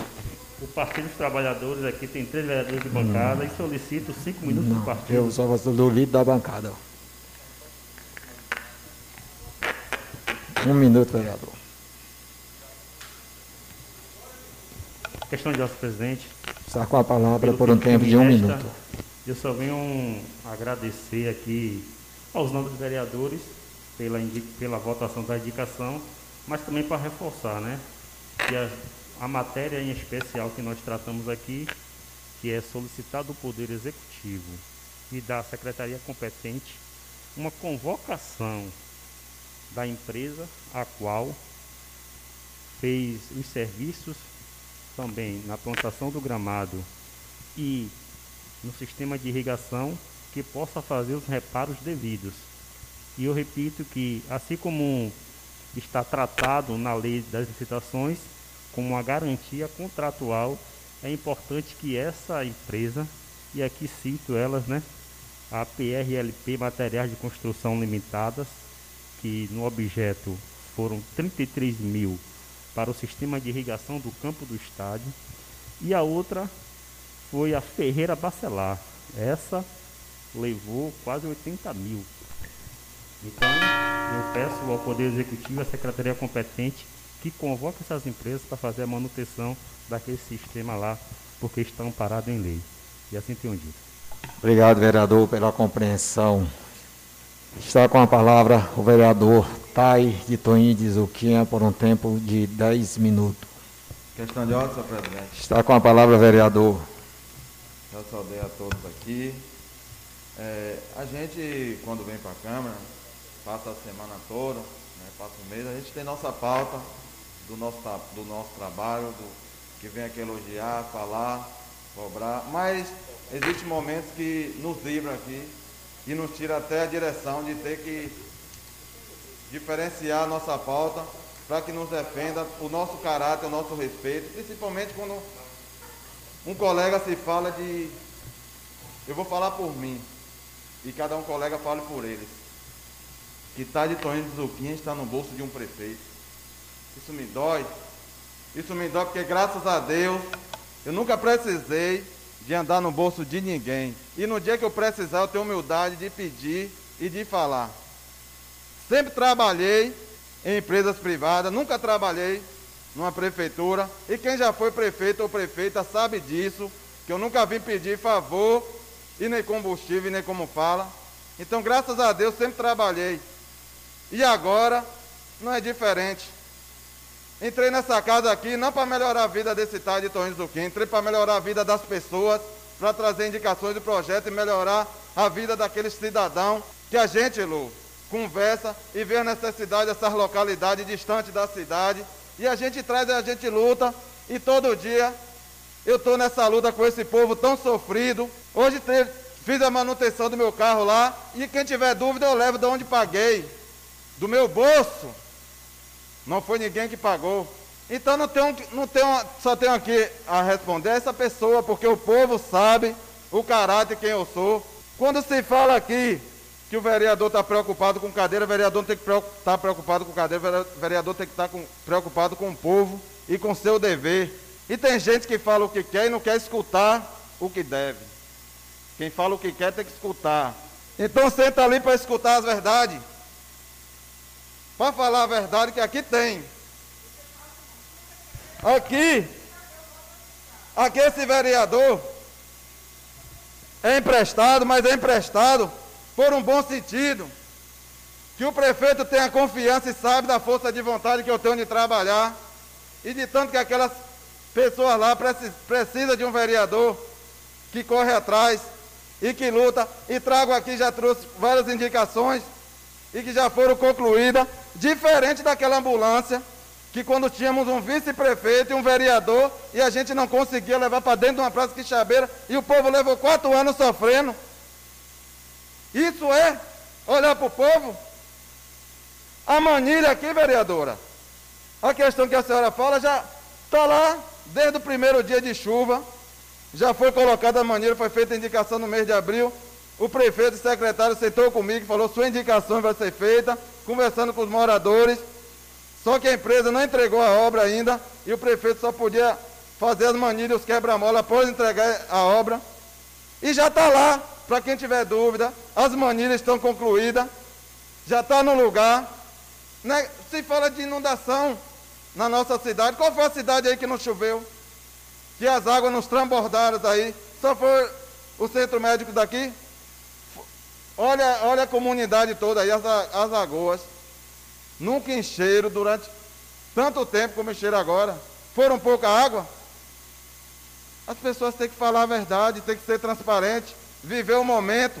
O Partido dos Trabalhadores aqui tem três vereadores de bancada e solicito cinco minutos Não, do partido. eu sou do líder da bancada. Um minuto, vereador. Questão de ordem, presidente. Está com a palavra por um tempo de um resta, minuto. Eu só venho agradecer aqui aos nobres vereadores pela, pela votação da indicação, mas também para reforçar, né? Que a, a matéria em especial que nós tratamos aqui, que é solicitar do Poder Executivo e da Secretaria competente uma convocação da empresa a qual fez os serviços também na plantação do gramado e no sistema de irrigação que possa fazer os reparos devidos. E eu repito que, assim como está tratado na lei das licitações, como uma garantia contratual, é importante que essa empresa, e aqui cito elas, né, a PRLP Materiais de Construção Limitadas, que no objeto foram 33 mil para o sistema de irrigação do campo do estádio, e a outra foi a Ferreira Bacelar. Essa levou quase 80 mil. Então, eu peço ao Poder Executivo e à Secretaria competente que convoque essas empresas para fazer a manutenção daquele sistema lá, porque estão parados em lei. E assim tenho dito. Obrigado, vereador, pela compreensão. Está com a palavra o vereador Tai de Toim de Zuquinha por um tempo de 10 minutos. Questão de ordem, senhor presidente. Está com a palavra, vereador. Já saudei a todos aqui. É, a gente, quando vem para a Câmara, passa a semana toda, né, passa o mês, a gente tem nossa pauta do nosso, do nosso trabalho, do, que vem aqui elogiar, falar, cobrar, mas existem momentos que nos livra aqui e nos tira até a direção de ter que diferenciar a nossa pauta para que nos defenda o nosso caráter, o nosso respeito, principalmente quando um colega se fala de. Eu vou falar por mim. E cada um colega fale por eles. Que tá de Toninho de Zuquinha está no bolso de um prefeito. Isso me dói. Isso me dói porque graças a Deus eu nunca precisei de andar no bolso de ninguém. E no dia que eu precisar, eu tenho humildade de pedir e de falar. Sempre trabalhei em empresas privadas, nunca trabalhei numa prefeitura. E quem já foi prefeito ou prefeita sabe disso, que eu nunca vim pedir favor, e nem combustível, e nem como fala. Então, graças a Deus, sempre trabalhei. E agora, não é diferente. Entrei nessa casa aqui não para melhorar a vida desse tal de Torres do Quim, entrei para melhorar a vida das pessoas, para trazer indicações de projeto e melhorar a vida daqueles cidadãos que a gente, Lu, conversa e vê a necessidade dessas localidades distantes da cidade. E a gente traz a gente luta. E todo dia eu estou nessa luta com esse povo tão sofrido. Hoje teve- fiz a manutenção do meu carro lá. E quem tiver dúvida eu levo de onde paguei. Do meu bolso. Não foi ninguém que pagou. Então não tenho, não tenho, só tenho aqui a responder essa pessoa, porque o povo sabe o caráter quem eu sou. Quando se fala aqui que o vereador está preocupado com cadeira, o vereador tem que estar preocupado com cadeira, o vereador tem que estar com- preocupado com o povo e com seu dever. E tem gente que fala o que quer e não quer escutar o que deve. Quem fala o que quer tem que escutar. Então senta ali para escutar as verdades. Para falar a verdade que aqui tem. Aqui, aqui esse vereador é emprestado, mas é emprestado por um bom sentido. Que o prefeito tenha confiança e sabe da força de vontade que eu tenho de trabalhar. E de tanto que aquelas pessoas lá precisam de um vereador que corre atrás e que luta. E trago aqui, já trouxe várias indicações e que já foram concluídas, diferente daquela ambulância, que quando tínhamos um vice-prefeito e um vereador, e a gente não conseguia levar para dentro de uma praça quixabeira, e o povo levou quatro anos sofrendo. Isso é olhar para o povo? A manilha aqui, vereadora, a questão que a senhora fala já está lá desde o primeiro dia de chuva, já foi colocada a manilha, foi feita a indicação no mês de abril, o prefeito e secretário sentou comigo e falou: sua indicação vai ser feita, conversando com os moradores. Só que a empresa não entregou a obra ainda e o prefeito só podia fazer as manilhas, os quebra-mola após entregar a obra. E já está lá, para quem tiver dúvida, as manilhas estão concluídas, já está no lugar. Né? Se fala de inundação na nossa cidade, qual foi a cidade aí que não choveu? Que as águas nos transbordaram aí? Só foi o centro médico daqui? Olha, olha a comunidade toda aí, as, as lagoas. Nunca encheram durante tanto tempo como encheram agora. Foram pouca água? As pessoas têm que falar a verdade, têm que ser transparente, viver o momento.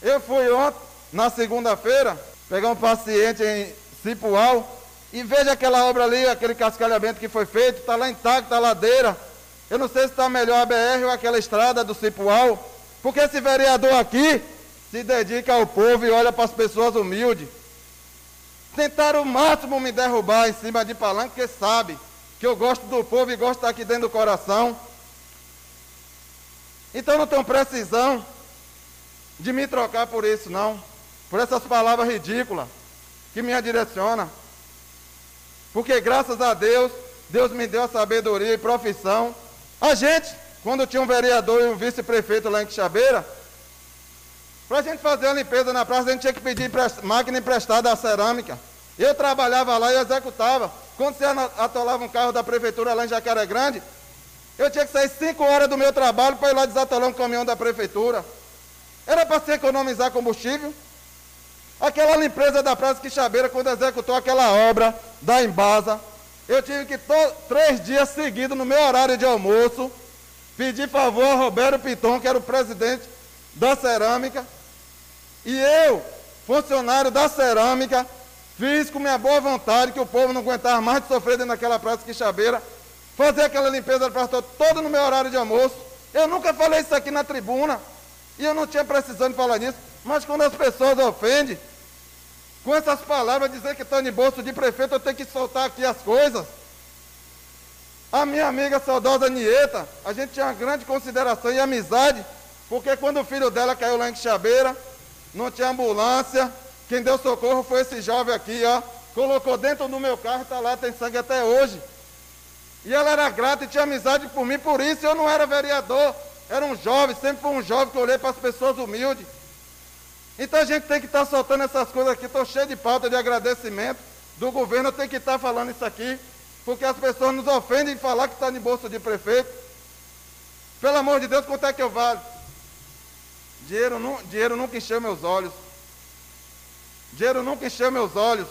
Eu fui ontem, na segunda-feira, pegar um paciente em Cipual e veja aquela obra ali, aquele cascalhamento que foi feito, está lá intacto a ladeira. Eu não sei se está melhor a BR ou aquela estrada do Cipual, porque esse vereador aqui se dedica ao povo e olha para as pessoas humildes. Tentaram o máximo me derrubar em cima de palanque, porque sabe que eu gosto do povo e gosto de estar aqui dentro do coração. Então não tenho precisão de me trocar por isso, não. Por essas palavras ridículas que me direciona. Porque graças a Deus, Deus me deu a sabedoria e profissão. A gente, quando tinha um vereador e um vice-prefeito lá em Quixabeira, para a gente fazer a limpeza na praça, a gente tinha que pedir máquina emprestada à cerâmica. Eu trabalhava lá e executava. Quando você atolava um carro da prefeitura lá em Jacaré Grande, eu tinha que sair 5 horas do meu trabalho para ir lá desatolar um caminhão da prefeitura. Era para se economizar combustível. Aquela limpeza da Praça Quixabeira, quando executou aquela obra da Embasa, eu tive que três dias seguidos, no meu horário de almoço, pedir favor a Roberto Piton, que era o presidente da cerâmica, e eu, funcionário da cerâmica, fiz com minha boa vontade, que o povo não aguentava mais de sofrer dentro daquela praça quixabeira, fazer aquela limpeza da praça toda no meu horário de almoço. Eu nunca falei isso aqui na tribuna, e eu não tinha precisão de falar nisso, mas quando as pessoas ofendem, com essas palavras, dizer que estou em bolso de prefeito, eu tenho que soltar aqui as coisas. A minha amiga saudosa Nieta, a gente tinha uma grande consideração e amizade, porque quando o filho dela caiu lá em Quixabeira, não tinha ambulância. Quem deu socorro foi esse jovem aqui, ó. Colocou dentro do meu carro, está lá, tem sangue até hoje. E ela era grata e tinha amizade por mim, por isso eu não era vereador. Era um jovem, sempre fui um jovem que olhei para as pessoas humildes. Então a gente tem que estar tá soltando essas coisas aqui. Estou cheio de pauta de agradecimento do governo, eu tenho que estar tá falando isso aqui, porque as pessoas nos ofendem em falar que está em bolsa de prefeito. Pelo amor de Deus, quanto é que eu valho? Dinheiro, dinheiro nunca encheu meus olhos. Dinheiro nunca encheu meus olhos.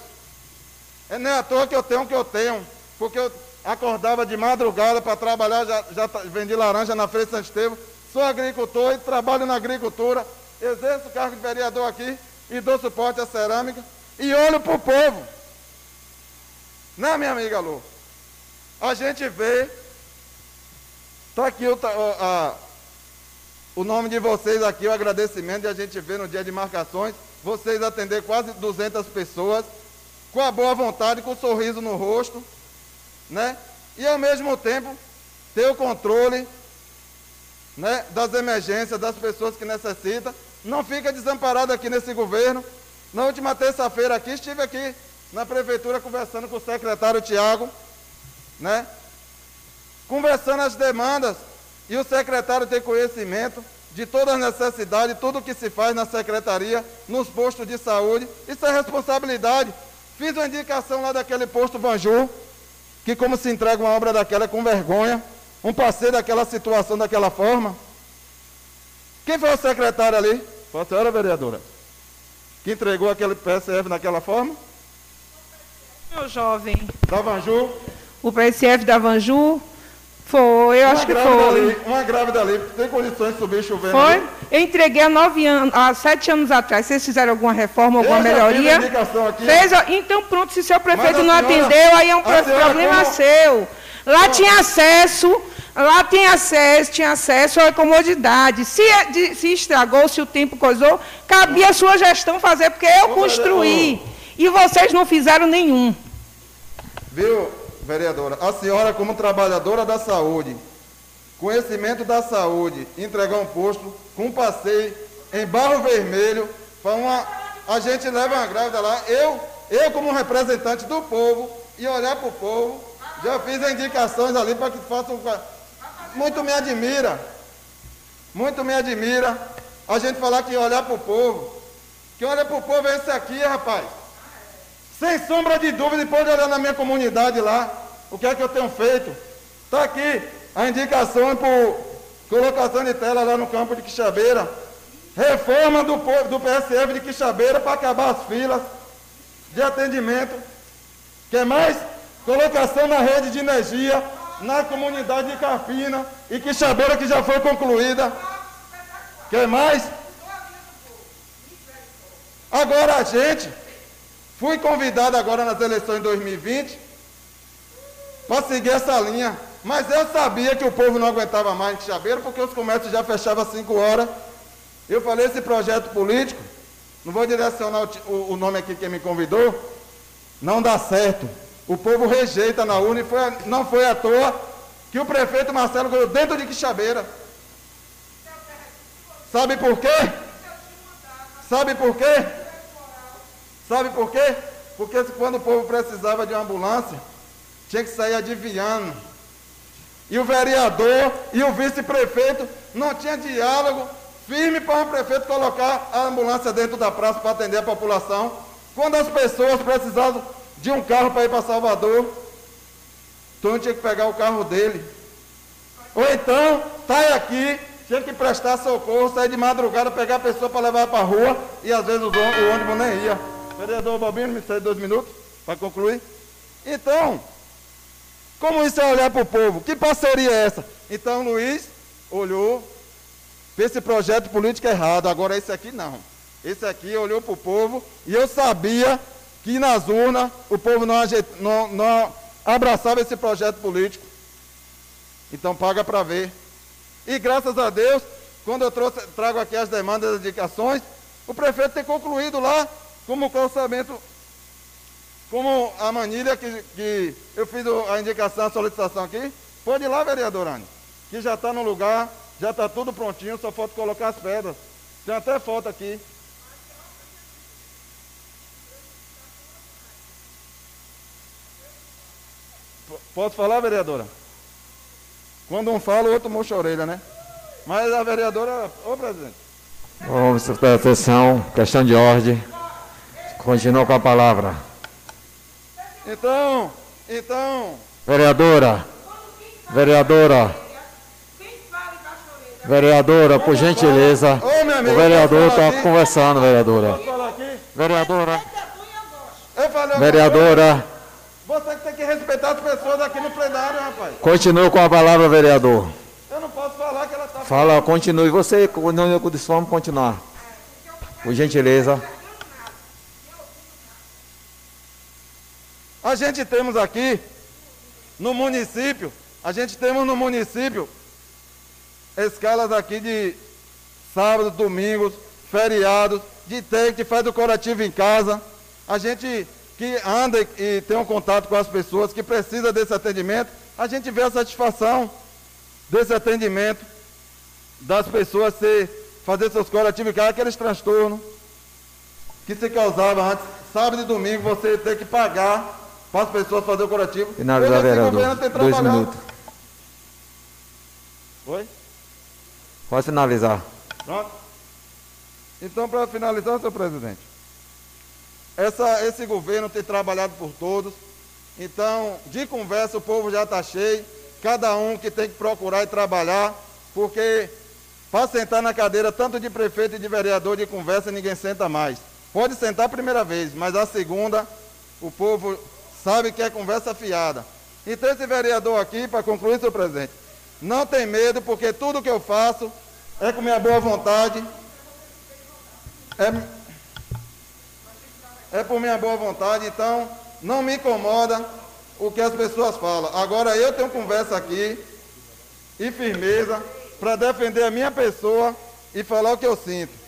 É nem à toa que eu tenho o que eu tenho. Porque eu acordava de madrugada para trabalhar, já, já vendi laranja na Feira de Santo Estevam. Sou agricultor e trabalho na agricultura. Exerço o cargo de vereador aqui e dou suporte à cerâmica. E olho para o povo. Não, é, minha amiga Lu? A gente vê. Está aqui o, a, o nome de vocês aqui, o agradecimento, e a gente vê no dia de marcações, vocês atender quase 200 pessoas, com a boa vontade, com um sorriso no rosto, né? E ao mesmo tempo, ter o controle né, das emergências, das pessoas que necessitam. Não fica desamparado aqui nesse governo. Na última terça-feira aqui, estive aqui na prefeitura conversando com o secretário Tiago, né? Conversando as demandas e o secretário tem conhecimento de todas as necessidades, tudo o que se faz na secretaria, nos postos de saúde. Isso é responsabilidade. Fiz uma indicação lá daquele posto Vanju, que como se entrega uma obra daquela é com vergonha, um passeio daquela situação daquela forma. Quem foi o secretário ali? Foi a senhora vereadora. Que entregou aquele PSF daquela forma? Meu jovem. Da Vanju? O PSF da Vanju foi, eu uma acho que foi. Ali, uma grávida ali, tem condições de subir chovendo. Foi? ali? Eu entreguei há nove anos, há sete anos atrás. Vocês fizeram alguma reforma, alguma já fiz melhoria? aqui. Fez, então pronto, se o seu prefeito não senhora- atendeu, aí é um problema como- seu. Lá tinha acesso, lá tem acesso, tinha acesso à comodidade. Se, é de- se estragou, se o tempo coisou, cabia a sua gestão fazer, porque eu construí. E vocês não fizeram nenhum. Viu, vereadora? A senhora, como trabalhadora da saúde, conhecimento da saúde, entregar um posto com passeio em barro vermelho para uma. A gente leva uma grávida lá. Eu, eu como representante do povo, e olhar para o povo, já fiz indicações ali para que façam. Muito me admira. Muito me admira a gente falar que olhar para o povo. Que olha para o povo é esse aqui, rapaz. Sem sombra de dúvida, pode olhar na minha comunidade lá, o que é que eu tenho feito. Está aqui a indicação por colocação de tela lá no campo de Quixabeira. Reforma do, do PSF de Quixabeira para acabar as filas de atendimento. Quer mais? Colocação na rede de energia na comunidade de Carpina e Quixabeira que já foi concluída. Quer mais? Agora a gente, fui convidado agora nas eleições de 2020 para seguir essa linha. Mas eu sabia que o povo não aguentava mais em Quixabeira, porque os comércios já fechavam às 5 horas. Eu falei, esse projeto político, não vou direcionar o, o- nome aqui que me convidou, não dá certo. O povo rejeita na urna e foi, não foi à toa que o prefeito Marcelo ganhou dentro de Quixabeira. Sabe por quê? Sabe por quê? Sabe por quê? Porque quando o povo precisava de uma ambulância, tinha que sair adivinhando. E o vereador e o vice-prefeito não tinha diálogo firme para o prefeito colocar a ambulância dentro da praça para atender a população. Quando as pessoas precisavam de um carro para ir para Salvador, então tinha que pegar o carro dele. Ou então, sai aqui, tinha que prestar socorro, sair de madrugada, pegar a pessoa para levar para a rua, e às vezes o ônibus nem ia. Vereador Bobino, me cede dois minutos para concluir. Então, como isso é olhar para o povo? Que parceria é essa? Então Luiz olhou, fez esse projeto político errado, agora esse aqui não. Esse aqui olhou para o povo e eu sabia que nas urnas o povo não, não- não abraçava esse projeto político. Então paga para ver. E graças a Deus, quando eu trouxe, trago aqui as demandas e as indicações, o prefeito tem concluído lá como o orçamento como a manilha que, que eu fiz a indicação, a solicitação aqui, pode ir lá, vereador Anny, que já está no lugar, já está tudo prontinho, só falta colocar as pedras. Tem até foto aqui. P- Posso falar, vereadora? Quando um fala, o outro murcha a orelha, né? Mas a vereadora. Ô, presidente. Prestar atenção, questão de ordem. Continua com a palavra. Então, então, Vereadora, vereadora, vereadora, por gentileza, Ô, meu amigo, o vereador está conversando, vereadora. Vereadora, Eu falei, vereadora, Você que tem que respeitar as pessoas aqui no plenário, rapaz. continua com a palavra, vereador. Eu não posso falar que ela está Fala, continue. Você, não eu vamos continuar. Por gentileza. A gente temos aqui, no município, a gente temos no município escalas aqui de sábados, domingos, feriados, de técnico que faz o curativo em casa. A gente que anda e, tem um contato com as pessoas que precisa desse atendimento, a gente vê a satisfação desse atendimento das pessoas ser, fazer seus curativos em casa, aqueles transtornos que se causava antes, sábado e domingo, você ter que pagar para as pessoas fazer o curativo. Finalizar, vereador. Dois minutos. Oi? Pode finalizar. Pronto? Então, para finalizar, senhor presidente, essa, esse governo tem trabalhado por todos. Então, de conversa, o povo já está cheio. Cada um que tem que procurar e trabalhar, porque para sentar na cadeira, tanto de prefeito e de vereador, de conversa, ninguém senta mais. Pode sentar a primeira vez, mas a segunda, o povo sabe que é conversa fiada. Então, esse vereador aqui, para concluir, seu presidente, não tem medo, porque tudo que eu faço é com minha boa vontade, é, é por minha boa vontade, então não me incomoda o que as pessoas falam. Agora eu tenho conversa aqui e firmeza para defender a minha pessoa e falar o que eu sinto.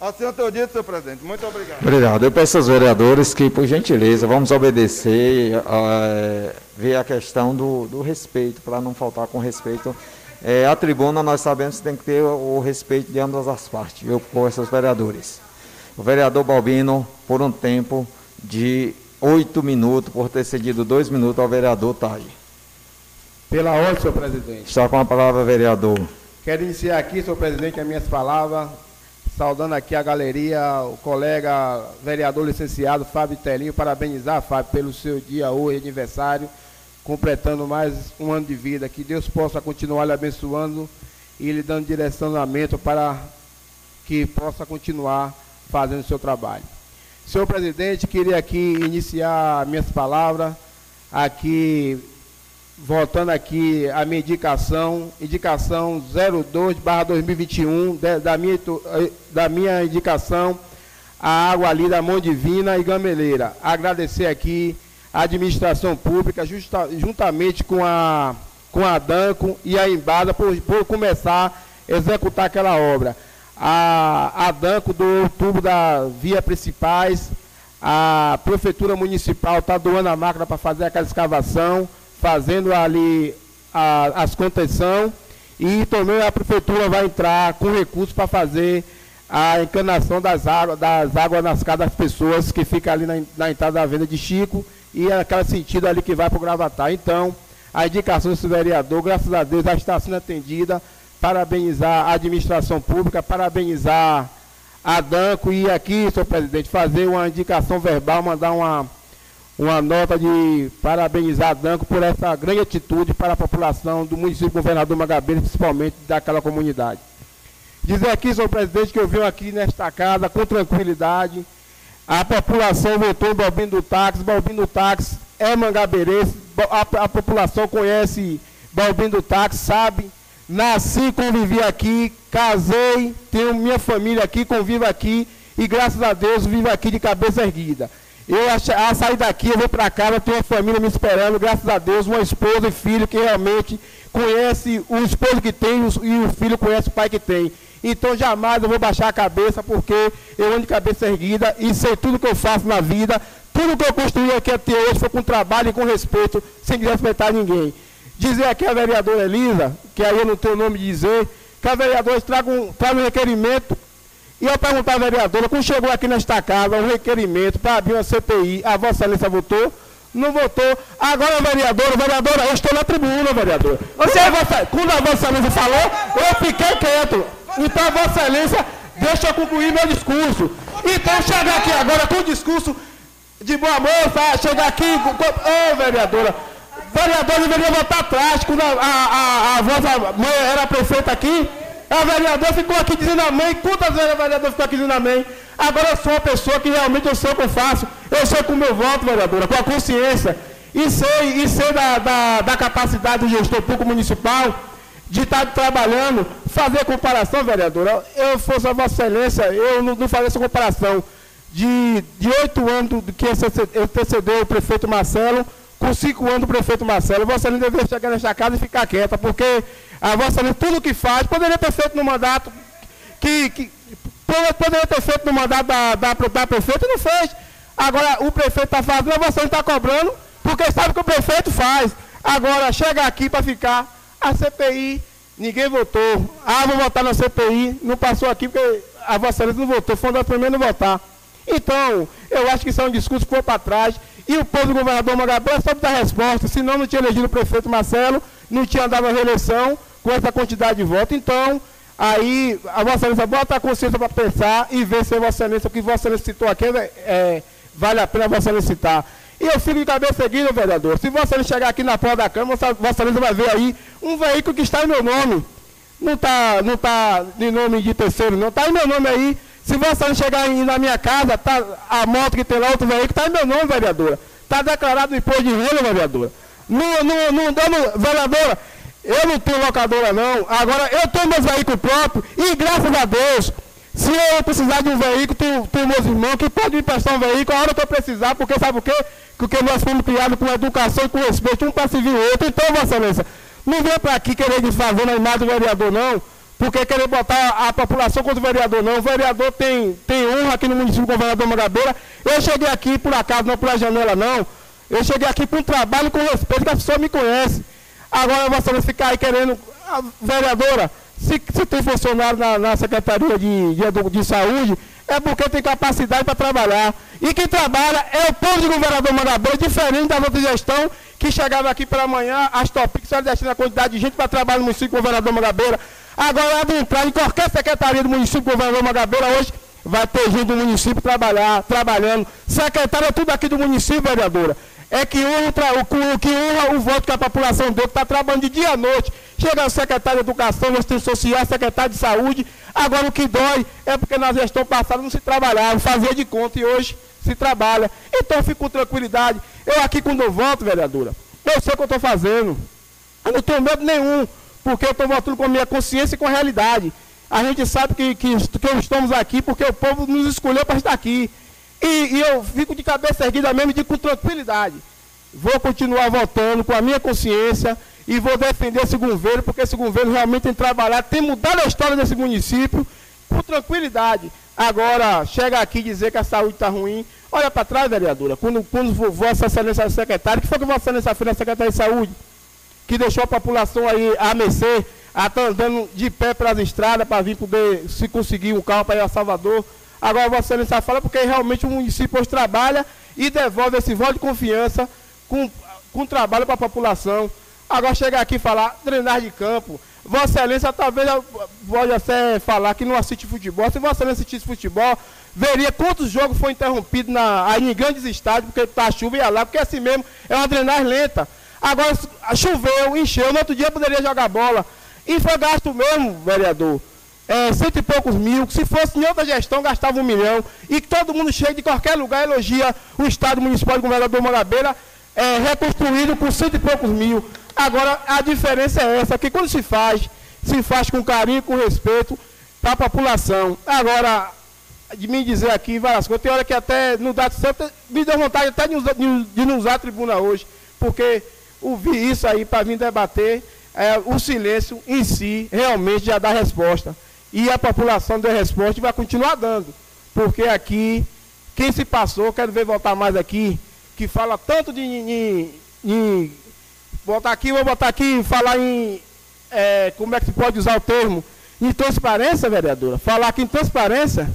Assim eu tenho dito, senhor presidente. Muito obrigado. Obrigado. Eu peço aos vereadores que, por gentileza, vamos obedecer, uh, ver a questão do, do respeito, para não faltar com respeito. É, a tribuna, nós sabemos que tem que ter o, o respeito de ambas as partes, eu com esses vereadores. O vereador Balbino, por um tempo de oito minutos, por ter cedido dois minutos ao vereador Tai. Pela ordem, senhor presidente. Está com a palavra, vereador. Quero iniciar aqui, senhor presidente, as minhas palavras saudando aqui a galeria, o colega vereador licenciado Fábio Telinho, parabenizar, Fábio, pelo seu dia hoje, aniversário, completando mais um ano de vida. Que Deus possa continuar lhe abençoando e lhe dando direcionamento para que possa continuar fazendo o seu trabalho. Senhor presidente, queria aqui iniciar minhas palavras aqui voltando aqui a minha indicação, indicação 02 2021, da minha, eh, da minha indicação, a água ali da Mão Divina e Gameleira. Agradecer aqui a administração pública, justa, juntamente com a, com a Danco e a Embada, por, por começar a executar aquela obra. A, a Danco do tubo da via principais, a Prefeitura Municipal está doando a máquina para fazer aquela escavação, fazendo ali a, as contenção e também a prefeitura vai entrar com recursos para fazer a encanação das águas, das águas nas casas das pessoas que fica ali na, na entrada da venda de Chico e aquela sentido ali que vai para o Gravatar. Então, a indicação desse vereador, graças a Deus, já está sendo atendida. Parabenizar a administração pública, parabenizar a Danco e aqui, senhor presidente, fazer uma indicação verbal, mandar uma uma nota de parabenizar a Danco por essa grande atitude para a população do município Governador Magabeira, principalmente daquela comunidade. Dizer aqui, senhor presidente, que eu venho aqui nesta casa com tranquilidade. A população votou Balbino do Táxi. Balbino do Táxi é mangabeirense. A, a população conhece Balbino do Táxi, sabe. Nasci, convivi aqui, casei, tenho minha família aqui, convivo aqui e graças a Deus vivo aqui de cabeça erguida. Eu a, a sair daqui, eu vou para casa, tenho uma família me esperando, graças a Deus, uma esposa e filho que realmente conhece o esposo que tem e o filho conhece o pai que tem. Então jamais eu vou baixar a cabeça, porque eu ando de cabeça erguida e sei tudo que eu faço na vida, tudo que eu construí aqui até hoje foi com trabalho e com respeito, sem respeitar ninguém. Dizer aqui a vereadora Elisa, que aí eu não tenho o nome de dizer, que a vereadora traga um, traga um requerimento e eu perguntar à vereadora, quando chegou aqui nesta casa um requerimento para abrir uma CPI, a Vossa Excelência votou? Não votou. Agora, vereadora, vereadora, eu estou na tribuna, vereadora. Você... Quando, a Vossa, quando a Vossa Excelência falou, eu fiquei quieto. Então, a Vossa Excelência, deixa eu concluir meu discurso. Então, chegar aqui agora com o discurso de boa moça, chegar aqui. Ô, oh, vereadora, vereadora deveria votar atrás, quando a, a, a, a vossa mãe era prefeita aqui. A vereadora ficou aqui dizendo amém. Quantas vezes a vereadora ficou aqui dizendo amém? Agora eu sou uma pessoa que realmente eu sei o que eu faço. Eu sei com o meu voto, vereadora, com a consciência. E sei, e sei da, da, da capacidade do gestor público municipal de estar trabalhando, fazer comparação, vereadora. Eu fosse a Vossa Excelência, eu não, não essa comparação de oito anos que antecedeu o prefeito Marcelo, com cinco anos do prefeito Marcelo. Vossa Excelência deveria chegar nesta casa e ficar quieta, porque a Vossa Excelência, tudo que faz, poderia ter feito no mandato que, que poderia ter feito no mandato da, da, da prefeita e não fez. Agora o prefeito está fazendo, a Vossa está cobrando, porque sabe que o prefeito faz. Agora chega aqui para ficar a CPI, ninguém votou. Ah, vou votar na CPI, não passou aqui porque a Vossa não votou, foi uma das primeiras a votar. Então, eu acho que isso é um discurso que foi para trás. E o povo do governador Magabeira sabe dar resposta, senão não tinha elegido o prefeito Marcelo, não tinha dado a reeleição com essa quantidade de votos. Então, Aí a Vossa Excelência bota a consciência para pensar e ver se a Vossa Excelência, o que Vossa Excelência citou aqui, é, é, vale a pena Vossa Excelência citar. E eu fico de cabeça seguida, vereador. Se Vossa Excelência chegar aqui na porta da Câmara, Vossa Excelência vai ver aí um veículo que está em meu nome. Não está não tá de nome de terceiro, não. Está em meu nome aí. Se Excelência chegar aí na minha casa, tá, a moto que tem lá, outro veículo, está em meu nome, vereadora. Está declarado imposto de renda, vereadora. Não, não, não damos, vereadora, eu não tenho locadora não. Agora eu tenho meu veículo próprio e graças a Deus, se eu precisar de um veículo, tenho, tenho meus irmãos que podem me prestar um veículo a hora que eu precisar, porque sabe por quê? Porque nós fomos criados com educação e com respeito, um para servir o outro. Então, Vossa Excelência, não vem para aqui querer desfazer na imagem do vereador, não, porque querer botar a população contra o vereador, não. O vereador tem, tem honra aqui no município com o governador Magabeira. Eu cheguei aqui por acaso, não pela janela, não. Eu cheguei aqui para um trabalho com respeito, que a pessoa me conhece. Agora você vai ficar aí querendo, a vereadora, se, se tem funcionário na, na Secretaria de, de, de, Saúde, é porque tem capacidade para trabalhar. E quem trabalha é o povo de governador Mangabeira, diferente da outra gestão que chegava aqui pela manhã, as topics só a quantidade de gente para trabalhar no município do governador Mangabeira. Agora, ela entrar em qualquer secretaria do município do governador Mangabeira hoje, vai ter gente do município trabalhar, trabalhando. Secretária é tudo aqui do município, vereadora é que honra, o, que honra o voto que a população deu, que está trabalhando de dia à noite. Chega o secretário de Educação, Assistência Social, secretário de Saúde. Agora o que dói é porque na gestão passada não se trabalhava, fazia de conta e hoje se trabalha. Então fico com tranquilidade. Eu aqui quando eu voto, vereadora, eu sei o que eu estou fazendo. Eu não tenho medo nenhum, porque eu estou votando com a minha consciência e com a realidade. A gente sabe que, que, que estamos aqui porque o povo nos escolheu para estar aqui. E, e, eu fico de cabeça erguida mesmo e com tranquilidade. Vou continuar votando com a minha consciência e vou defender esse governo, porque esse governo realmente tem trabalhado, tem mudado a história desse município com tranquilidade. Agora, chega aqui dizer que a saúde está ruim. Olha para trás, vereadora, quando, quando Vossa Excelência secretária, que foi que Vossa Excelência fez na Secretaria de Saúde? Que deixou a população aí a mercê, tá andando de pé pelas estradas para vir poder se conseguir um carro para ir a Salvador. Agora Vossa Excelência fala porque realmente o município hoje trabalha e devolve esse voto de confiança com, com trabalho para a população. Agora chegar aqui e falar drenagem de campo. Vossa Excelência talvez pode até falar que não assiste futebol. Se Vossa Excelência assistisse futebol, veria quantos jogos foram interrompidos na, em grandes estádios, porque está chuva e ia lá, porque assim mesmo é uma drenagem lenta. Agora choveu, encheu, no outro dia poderia jogar bola. E foi gasto mesmo, vereador é, cento e poucos mil, se fosse em outra gestão gastava um milhão, e todo mundo chega de qualquer lugar elogia o Estado Municipal de Governador Mangabeira, é, reconstruído com cento e poucos mil. Agora, a diferença é essa, que quando se faz, se faz com carinho, com respeito para a população. Agora, de me dizer aqui várias coisas, tem hora que até não dá certo, me deu vontade até de, de, de não usar a tribuna hoje, porque ouvir isso aí para vir debater, é, o silêncio em si realmente já dá resposta e a população deu resposta e vai continuar dando. Porque aqui, quem se passou, quero ver voltar mais aqui, que fala tanto de. de, de botar aqui, vou botar aqui falar em. É, como é que se pode usar o termo? Em transparência, vereadora. Falar aqui em transparência,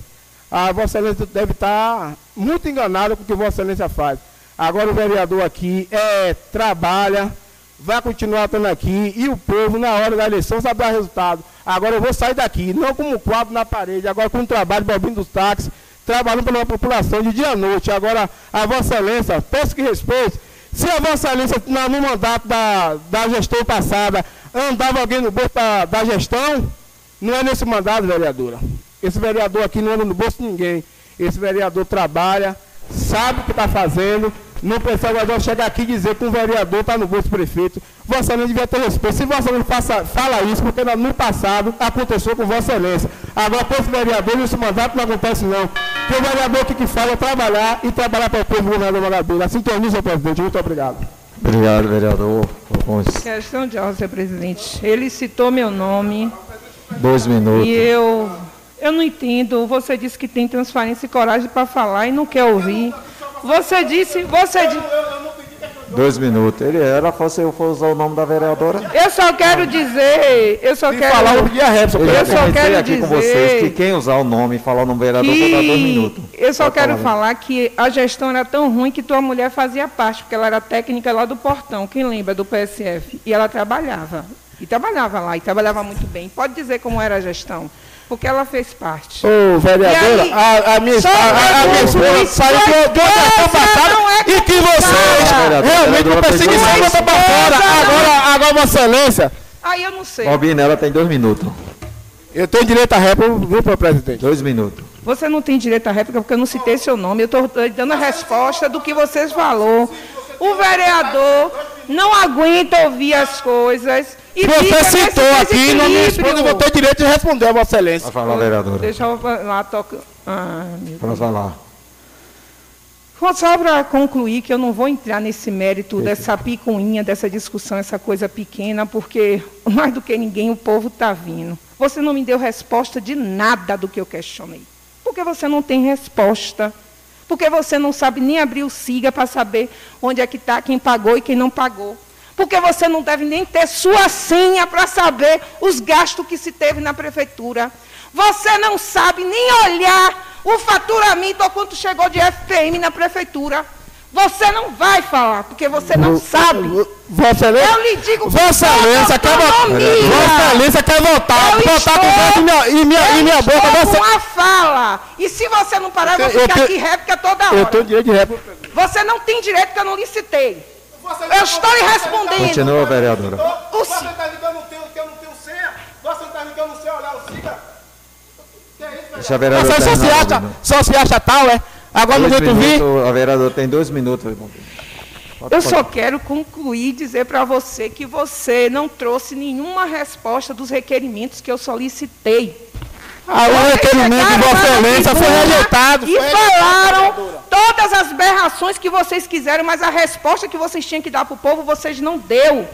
a Vossa Excelência deve estar muito enganada com o que Vossa Excelência faz. Agora o vereador aqui é, trabalha, vai continuar estando aqui e o povo, na hora da eleição, saberá resultado. Agora eu vou sair daqui, não como quadro na parede, agora com o trabalho bobinho dos táxis, trabalhando pela população de dia à noite. Agora, a Vossa Excelência, peço que respeite. Se a Vossa Excelência, no mandato da, da gestão passada, andava alguém no bolso da, da gestão, não é nesse mandato, vereadora. Esse vereador aqui não anda no bolso de ninguém. Esse vereador trabalha, sabe o que está fazendo, não precisa agora chegar aqui e dizer que um vereador está no bolso do prefeito. Vossa Excelência devia ter respeito. Se Vossa Excelência faça, fala isso, porque no passado aconteceu com Vossa Excelência. Agora, com esse vereador, esse mandato não acontece não. Porque o vereador que, que fala é trabalhar e trabalhar para o povo do governador Magabeira. Assim senhor presidente. Muito obrigado. Obrigado, vereador. Questão de ordem, senhor presidente. Ele citou meu nome. Dois minutos. E eu, eu não entendo. Você disse que tem transparência e coragem para falar e não quer ouvir. Você disse, você disse. Dois minutos. Ele era, se eu for usar o nome da vereadora. Eu só quero dizer, eu só quero. falar o dia rap, eu, eu só quero aqui dizer com vocês que quem usar o nome e falar o nome do vereador vai dar dois minutos. Eu só quero falar, falar que a gestão era tão ruim que tua mulher fazia parte, porque ela era técnica lá do portão, quem lembra do PSF? E ela trabalhava. E trabalhava lá, e trabalhava muito bem. Pode dizer como era a gestão, porque ela fez parte. Ô, vereadora, E aí, a, a minha, a, a, a minha esposa saiu do do gestão esposa passada não é e que vocês complicada. realmente Vereadora, perseguição botou para fora. Agora, agora, Vossa Excelência, Aí eu não sei. Bobina, ela tem dois minutos. eu tenho direito à réplica, viu, meu presidente? Dois minutos. Você não tem direito à réplica porque eu não citei seu nome. Eu estou dando a resposta do que vocês falou. O vereador não aguenta ouvir as coisas e Você citou aqui, não minha esposa, eu vou ter direito de responder a Vossa Excelência. Vai falar, vereadora. Deixa eu lá tocar. Ah, meu Pode falar. Só para concluir que eu não vou entrar nesse mérito dessa picuinha, dessa discussão, essa coisa pequena, porque mais do que ninguém o povo está vindo. Você não me deu resposta de nada do que eu questionei. Porque você não tem resposta. Porque você não sabe nem abrir o SIGA para saber onde é que está, quem pagou e quem não pagou. Porque você não deve nem ter sua senha para saber os gastos que se teve na prefeitura. Você não sabe nem olhar o faturamento ou quanto chegou de FPM na prefeitura. Você não vai falar, porque você não sabe. Vossa Excelência, Eu lhe digo Vossa Excelência quer votar. Vossa Excelência quer votar. Eu Votar com em minha, em minha, em minha Eu boca. estou Vossa... com a fala. E se você não parar, eu Eu vou ficar tenho- aqui réplica toda Eu hora. tenho direito de réplica. Você não tem direito que eu não lhe citei. Eu estou lhe respondendo. Continua, vereadora. O Você está dizendo que eu não tenho, que eu não tenho senha? Você está dizendo que eu não sei olhar o SIGA? Que é isso, Deixa a vereadora Você só se acha, só se acha tal, é? Agora não Dois aguento vir. minutos, a vereadora tem dois minutos. Pode- Eu pode- só quero concluir e dizer para você que você não trouxe nenhuma resposta dos requerimentos que eu solicitei. Ah, o requerimento de Chegaram Vossa Excelência foi rejeitado. E foi falaram todas as berrações que vocês quiseram, mas a resposta que vocês tinham que dar para o povo, vocês não deu.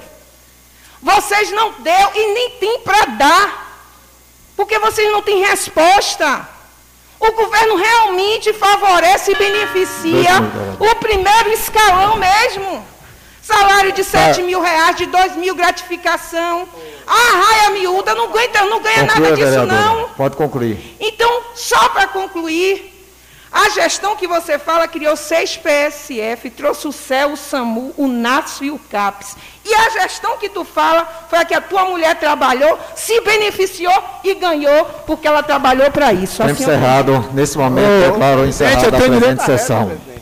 Vocês não deu e nem tem para dar. Porque vocês não têm resposta. O governo realmente favorece e beneficia o primeiro escalão mesmo. Salário de 7 mil reais, de 2 mil gratificação. A raia miúda não ganha, não ganha Conclua, nada disso, vereadora. não. Pode concluir. Então, só para concluir, a gestão que você fala criou seis PSF, trouxe o CEL, o SAMU, o NASF e o CAPES. E a gestão que tu fala foi a que a tua mulher trabalhou, se beneficiou e ganhou, porque ela trabalhou para isso. Tempo Assim eu- encerrado. Nesse momento, eu a tenho direito presente à sessão. réplica,